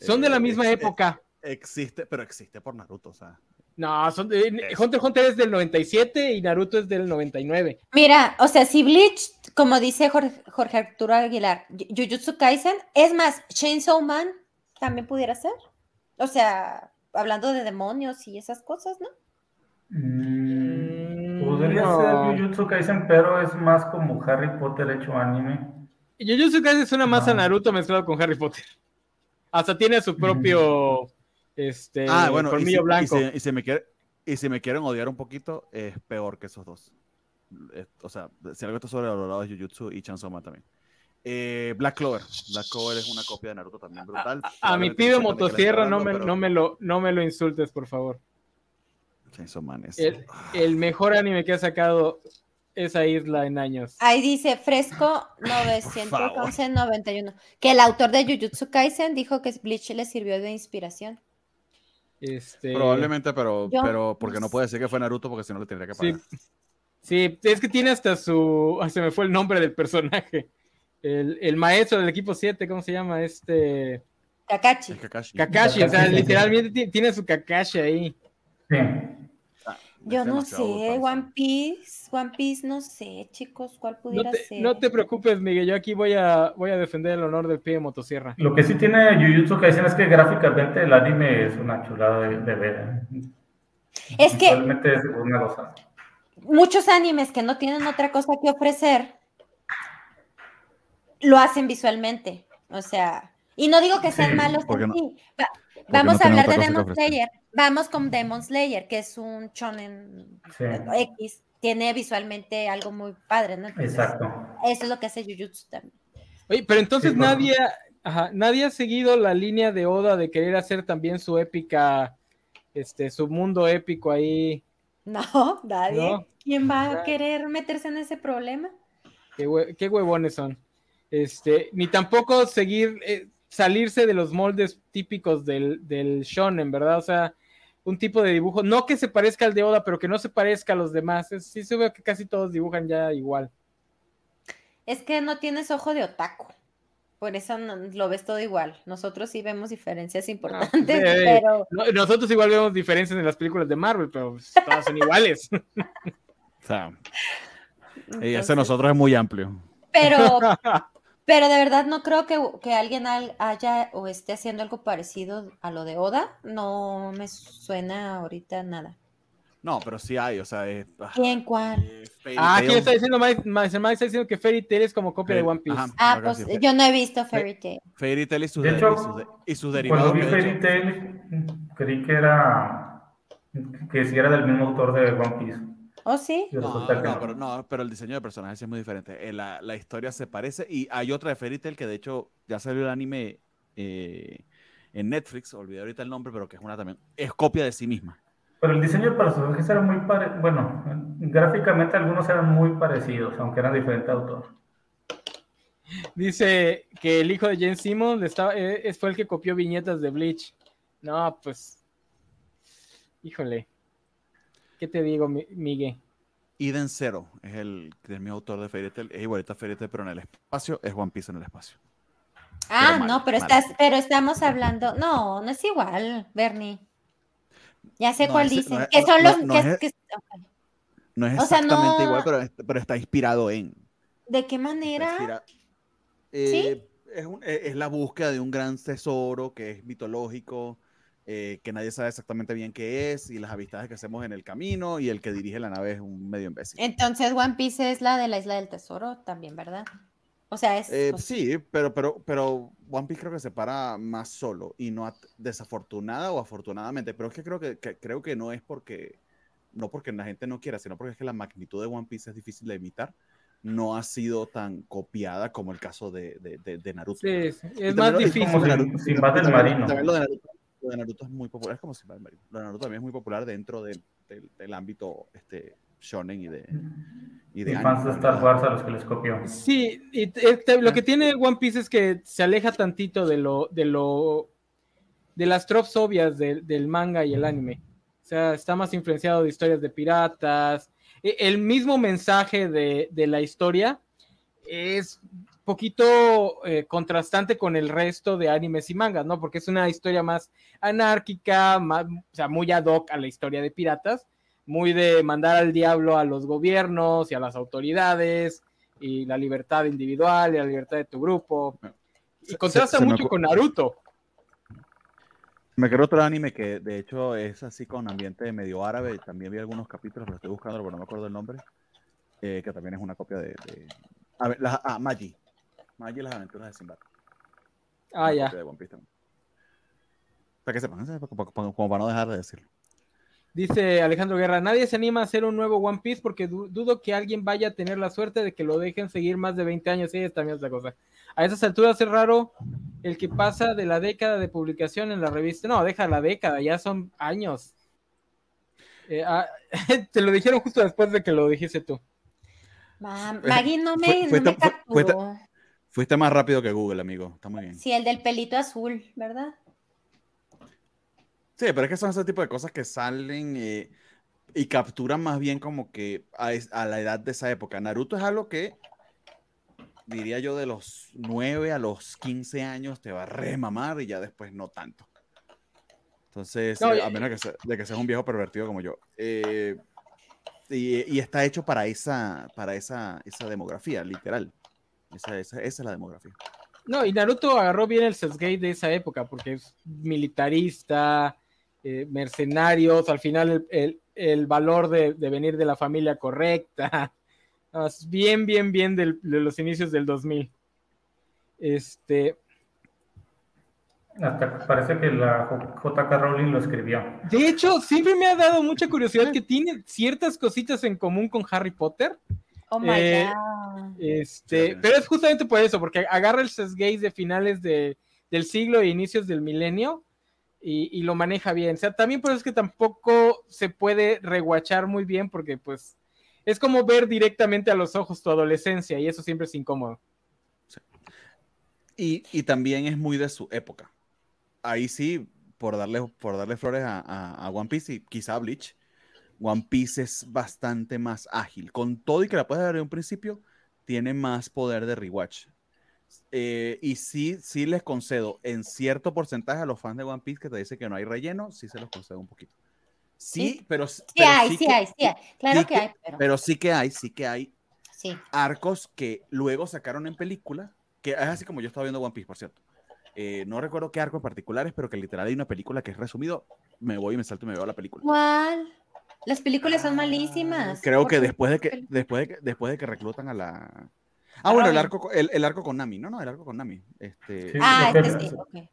Son de la Eh, misma época. Existe, pero existe por Naruto, o sea. No, son de, Es- Hunter x Hunter es del 97 y Naruto es del 99. Mira, o sea, si Bleach, como dice Jorge, Jorge Arturo Aguilar, Jujutsu Kaisen, es más, Chainsaw Man también pudiera ser. O sea, hablando de demonios y esas cosas, ¿no? Mm, podría no. ser Jujutsu Kaisen, pero es más como Harry Potter hecho anime. Jujutsu Kaisen suena más a No. Naruto mezclado con Harry Potter. Hasta tiene su propio este ah, bueno, y si, colmillo y blanco. si- y si me quiere- y si me quieren odiar un poquito, es peor que esos dos. Eh, o sea, si algo está sobrevalorado es Jujutsu y Chainsaw también. Eh, Black Clover. Black Clover es una copia de Naruto también brutal. A mi pibe sepan de qué le motosierra no me, hablando, no, me lo, no me lo insultes, por favor. pero Chainsaw Man es... El, el mejor anime que ha sacado esa isla en años. Ahí dice Fresco 911-91, que el autor de Jujutsu Kaisen dijo que Bleach le sirvió de inspiración. Este, Probablemente, pero, Yo- pero porque no puede decir que fue Naruto porque si no le tendría que pagar. sí, es que tiene hasta su. Se me fue el nombre del personaje. El, el maestro del equipo 7, ¿cómo se llama? Este. Kakashi. Kakashi. Kakashi, o sea, literalmente ti- tiene su Kakashi ahí. Sí. Yo no sé, brutal, One Piece, One Piece, no sé, chicos, ¿cuál No pudiera te, ser? no te preocupes, Miguel, yo aquí voy a, voy a defender el honor del pie de motosierra. Lo que sí tiene Jujutsu Kaisen es que gráficamente el anime es una chulada de, de ver. Es que Realmente es una cosa. muchos animes que no tienen otra cosa que ofrecer lo hacen visualmente. O sea, y no digo que sean Sí, malos porque en no- sí. Va- no vamos a hablar de Demon. Slayer. Vamos con Demon Slayer, que es un shonen Sí. X. Tiene visualmente algo muy padre, ¿no? Entonces, Exacto. Eso es lo que hace Jujutsu también. Oye, pero entonces Sí, nadie, ajá, nadie ha seguido la línea de Oda de querer hacer también su épica, este, su mundo épico ahí. No, nadie. No. ¿Quién va a querer meterse en ese problema? Qué, hue- qué huevones son. Este, ni tampoco seguir, eh, salirse de los moldes típicos del, del shonen, ¿verdad? O sea, un tipo de dibujo, no que se parezca al de Oda, pero que no se parezca a los demás. Es- sí se ve que casi todos dibujan ya igual. Es que no tienes ojo de otaku. Por eso no- lo ves todo igual. Nosotros sí vemos diferencias importantes, sí, sí. pero No- Nosotros igual vemos diferencias en las películas de Marvel, pero pues, todas son iguales. O sea, y ese entonces- nosotros es muy amplio. pero, pero de verdad no creo que, que alguien al- haya o esté haciendo algo parecido a lo de Oda. No me suena ahorita nada. No, pero sí hay, o sea, es... ah, ¿Quién cuál? eh, Ah, Tail. está diciendo Mike, Mike, Mike está diciendo que Fairy Tail es como copia de One Piece. Ajá, Ah, pues yo no he visto Fairy Tail. Fairy Tail y sus, De de- hecho, y sus, de- y sus derivados. Cuando vi Fairy. Tail, creí que era. que sí era del mismo autor de One Piece. ¿Oh, sí? No, no, no. pero, no, pero el diseño de personajes sí es muy diferente. Eh, la, la historia se parece y hay otra de Fairy Tail que de hecho ya salió el anime eh, en Netflix, olvidé ahorita el nombre, pero que es una también, es copia de sí misma. Pero el diseño de personajes era muy parecido. Bueno, gráficamente algunos eran muy parecidos, aunque eran diferente autor. Dice que el hijo de Jane Simmons estaba, eh, es- fue el que copió viñetas de Bleach. No, pues. Híjole. ¿Qué te digo, Mi- Miguel? Eden Zero es el, el mismo autor de Fairy Tail, es igualita a Fairy Tail, pero en el espacio, es One Piece en el espacio. Ah, mal, no, pero mal. estás, pero estamos hablando, no, no es igual, Bernie. Ya sé No cuál es- dicen. no es- que son no- los no que- es- que-. No es O sea, exactamente no- igual, pero, es- pero está inspirado en. ¿De qué manera? inspira- Eh, es, un- es la búsqueda de un gran tesoro que es mitológico, eh, que nadie sabe exactamente bien qué es, y las amistades que hacemos en el camino, y el que dirige la nave es un medio imbécil. Entonces One Piece es la de la isla del tesoro también, ¿verdad? O sea, es Eh, o sea, sí, pero, pero, pero One Piece creo que se para más solo y no at- desafortunada o afortunadamente, pero es que creo que, que- creo que no es porque no porque la gente no quiera, sino porque es que la magnitud de One Piece es difícil de imitar. No ha sido tan copiada como el caso de, de, de- de Naruto. Sí, es, es Y más lo- difícil. Sin- del también- Marino. también lo de Naruto, lo de Naruto es muy popular, es como Marino. Lo de Naruto también es muy popular dentro del, del- del ámbito este, shonen y de, y Y de fans anime, de Star. Wars a los que les copió. Sí, y lo que tiene One Piece es que se aleja tantito de lo, de lo, de las tropes obvias del, del manga y el anime. O sea, está más influenciado de historias de piratas. E- El mismo mensaje de, de la historia es poquito eh, contrastante con el resto de animes y mangas, ¿no? Porque es una historia más anárquica, más, o sea, muy ad hoc a la historia de piratas, muy de mandar al diablo a los gobiernos y a las autoridades, y la libertad individual y la libertad de tu grupo. Y contrasta se- se me mucho con Naruto. Me quedó otro anime que de hecho es así con ambiente medio árabe. También vi algunos capítulos, pero estoy buscando, pero no me acuerdo el nombre. eh, que también es una copia de. de- A ver, las- ah, Magi. Magi y las aventuras de Sinbad. Ah, ya. copia de One Piece también. Para que sepan, ¿eh? como, para no dejar de decirlo. Dice Alejandro Guerra, nadie se anima a hacer un nuevo One Piece porque du- dudo que alguien vaya a tener la suerte de que lo dejen seguir más de 20 años. Sí, es también otra cosa. A esas alturas es raro el que pasa de la década de publicación en la revista. No, deja la década, ya son años. Eh, ah, te lo dijeron justo después de que lo dijiste tú. Ma- Maggie no me, Fue- fue no me tan- fue. Fuiste más rápido que Google, amigo. Está muy bien. Sí, el del pelito azul, ¿verdad? Sí, pero es que son ese tipo de cosas que salen eh, y capturan más bien como que a, es- a la edad de esa época. Naruto es algo que, diría yo, de los 9 a los 15 años te va a remamar y ya después no tanto. Entonces, No, eh, a menos que se- de que seas un viejo pervertido como yo. Eh, y, y está hecho para esa, para esa, esa demografía, literal. Esa, esa- esa es la demografía. No, y Naruto agarró bien el Sasuke de esa época porque es militarista, eh, mercenarios, al final el, el- el valor de, de venir de la familia correcta. No, es bien, bien, bien del- de los inicios del 2000. Este, Hasta parece que la JK Rowling lo escribió. de hecho, siempre me ha dado mucha curiosidad que tiene ciertas cositas en común con Harry Potter. Oh my Eh, God. Este, Sí, pero es justamente por eso, porque agarra el Sasuke de finales de- del siglo e inicios del milenio y, y lo maneja bien. O sea, también por eso es que tampoco se puede reguachar muy bien, porque pues es como ver directamente a los ojos tu adolescencia y eso siempre es incómodo. Y, y también es muy de su época. Ahí sí, por darle, por darle flores a, a- a One Piece y quizá a Bleach, One Piece es bastante más ágil. Con todo y que la puedes ver de un principio, tiene más poder de rewatch. Eh, y sí, sí les concedo en cierto porcentaje a los fans de One Piece que te dicen que no hay relleno, sí se los concedo un poquito. Sí, Sí. pero Sí pero hay, sí que- hay, sí hay. Claro sí que hay, pero Pero sí que hay, sí que hay sí. arcos que luego sacaron en película, que es así como yo estaba viendo One Piece, por cierto. Eh, no recuerdo qué arcos particulares, pero que literal hay una película que es resumido, me voy y me salto y me veo la película. ¿Cuál? Las películas son malísimas. Creo que después de que, después de que, después de que reclutan a la... Ah, bueno, el arco, co- el, el arco con Nami, no, no, el arco con Nami. Este, Sí. Ah, este sí, ok.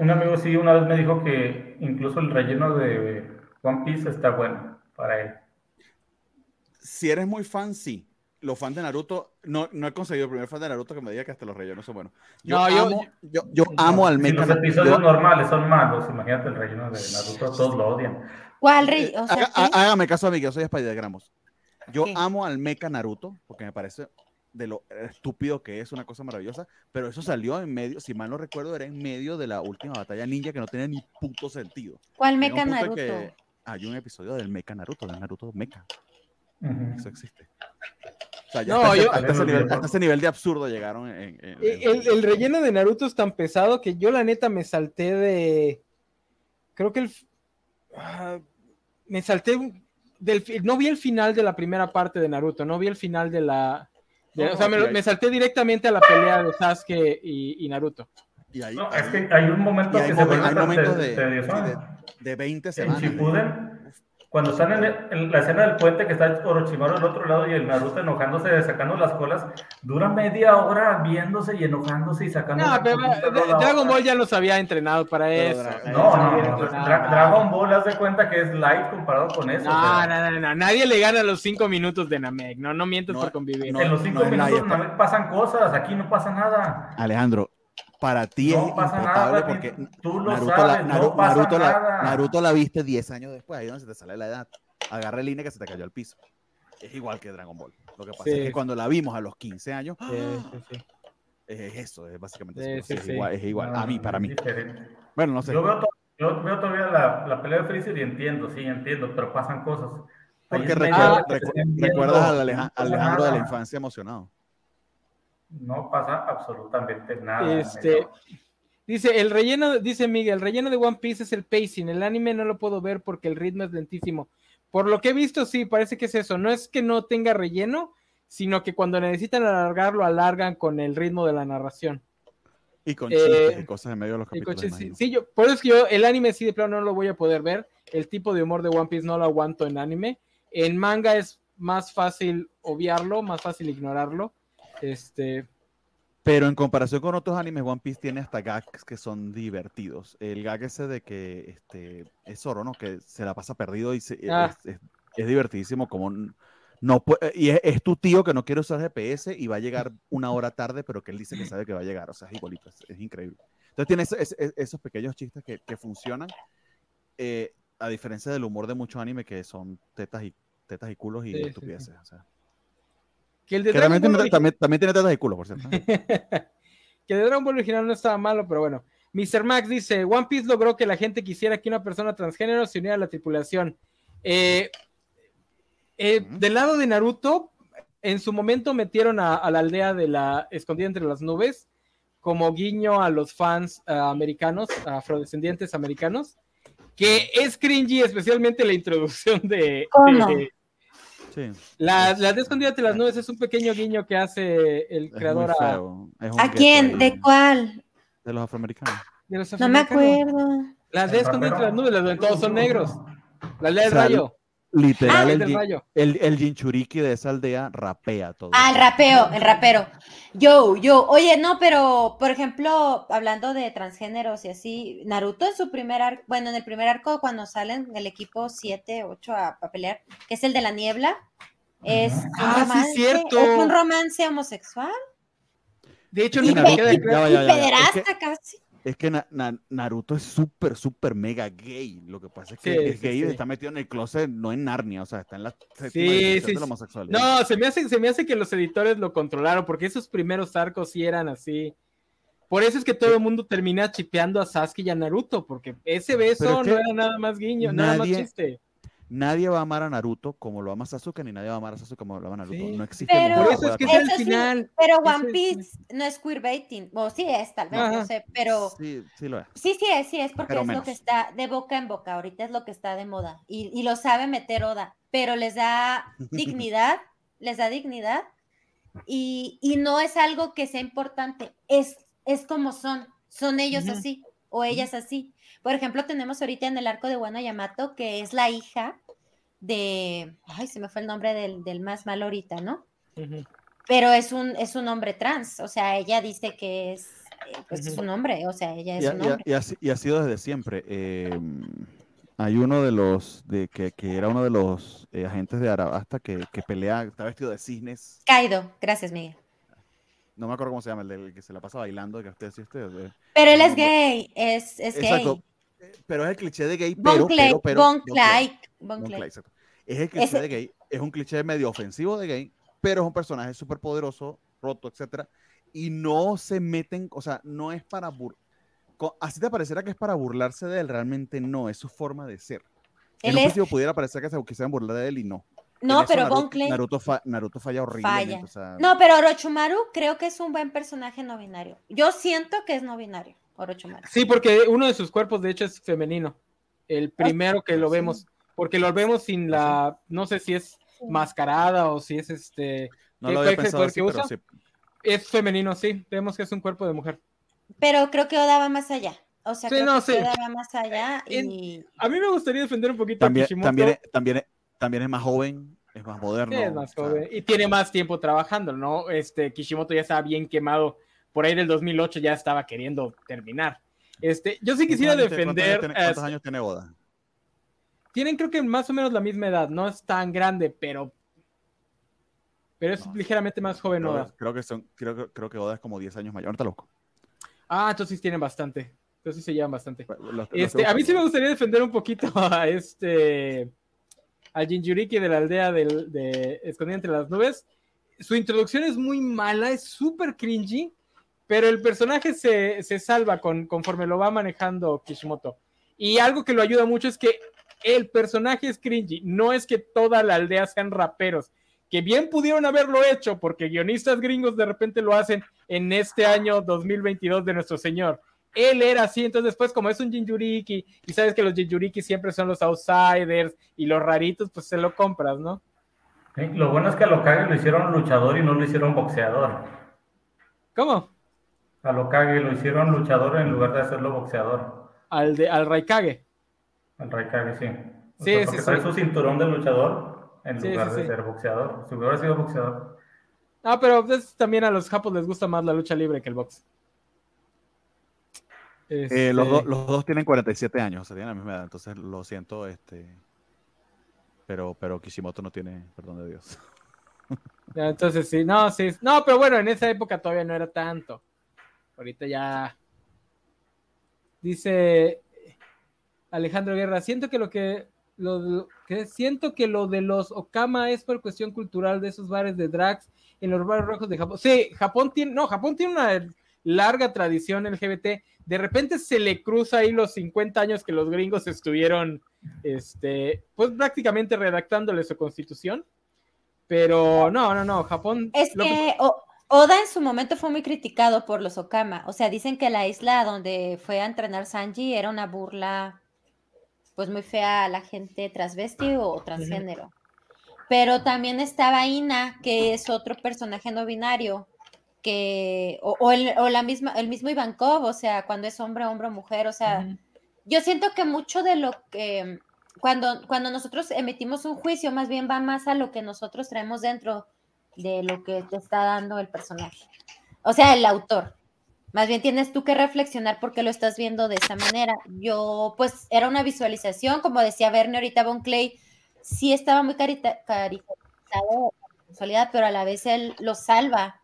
Un amigo sí una vez me dijo que incluso el relleno de One Piece está bueno para él. si eres muy fan, sí. Los fans de Naruto, no, no he conseguido el primer fan de Naruto que me diga que hasta los rellenos son buenos. Yo No, yo- amo, yo, yo amo al Si mecha. los episodios yo- normales son malos, imagínate el relleno de Naruto, todos lo odian. ¿Cuál rey? Eh, há- hágame caso a mí, que yo soy Spider Gramos. Yo ¿Qué? amo al mecha Naruto, porque me parece de lo estúpido que es, una cosa maravillosa, pero eso salió en medio, si mal no recuerdo, era en medio de la última batalla ninja que no tenía ni puto sentido. ¿Cuál en Naruto? que hay un episodio del mecha Naruto, del Naruto mecha, eso existe. O sea, ya No, hasta, ese- yo- hasta ese nivel, hasta ese nivel de absurdo llegaron en... en- en- Eh, El, el relleno de Naruto es tan pesado que yo la neta me salté de. Creo que el. Me salté un- del. No vi el final de la primera parte de Naruto, no vi el final de la. de- No, o sea, me, me salté directamente a la pelea de Sasuke y, y Naruto. y ahí- No, es que hay un momento y hay, que se momen- vuelve hay momentos de, de, de 20 En semanas. de- Shippuden, cuando están en, el- en la escena del puente que está Orochimaru al otro lado y el Naruto enojándose, sacando las colas, dura media hora viéndose y enojándose y sacando... No, pero Dragon. Ball ya los había entrenado para eso. Dra- No, no, Dragon Ball, haz de cuenta que es light comparado con eso. No, no, no, no, nadie le gana los cinco minutos de Namek, no, no mientes No, por convivir. no, en los cinco minutos light, no pasan cosas, aquí no pasa nada. Alejandro, para ti No es pasa impotable nada, porque tú lo Naruto, sabes, la, no Naru- pasa Naruto la-. Naruto la viste 10 años después, ahí donde se te sale la edad. Agarra el línea que se te cayó al piso. Es igual que Dragon Ball. Lo que pasa Sí. es que cuando la vimos a los 15 años, Sí, sí, sí. es eso, es básicamente Sí, eso. sí, es, sí. igual, es igual, No, a mí, no, para mí. diferente. Bueno, no sé. Yo veo, to- yo veo todavía la, la pelea de Freezer y entiendo, sí, entiendo, pero pasan cosas. Porque recuerda- recu- viendo, recuerdas al no Aleja- pasa Alejandro de la infancia emocionado. No pasa absolutamente nada. Este, dice, el relleno, dice Miguel, el relleno de One Piece es el pacing, el anime no lo puedo ver porque el ritmo es lentísimo. Por lo que he visto, sí, parece que es eso. No es que no tenga relleno, sino que cuando necesitan alargarlo, alargan con el ritmo de la narración. Y con Eh, chistes y cosas en medio de los Y capítulos. coches, sí, yo, por eso es que yo, el anime sí de plano no lo voy a poder ver. El tipo de humor de One Piece no lo aguanto en anime. En manga es más fácil obviarlo, más fácil ignorarlo. Este, Pero en comparación con otros animes, One Piece tiene hasta gags que son divertidos. El gag ese de que este, es Zoro, ¿no? Que se la pasa perdido y se- Ah. es, es- es divertidísimo como no pue- y es, es tu tío que no quiere usar GPS y va a llegar una hora tarde, pero que él dice que sabe que va a llegar. O sea, es igualito, es, increíble. Entonces tiene ese- esos pequeños chistes que, que funcionan, eh, a diferencia del humor de muchos animes que son tetas y tetas y culos y Sí, sí, sí. estupideces. o sea. Que el de Que Dragon también, Ball tiene, también, también tiene tetas y culos, por cierto. que de Dragon Ball original no estaba malo, pero bueno. Mr. Max dice, One Piece logró que la gente quisiera que una persona transgénero se uniera a la tripulación. Eh, eh. Del lado de Naruto, en su momento metieron a, a la aldea de la escondida entre las nubes como guiño a los fans ah, americanos, afrodescendientes americanos, que es cringy, especialmente la introducción de... De- Sí. la, la de escondida entre las nubes es un pequeño guiño que hace el Es creador a, feo, es un ¿A gueto quién? ¿De cuál? de los afroamericanos. de los No me acuerdo. Las de escondida entre las nubes, las donde todos son negros. La aldea del rayo. Literal, Ah, el, rayo. el, el Jinchuriki de esa aldea rapea todo. Ah, el rapeo, el rapero. Yo, yo. Oye, no, pero, por ejemplo, hablando de transgéneros y así, Naruto en su primer arco, bueno, en el primer arco, cuando salen el equipo 7, 8 a, a pelear, que es el de la niebla, es un Ah, sí, romance, cierto. es un romance homosexual. De hecho, Y, pe- y- claro. y Ya, ya, ya, ya. pederasta casi. Es que Na- Na- Naruto es súper, súper mega gay. Lo que pasa es que Sí, es sí, gay y está metido en el closet, no en Narnia, o sea, está en la de la homosexualidad. No, se me, hace, se me hace que los editores lo controlaron, porque esos primeros arcos sí eran así. Por eso es que todo el mundo termina chipeando a Sasuke y a Naruto, porque ese beso no era nada más guiño, nada más chiste. Nadie va a amar a Naruto como lo ama Sasuke, ni nadie va a amar a Sasuke como lo ama Naruto. Sí. No existe Pero- Por eso es que es el sí, final. Pero One es- Piece no es queerbaiting, o sí es, tal vez, Ajá. no sé, pero Sí, sí lo es. Sí, sí es, sí es, porque Pero es lo menos. que está de boca en boca, ahorita es lo que está de moda y, y lo sabe meter Oda, pero les da dignidad, les da dignidad y, y no es algo que sea importante, es, es como son, son ellos Ujú. así o ellas así. Por ejemplo, tenemos ahorita en el arco de Wano Yamato que es la hija de, ay, se me fue el nombre del, del más malo ahorita, ¿no? Pero es un, es un hombre trans, o sea, ella dice que es, eh, pues es Ujú. un hombre, o sea, ella es Y ha, un y ha- hombre. y ha si- y ha sido desde siempre. eh, hay uno de los, de que, que era uno de los eh, agentes de Arabasta que, que pelea, está vestido de cisnes. Kaido, gracias, Miguel. No me acuerdo cómo se llama, el, del que se la pasa bailando, que usted usted. eh, Pero él es gay, es, es Exacto. gay. Pero es el cliché de gay, pero, Bon Clay, pero, pero, Bon Bon Clay. Clay, Bon Bon Clay. Clay, exacto. Es el cliché Ese- de gay, es un cliché medio ofensivo de gay, pero es un personaje súper poderoso, roto, etcétera, y no se meten, o sea, no es para bur así te parecerá que es para burlarse de él, realmente no, es su forma de ser. En Él un es, principio pudiera parecer que se quisieran burlar de él y no. En no, eso pero Naruto, Naruto, fa- Naruto falla horriblemente, Falla. o sea, no, pero Orochimaru creo que es un buen personaje no binario. Yo siento que es no binario, Orochimaru. Sí, porque uno de sus cuerpos, de hecho, es femenino. El primero que lo sí. vemos. Porque lo vemos sin la. No sé si es mascarada o si es este. no ¿qué- lo había pensado así, que pero usa? sí. Es femenino, sí. Vemos que es un cuerpo de mujer. Pero creo que Oda va más allá. O sea, Sí, creo no, que sí. Oda va más allá En- y A mí me gustaría defender un poquito También, a Kishimoto. también, es- también, es- también es más joven, es más moderno. Sí, es más joven y tiene más tiempo trabajando, ¿no? Este Kishimoto ya estaba bien quemado. Por ahí del 2008 ya estaba queriendo terminar. Este, yo sí quisiera ¿cuántos años tiene- defender. ¿Cuántos años tiene, cuántos años tiene Oda? Tienen creo que más o menos la misma edad, no es tan grande, pero pero es No. ligeramente más joven Creo, Oda. creo que son, creo, creo que Oda es como 10 años mayor. Ahorita loco. Ah, entonces tienen bastante. Entonces se llevan bastante. Los- los Este, a mí sí me gustaría defender un poquito a este al Jinjuriki de la aldea del, de Escondida entre las nubes. Su introducción es muy mala, es súper cringy, pero el personaje se, se salva con, conforme lo va manejando Kishimoto. Y algo que lo ayuda mucho es que el personaje es cringy, no es que toda la aldea sean raperos, que bien pudieron haberlo hecho porque guionistas gringos de repente lo hacen en este año 2022 de nuestro señor él era así, entonces después como es un Jinjuriki y sabes que los Jinjuriki siempre son los outsiders y los raritos, pues se lo compras, ¿no? Sí, Lo bueno es que a Lokage lo hicieron luchador y no lo hicieron boxeador. ¿Cómo? A Lokage lo hicieron luchador en lugar de hacerlo boxeador. Al, de, al Raikage. Al Raikage, sí. O Sí, sea, sí, porque sí. trae su cinturón de luchador en Sí, lugar sí, de sí. ser boxeador. Si hubiera sido boxeador. Ah, pero pues, también a los japos les gusta más la lucha libre que el box. Eh, los, Este, dos- los dos tienen 47 años, o sea, tienen la misma edad, entonces lo siento, este, pero, pero Kishimoto no tiene perdón de Dios. Entonces sí, no, sí. No, pero bueno, en esa época todavía no era tanto. Ahorita ya. Dice Alejandro Guerra, siento que lo que lo que siento que lo de los Okama es por cuestión cultural de esos bares de drags en los bares rojos de Japón. Sí, Japón tiene, no, Japón tiene una larga tradición LGBT. De repente se le cruza ahí los 50 años que los gringos estuvieron, este, pues prácticamente redactándole su constitución. Pero no, no, no, Japón. Es lo que Oda en su momento fue muy criticado por los Okama. O sea, dicen que la isla donde fue a entrenar Sanji era una burla, pues muy fea a la gente transvesti o transgénero. Pero también estaba Ina, que es otro personaje no binario, que, o, o el, o la misma, el mismo Ivankov, o sea, cuando es hombre, hombre mujer, o sea, yo siento que mucho de lo que cuando, cuando nosotros emitimos un juicio, más bien va más a lo que nosotros traemos dentro de lo que te está dando el personaje. O sea, el autor. Más bien tienes tú que reflexionar por qué lo estás viendo de esa manera. Yo, pues, era una visualización, como decía Verne ahorita, Bon Clay, sí estaba muy caricaturizado pero a la vez él lo salva.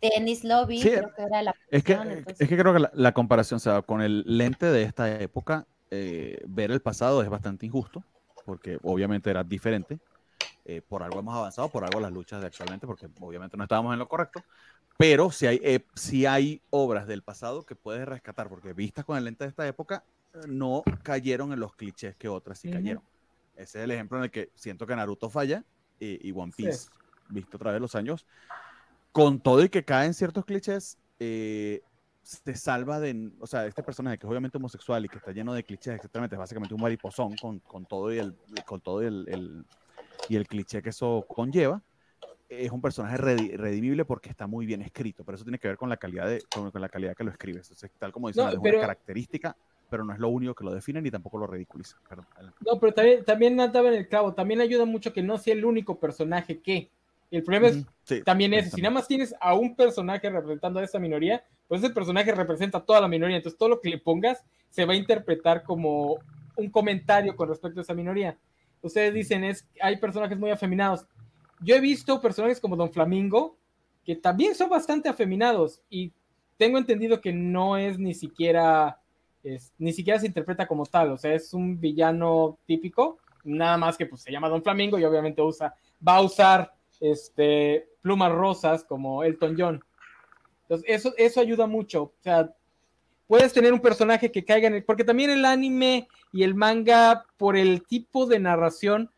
Dennis Lobby, Sí, creo que era la Es que, entonces- es que creo que la, la comparación, o sea, con el lente de esta época, eh, ver el pasado es bastante injusto, porque obviamente era diferente. eh, por algo hemos avanzado, por algo las luchas de actualmente, porque obviamente no estábamos en lo correcto. Pero si hay, eh, sí hay obras del pasado que puedes rescatar, porque vistas con el lente de esta época, eh, no cayeron en los clichés que otras sí Ujú. cayeron. Ese es el ejemplo en el que siento que Naruto falla eh, y One Sí. Piece, visto a través de los años, con todo y que caen ciertos clichés, eh, se salva de, o sea, este personaje que es obviamente homosexual y que está lleno de clichés, etcétera, es básicamente un mariposón con, con todo y el, con todo y el, el- y el cliché que eso conlleva. Es un personaje redi- redimible porque está muy bien escrito, pero eso tiene que ver con la calidad de, con, con la calidad que lo escribes. Entonces, tal como dicen, No, es pero- una característica, pero no es lo único que lo define ni tampoco lo ridiculiza. Perdón. No, pero también, también daba en el clavo. También ayuda mucho que no sea el único personaje que. El problema es sí, también es, si nada más tienes a un personaje representando a esa minoría, pues ese personaje representa a toda la minoría. Entonces todo lo que le pongas se va a interpretar como un comentario con respecto a esa minoría. Ustedes dicen, es, hay personajes muy afeminados. Yo he visto personajes como Don Flamingo, que también son bastante afeminados, y tengo entendido que no es ni siquiera, ni siquiera se interpreta como tal, o sea, es un villano típico, nada más que pues se llama Don Flamingo y obviamente usa, va a usar este, plumas rosas como Elton John. Entonces, eso, eso ayuda mucho. O sea, puedes tener un personaje que caiga en el. Porque también el anime y el manga, por el tipo de narración,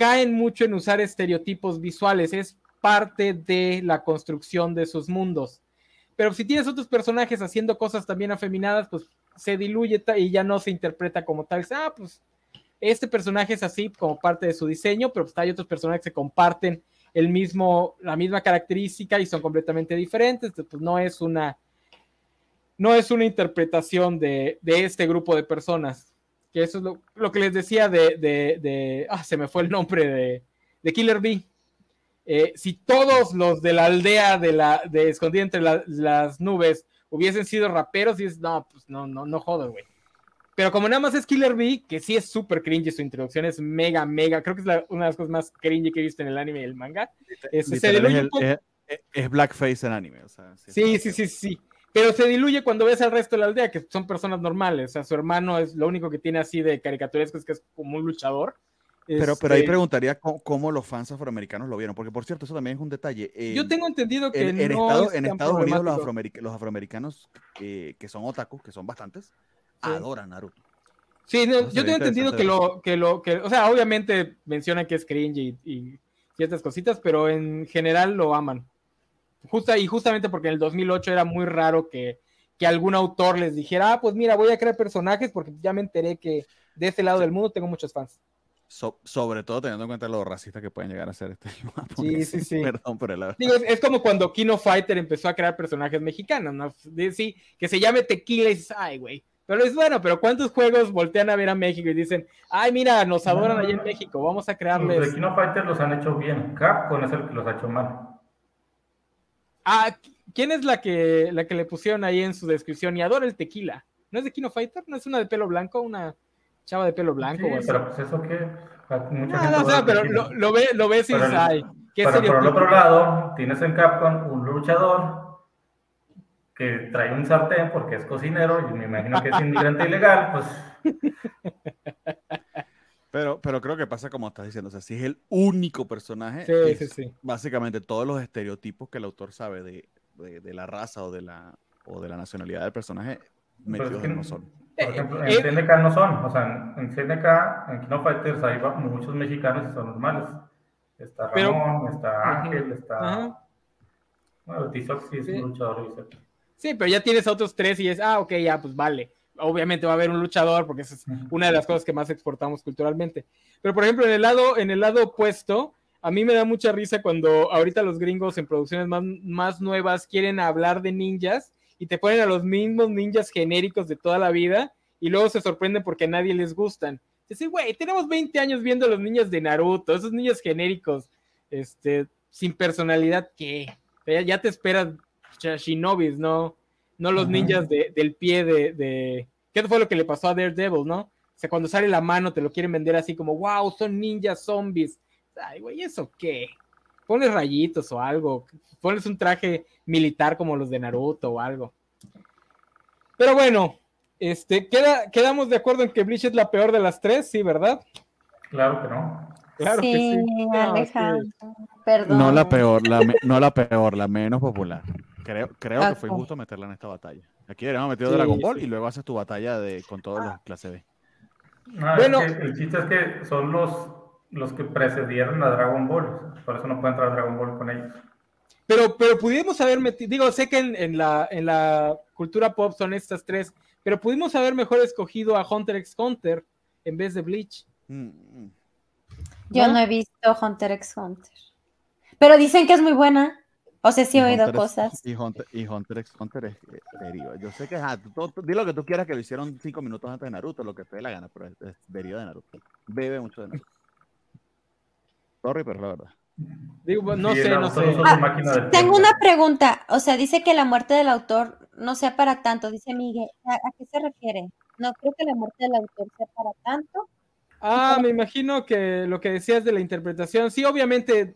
caen mucho en usar estereotipos visuales. Es parte de la construcción de sus mundos. Pero si tienes otros personajes haciendo cosas también afeminadas, pues se diluye y ya no se interpreta como tal. Ah, pues este personaje es así como parte de su diseño, pero pues hay otros personajes que comparten el mismo, la misma característica y son completamente diferentes. Pues no es una, no es una interpretación de, este grupo de personas. Que eso es lo, que les decía de, de, ah, se me fue el nombre de, Killer Bee. Eh, si todos los de la aldea de la de escondida entre las nubes hubiesen sido raperos, y es, no, pues no, no, no jodas, güey. Pero como nada más es Killer Bee, que sí es súper cringy su introducción, es mega, mega, creo que es una de las cosas más cringy que he visto en el anime y el manga. Es, es, blackface en anime. O sea, sí, sí, sí, sí, Pero se diluye cuando ves al resto de la aldea, que son personas normales. O sea, su hermano es lo único que tiene así de caricaturesco, es que es como un luchador. Pero, pero ahí este preguntaría cómo, los fans afroamericanos lo vieron, porque por cierto, eso también es un detalle. Yo tengo entendido que en, Estados, en Estados Unidos los, afroamericanos que son otakus, que son bastantes, adora Naruto. Sí, yo tengo entendido que lo, que lo, que, o sea, obviamente mencionan que es cringe y, y ciertas cositas, pero en general lo aman. Justa, y justamente porque en el 2008 era muy raro que, que algún autor les dijera, ah, pues mira, voy a crear personajes porque ya me enteré que de ese lado del mundo tengo muchos fans. sobre todo teniendo en cuenta lo racista que pueden llegar a ser este. Sí, sí, sí. Perdón por el Digo, es, es, como cuando Kino Fighter empezó a crear personajes mexicanos, ¿no? Sí, que se llame Tequila y dices, ay, güey. Pero es bueno, pero ¿cuántos juegos voltean a ver a México y dicen, ay, mira, nos adoran allá en México, vamos a crearles. Los de Kino Fighters los han hecho bien, Capcom es el que los ha hecho mal. Ah, ¿quién es la que, la que le pusieron ahí en su descripción? Y adora el tequila. ¿No es de Kino Fighter? ¿No es una de pelo blanco? ¿Una chava de pelo blanco? Sí, pero pues eso que... Mucha no, no, pero lo, lo, ve, lo ves y dices, ay, ¿qué Pero por el otro lado, tienes en Capcom un luchador que trae un sartén porque es cocinero y me imagino que es inmigrante ilegal, pues... Pero, pero creo que pasa como estás diciendo, o sea, si es el único personaje, sí, sí, sí. básicamente todos los estereotipos que el autor sabe de, de, la raza o de la, o de la nacionalidad del personaje, metidos no son. Por ejemplo, en CNK no son, o sea, en CNK, en Kino Fighters hay muchos mexicanos y son normales. Está Ramón, está Ángel, está... Bueno, Tizoc sí es un luchador, Sí, pero ya tienes a otros tres y es, ah, ok, ya, pues vale. Obviamente va a haber un luchador porque esa es una de las cosas que más exportamos culturalmente. Pero, por ejemplo, en el lado, en el lado opuesto, a mí me da mucha risa cuando ahorita los gringos en producciones más, más nuevas quieren hablar de ninjas y te ponen a los mismos ninjas genéricos de toda la vida y luego se sorprenden porque a nadie les gustan. Dice, güey, tenemos 20 años viendo a los niños de Naruto, esos niños genéricos, este, sin personalidad, ¿qué? Ya, ya te esperas shinobis, no, no los ninjas del pie de, de, ¿Qué fue lo que le pasó a Daredevil, no? O sea, cuando sale la mano te lo quieren vender así como, wow, son ninjas zombies. Ay, güey, ¿eso qué? Pones rayitos o algo. Pones un traje militar como los de Naruto o algo. Pero bueno, este, ¿queda, quedamos de acuerdo en que Bleach es la peor de las tres, sí, ¿verdad? Claro que no. Claro sí, que sí. Alejandro. Perdón. No la peor, la no la peor, la menos popular. Creo, creo que fue justo meterla en esta batalla. Aquí habíamos metido Dragon Ball y luego haces tu batalla de, con todos los clase B. bueno, el chiste es que son los, los que precedieron a Dragon Ball. Por eso no puede entrar Dragon Ball con ellos. Pero, pero pudimos haber metido, digo, sé que en, la, en la cultura pop son estas tres, pero pudimos haber mejor escogido a Hunter x Hunter en vez de Bleach. Mm, mm. Yo ¿No? he visto Hunter x Hunter. Pero dicen que es muy buena. O sea, sí he oído cosas. y, Hunter, y Hunter x Hunter es deriva. Yo sé que ah, di lo que tú quieras que lo hicieron cinco minutos antes de Naruto, lo que te dé la gana, pero es, deriva de Naruto. Bebe mucho de Naruto. Sorry, pero la verdad. Digo, no sé, no sé. Ah, tengo una pregunta. O sea, dice que la muerte del autor no sea para tanto, dice Miguel. ¿A, qué se refiere? no creo que la muerte del autor sea para tanto. Ah, me imagino que lo que decías de la interpretación, sí, obviamente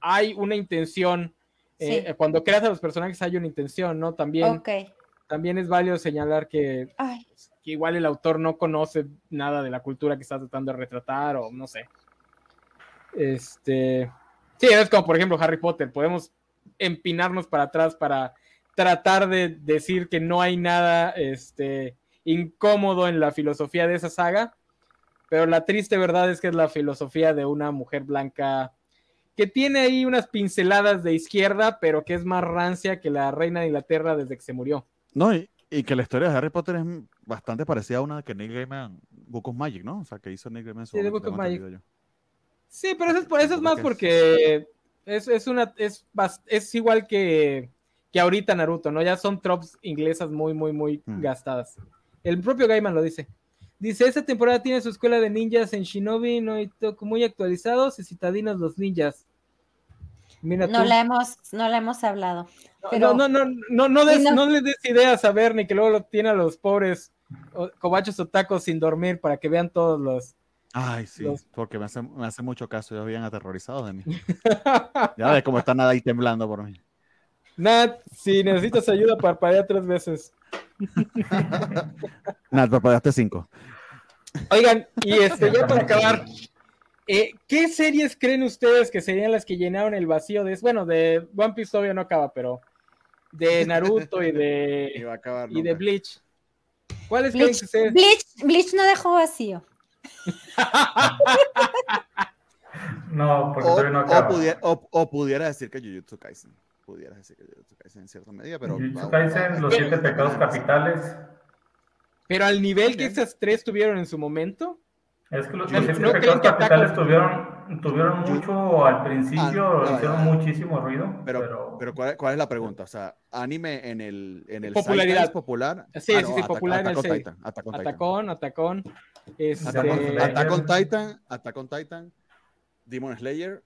hay una intención. Eh, Sí. Cuando creas a los personajes hay una intención, ¿no? También, también es válido señalar que, que igual el autor no conoce nada de la cultura que está tratando de retratar o no sé. Este, sí, es como por ejemplo Harry Potter, podemos empinarnos para atrás para tratar de decir que no hay nada este, incómodo en la filosofía de esa saga, pero la triste verdad es que es la filosofía de una mujer blanca que tiene ahí unas pinceladas de izquierda, pero que es más rancia que la reina de Inglaterra desde que se murió. No, y, y que la historia de Harry Potter es bastante parecida a una que Neil Gaiman, Book of Magic, ¿no? O sea, que hizo Neil Gaiman su Sí, de Book of Magic. Sí, pero eso es, por- eso es Creo más es- porque es, es una es, es igual que, que ahorita Naruto, ¿no? Ya son tropes inglesas muy, muy, muy Mm. gastadas. El propio Gaiman lo dice. Dice, esta temporada tiene su escuela de ninjas en Shinobi, no y Toku muy actualizados y citadinos los ninjas. Mira no tú. la hemos, no la hemos hablado. No, pero- no, no, no, no, des- no- no les des ideas a ver, ni que luego lo tiene a los pobres o- cobachos o tacos sin dormir para que vean todos los. Ay, sí, Los- porque me hace, me hace mucho caso, ellos habían aterrorizado de mí. Ya ves cómo están ahí temblando por mí. Nat, si necesitas ayuda, parpadea tres veces. Nada, preparaste cinco. Oigan, y este, ya para acabar, eh, ¿qué series creen ustedes que serían las que llenaron el vacío de, bueno, de One Piece todavía no acaba, pero de Naruto y de, Iba a acabar y de. Bleach? ¿Cuáles creen Bleach, que sean? Bleach, Bleach no dejó vacío. No, porque O, todavía no o acaba. pudiera, o- o pudiera decir que Jujutsu Kaisen. Pudiera decir que Jujutsu Kaisen en cierta medida, pero... Jujutsu vamos, Kaisen, vamos. los siete pecados capitales. Pero al nivel que esas tres tuvieron en su momento, Es que los, ¿No- los siete pecados que capitales tuvieron, tuvieron mucho al principio, Ah, hicieron muchísimo ruido, Pero, pero, pero ¿cuál, cuál es la pregunta? O sea, anime en el, en el Popularidad. popular. Sí, sí, sí, Attack- popular en el Attack on seis. Titan, Attack on Titan. Atacón, Atacón, este, Attack on Titan. Attack on Titan, Demon Slayer,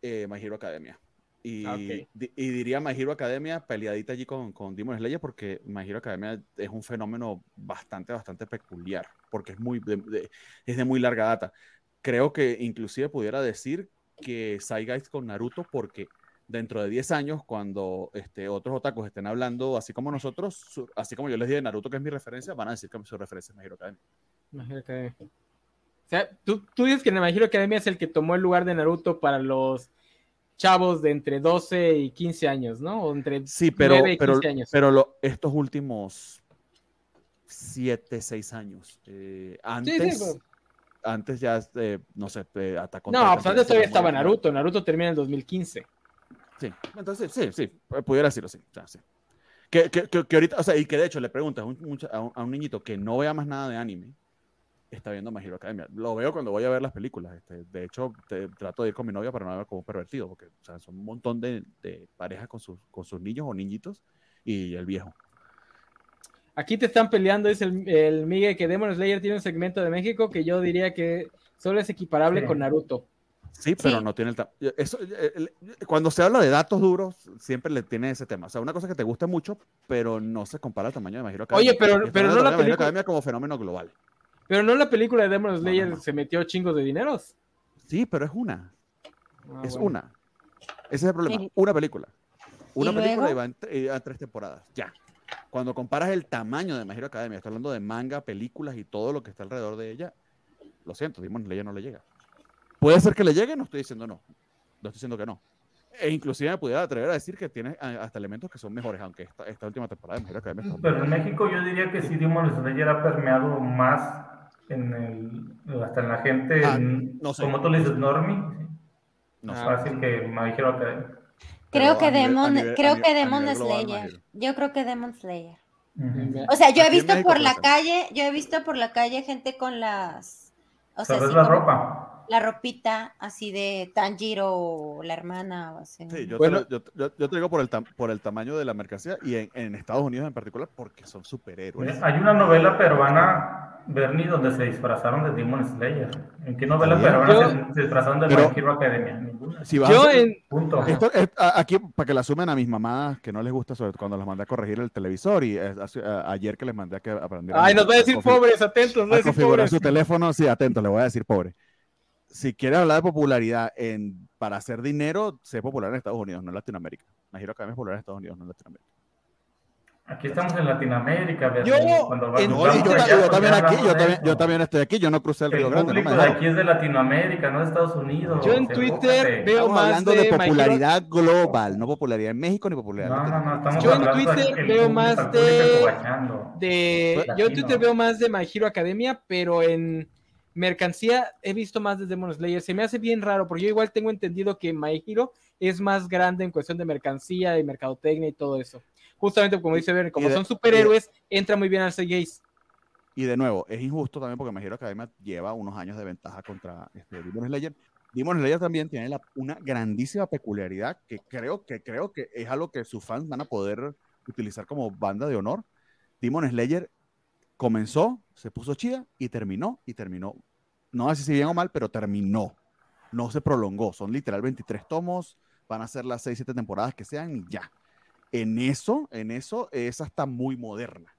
eh, My Hero Academia. Y, Ah, ok. di- y diría My Hero Academia peleadita allí con, con Demon Slayer porque My Hero Academia es un fenómeno bastante, bastante peculiar porque es, muy, de, de- es de muy larga data. Creo que inclusive pudiera decir que Guys con Naruto porque dentro de 10 años, cuando este, otros otakus estén hablando así como nosotros, su- así como yo les dije de Naruto, que es mi referencia, van a decir que su referencia es My Hero Academia. My Hero Academia. O sea, ¿tú, tú dices que My Hero Academia es el que tomó el lugar de Naruto para los chavos de entre 12 y 15 años, ¿no? O entre Sí, pero, 9 y pero, 15 años. pero lo- estos últimos 7, 6 años. eh, Sí, antes, sí, pero- antes ya, eh, no sé, eh, Attack on No, pues antes todavía estaba. Naruto. Naruto termina en el 2015. Sí, entonces sí, sí, eh, pudiera decirlo, sí. o sea, sí. Que, que, que, ahorita, o sea, y que de hecho le preguntas a un, a un niñito que no vea más nada de anime, está viendo My Hero Academia. Lo veo cuando voy a ver las películas. Este, de hecho, te- trato de ir con mi novia para no ver como un pervertido, porque o sea, son un montón de, de parejas con sus, con sus niños o niñitos y el viejo. Aquí te están peleando, dice el, el Miguel, que Demon Slayer tiene un segmento de México que yo diría que solo es equiparable Sí. con Naruto. Sí, pero Sí. no tiene el, eso, eh, el- Cuando se habla de datos duros, siempre le tiene ese tema. O sea, una cosa que te guste mucho, pero no se compara al tamaño de My Hero Academia. Oye, pero- no de la película- Academia como fenómeno global. Pero no en la película de Demon Slayer no, no. se metió chingos de dineros. Sí, pero es una. Ah, es bueno. una. Ese es el problema. Sí. Una película. Una ¿Y película y va en, y va en tres temporadas. Ya. Cuando comparas el tamaño de My Hero Academia, estoy hablando de manga, películas y todo lo que está alrededor de ella, lo siento, Demon Slayer no le llega. Puede ser que le llegue, no estoy diciendo no. No estoy diciendo que no. E inclusive me pudiera atrever a decir que tiene hasta elementos que son mejores, aunque esta, esta última temporada de My Hero Academia está pero en México yo diría que sí Demon Slayer ha permeado más en el, hasta en la gente, Ah, en- no sé. como tú le dices, normie, no Ah, fácil que me dijeron que... Creo que Demon, nivel- creo nivel- que Demon Slayer. Yo creo que Demon Slayer. O sea, yo he visto por la calle, yo he visto por la calle gente con las, o sea, la como ropa. La ropita así de Tanjiro o la hermana o así. Sí, yo, Bueno. te lo, yo, yo- yo te digo por el, tam- por el tamaño de la mercancía y en, en Estados Unidos en particular porque son superhéroes. Hay una novela peruana, Bernie, donde se disfrazaron de Demon Slayer. ¿En qué novela peruana Yo- se, disfrazaron de Pero- My Hero Academia? Ninguna. si vas Yo a en, Punto. esto es- a- aquí, para que la sumen a mis mamás, que no les gusta, sobre todo cuando las mandé a corregir el televisor, y hace- a- ayer que les mandé a que aprendieran ay, nos va a decir pobres, atentos, nos va a configurar pobres. su teléfono, sí, atento, le voy a decir pobre. Si quieres hablar de popularidad en, para hacer dinero, sé popular en Estados Unidos, no en Latinoamérica. Imagino que es popular en Estados Unidos, no en Latinoamérica. Aquí estamos en Latinoamérica. Yo- cuando en- No, yo, allá, yo también aquí, yo también, yo también estoy aquí, yo no crucé el Río El Grande, no me público de dejaron. aquí es de Latinoamérica, no de Estados Unidos. Yo en Twitter Enfócate. veo Estamos más hablando de popularidad global, no popularidad en México ni popularidad en No, no, no, Latinoamérica. estamos Yo en Twitter veo más de- de yo en Twitter veo más de My Hero Academia, pero en mercancía he visto más de Demon Slayer. Se me hace bien raro porque yo igual tengo entendido que My Hero es más grande en cuestión de mercancía y mercadotecnia y todo eso. Justamente como dice Ver, como de- son superhéroes, entra muy bien al CGI. Y de nuevo, es injusto también porque Me Hero Academia lleva unos años de ventaja contra este, Demon Slayer. Demon Slayer también tiene la- una grandísima peculiaridad que creo, que creo que es algo que sus fans van a poder utilizar como banda de honor. Demon Slayer comenzó, se puso chida y terminó, y terminó. No sé si bien o mal, pero terminó. No se prolongó. Son literal 23 tomos, van a ser las 6, 7 temporadas que sean y ya. En eso, en eso, esa está muy moderna.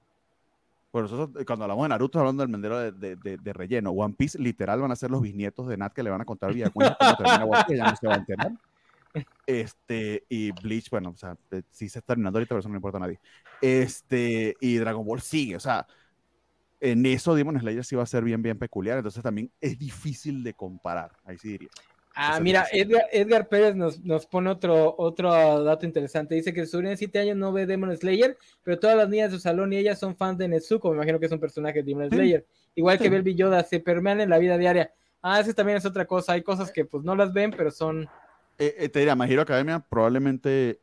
Por eso, eh, cuando hablamos de Naruto, hablando del mendero de, de- de- de relleno. One Piece, literal, van a ser los bisnietos de Nat que le van a contar cuenta cómo termina One Piece, ya no se va a enterar. Este, y Bleach, bueno, o sea, eh, sí se está terminando ahorita, pero eso no le importa a nadie. Este, y Dragon Ball sigue, o sea, en eso Demon Slayer sí va a ser bien, bien peculiar, entonces también es difícil de comparar, ahí sí diría. Ah, Eso mira. Edgar, Edgar Pérez nos, nos pone otro, otro dato interesante. Dice que su sobrina de 7 años no ve Demon Slayer, pero todas las niñas de su salón y ellas son fans de Nezuko. Me imagino que es un personaje de Demon Sí. Slayer. Igual que. Belby Yoda, se permean en la vida diaria. Ah, esa también es otra cosa. Hay cosas que pues no las ven, pero son. Eh, eh, te diría, My Hero Academia probablemente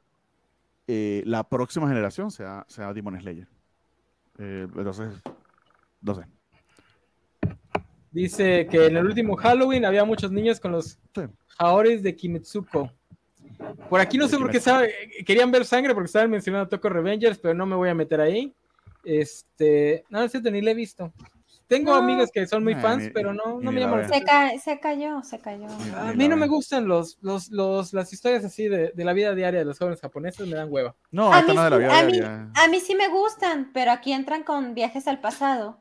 eh, la próxima generación sea, sea Demon Slayer. Eh, entonces, no sé. Dice que en el último Halloween había muchos niños con los Sí. Haoris de Kimetsuko. Por aquí no sé por qué sabe, querían ver sangre porque estaban mencionando Toko Revengers, pero no me voy a meter ahí. Este, no, es cierto, ni le he visto. Tengo No. amigas que son muy fans, pero no, ni no me la llaman. Se, ca- se cayó, se cayó. A mí no me gustan los, los, los, las historias así de, de la vida diaria de los jóvenes japoneses, me dan hueva. No, A esta mí, no es de la vida a, mí, diaria. a mí sí me gustan, pero aquí entran con viajes al pasado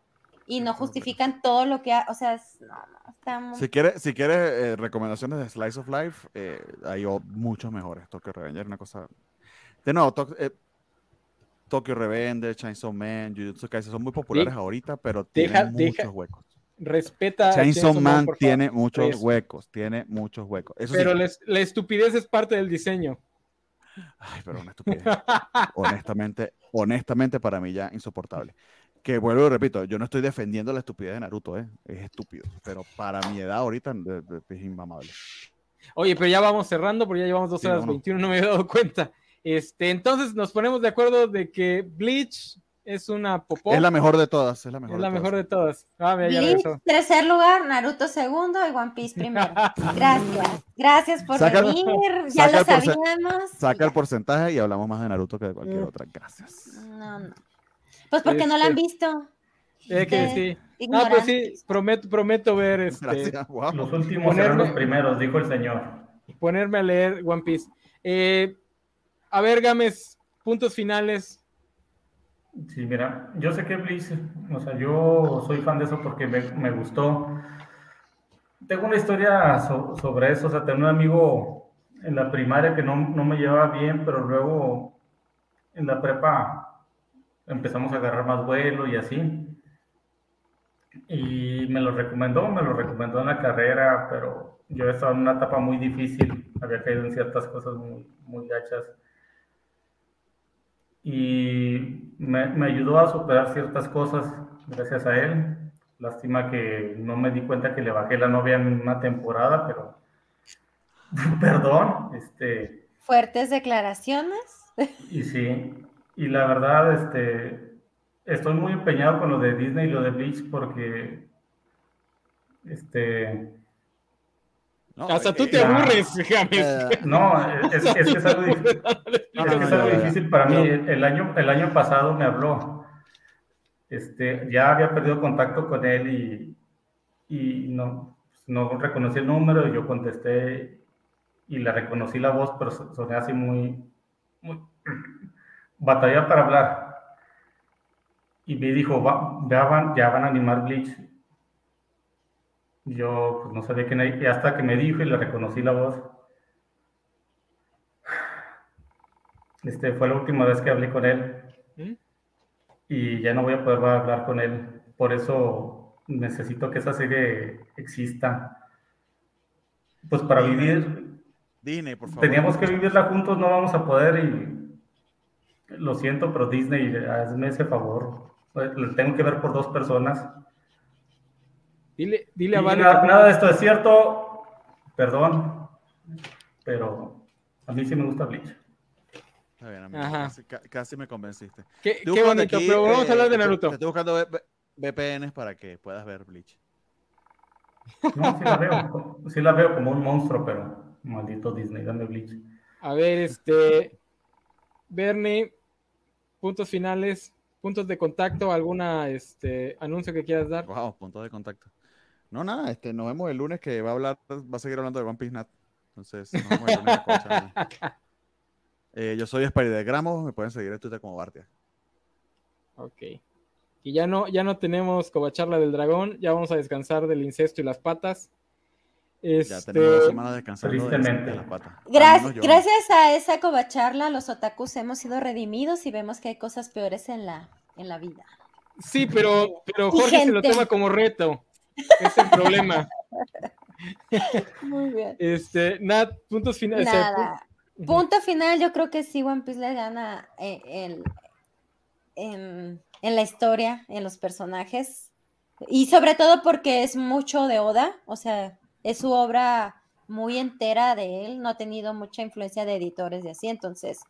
y no justifican todo lo que ha, o sea, es- no, no, está muy- Si quieres si quiere, eh, recomendaciones de Slice of Life, eh, hay muchos mejores. Tokyo Revenger, una cosa. De nuevo, eh, Tokyo Revenger, Chainsaw Man, Jujutsu Kaisen son muy populares ahorita, pero tienen deja- muchos huecos. Respeta. a Chainsaw Man favor. tiene muchos Eso. huecos, tiene muchos huecos. Eso Pero sí, la estupidez es parte del diseño. ay, pero una estupidez. honestamente, honestamente para mí ya insoportable. Que vuelvo y repito, yo no estoy defendiendo la estupidez de Naruto, ¿eh? es estúpido, pero para mi edad ahorita es inmamable. Oye, pero ya vamos cerrando porque ya llevamos 2 Sí, horas vámonos. 21, no me había dado cuenta. Este, entonces nos ponemos de acuerdo de que Bleach es una popó. Es la mejor de todas, es la mejor. Es la de mejor todas. de todas. Ah, mira, Bleach, tercer lugar, Naruto segundo y One Piece primero. Gracias, gracias por Saca- venir, ya saca lo sabíamos. Saca el porcentaje y hablamos más de Naruto que de cualquier Mm. otra. Gracias. No, no. Pues porque no la han Este, visto. Que sí. Ah, pues sí, prometo, prometo ver este. Gracias. Wow. Los últimos serán Ponerme- los primeros, dijo el señor. ponerme a leer One Piece. Eh, a ver, Gámez, puntos finales. Sí, mira, yo sé que Bleach, o sea, yo soy fan de eso porque me, me gustó. Tengo una historia so- sobre eso, o sea, tengo un amigo en la primaria que no, no me llevaba bien, pero luego en la prepa empezamos a agarrar más vuelo y así. Y me lo recomendó, me lo recomendó en la carrera, pero yo estaba en una etapa muy difícil, había caído en ciertas cosas muy, muy gachas y me, me ayudó a superar ciertas cosas gracias a él. Lástima que no me di cuenta que le bajé la novia en una temporada, pero perdón, este, Fuertes declaraciones. y sí, y la verdad, este, estoy muy empeñado con lo de Disney y lo de Bleach porque, este, No, Hasta eh, tú te eh, aburres, eh, no, es, es que es algo difícil. No, Es no, que es algo difícil para mí. El año, el año pasado me habló. Este, ya había perdido contacto con él y, y no, no reconocí el número. Yo contesté y le reconocí la voz, pero soné así muy, muy batalla para hablar. Y me dijo, Va, ya, van, ya van a animar Bleach. Yo pues, no sabía quién era, y hasta que me dijo y le reconocí la voz. Este, fue la última vez que hablé con él. ¿Mm? Y ya no voy a poder hablar con él. Por eso necesito que esa serie exista. Pues para vivir. Disney, por favor. Teníamos que vivirla juntos, no vamos a poder y. Lo siento, pero Disney, hazme ese favor. Lo tengo que ver por dos personas. Dile, dile a Vale. Nada, de esto es cierto. Perdón. Pero a mí sí me gusta Bleach. Está bien, amigo. Casi, me convenciste. Qué, qué bonito, pero vamos a hablar de Naruto. Te, estoy buscando VPNs para que puedas ver Bleach. No, sí la veo. Sí la veo como un monstruo, pero maldito Disney, dame Bleach. A ver, este. Bernie, puntos finales, puntos de contacto, alguna este anuncio que quieras dar. Wow, puntos de contacto. No, nada, este, nos vemos el lunes que va a hablar, va a seguir hablando de One Piece Nat. Entonces, nos vemos el lunes. eh, yo soy Spider de Gramos, me pueden seguir en Twitter como Bartia. Ok. Y ya no, ya no tenemos Cobacharla del dragón, ya vamos a descansar del incesto y las patas. Este... Ya tenemos dos semanas descansando de, de las patas. Gracias, gracias a esa cobacharla, los otakus hemos sido redimidos y vemos que hay cosas peores en la, en la vida. Sí, pero, pero Jorge se lo toma como reto. Es el problema. Muy bien. Este, Nat, puntos finales. Nada. Punto final, yo creo que sí, One Piece le gana en, en en la historia, en los personajes. Y sobre todo porque es mucho de Oda, o sea, es su obra muy entera de él, no ha tenido mucha influencia de editores y así, entonces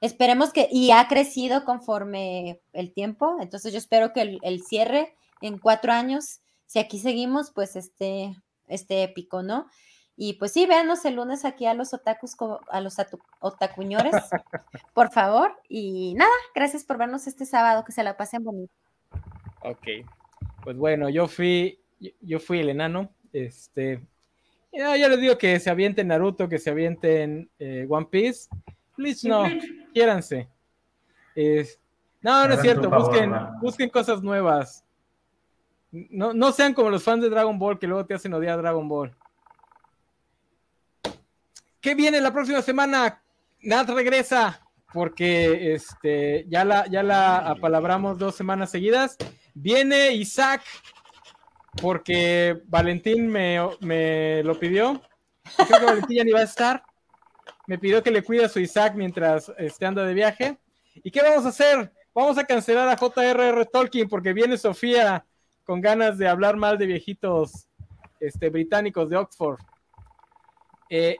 esperemos que, y ha crecido conforme el tiempo, entonces yo espero que el, cierre en cuatro años, si aquí seguimos, pues este, este épico, ¿no? Y pues sí, véanos el lunes aquí a los otakus, a los otacuñores, por favor. Y nada, gracias por vernos este sábado, que se la pasen bonito. Ok. Pues bueno, yo fui, yo fui el enano. Este, ya, les digo que se avienten Naruto, que se avienten eh, One Piece. Please, no, quiéranse. no, no es cierto, busquen, busquen cosas nuevas. No, no sean como los fans de Dragon Ball que luego te hacen odiar a Dragon Ball. ¿Qué viene la próxima semana? Nat regresa porque este, ya, la, ya la apalabramos dos semanas seguidas. Viene Isaac porque Valentín me, me lo pidió. Creo que Valentín ya ni va a estar. Me pidió que le cuide a su Isaac mientras este, anda de viaje. ¿Y qué vamos a hacer? Vamos a cancelar a J.R.R. Tolkien porque viene Sofía con ganas de hablar mal de viejitos este, británicos de Oxford. Eh,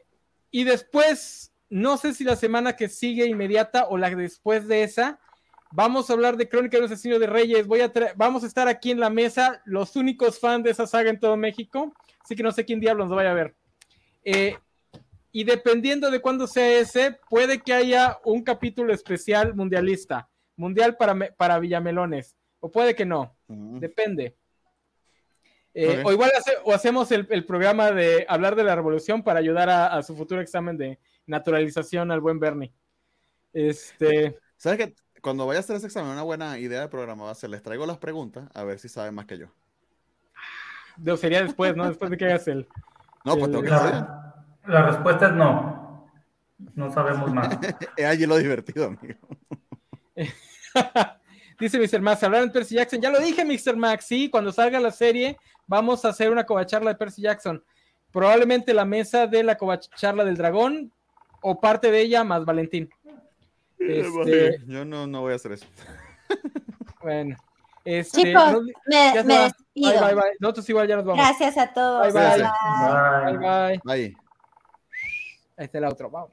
y después, no sé si la semana que sigue inmediata o la después de esa, vamos a hablar de Crónica de los Asesinos de Reyes. Voy a vamos a estar aquí en la mesa, los únicos fans de esa saga en todo México. Así que no sé quién diablos nos vaya a ver. Eh, y dependiendo de cuándo sea ese, puede que haya un capítulo especial mundialista, mundial para, para Villamelones, o puede que no, depende. Eh, o igual o hacemos el, programa de hablar de la revolución para ayudar a, su futuro examen de naturalización al buen Bernie. Este. ¿Sabes que Cuando vaya a hacer ese examen, una buena idea de programa va a ser, les traigo las preguntas a ver si saben más que yo. No, sería después, ¿no? Después de que hagas el. No, pues tengo que la, la respuesta es no. No sabemos más. es allí lo divertido, amigo. Dice Mr. Max, hablar de Percy Jackson. Ya lo dije, Mr. Max, sí, cuando salga la serie, vamos a hacer una covacharla de Percy Jackson. Probablemente la mesa de la covacharla del dragón o parte de ella más Valentín. Este, yo no, no voy a hacer eso. Bueno. Este, Chicos, me, me despido. Bye, bye, bye. Nosotros igual ya nos vamos. Gracias a todos. Bye, bye. Bye, bye. bye. Ahí está el otro. Vamos.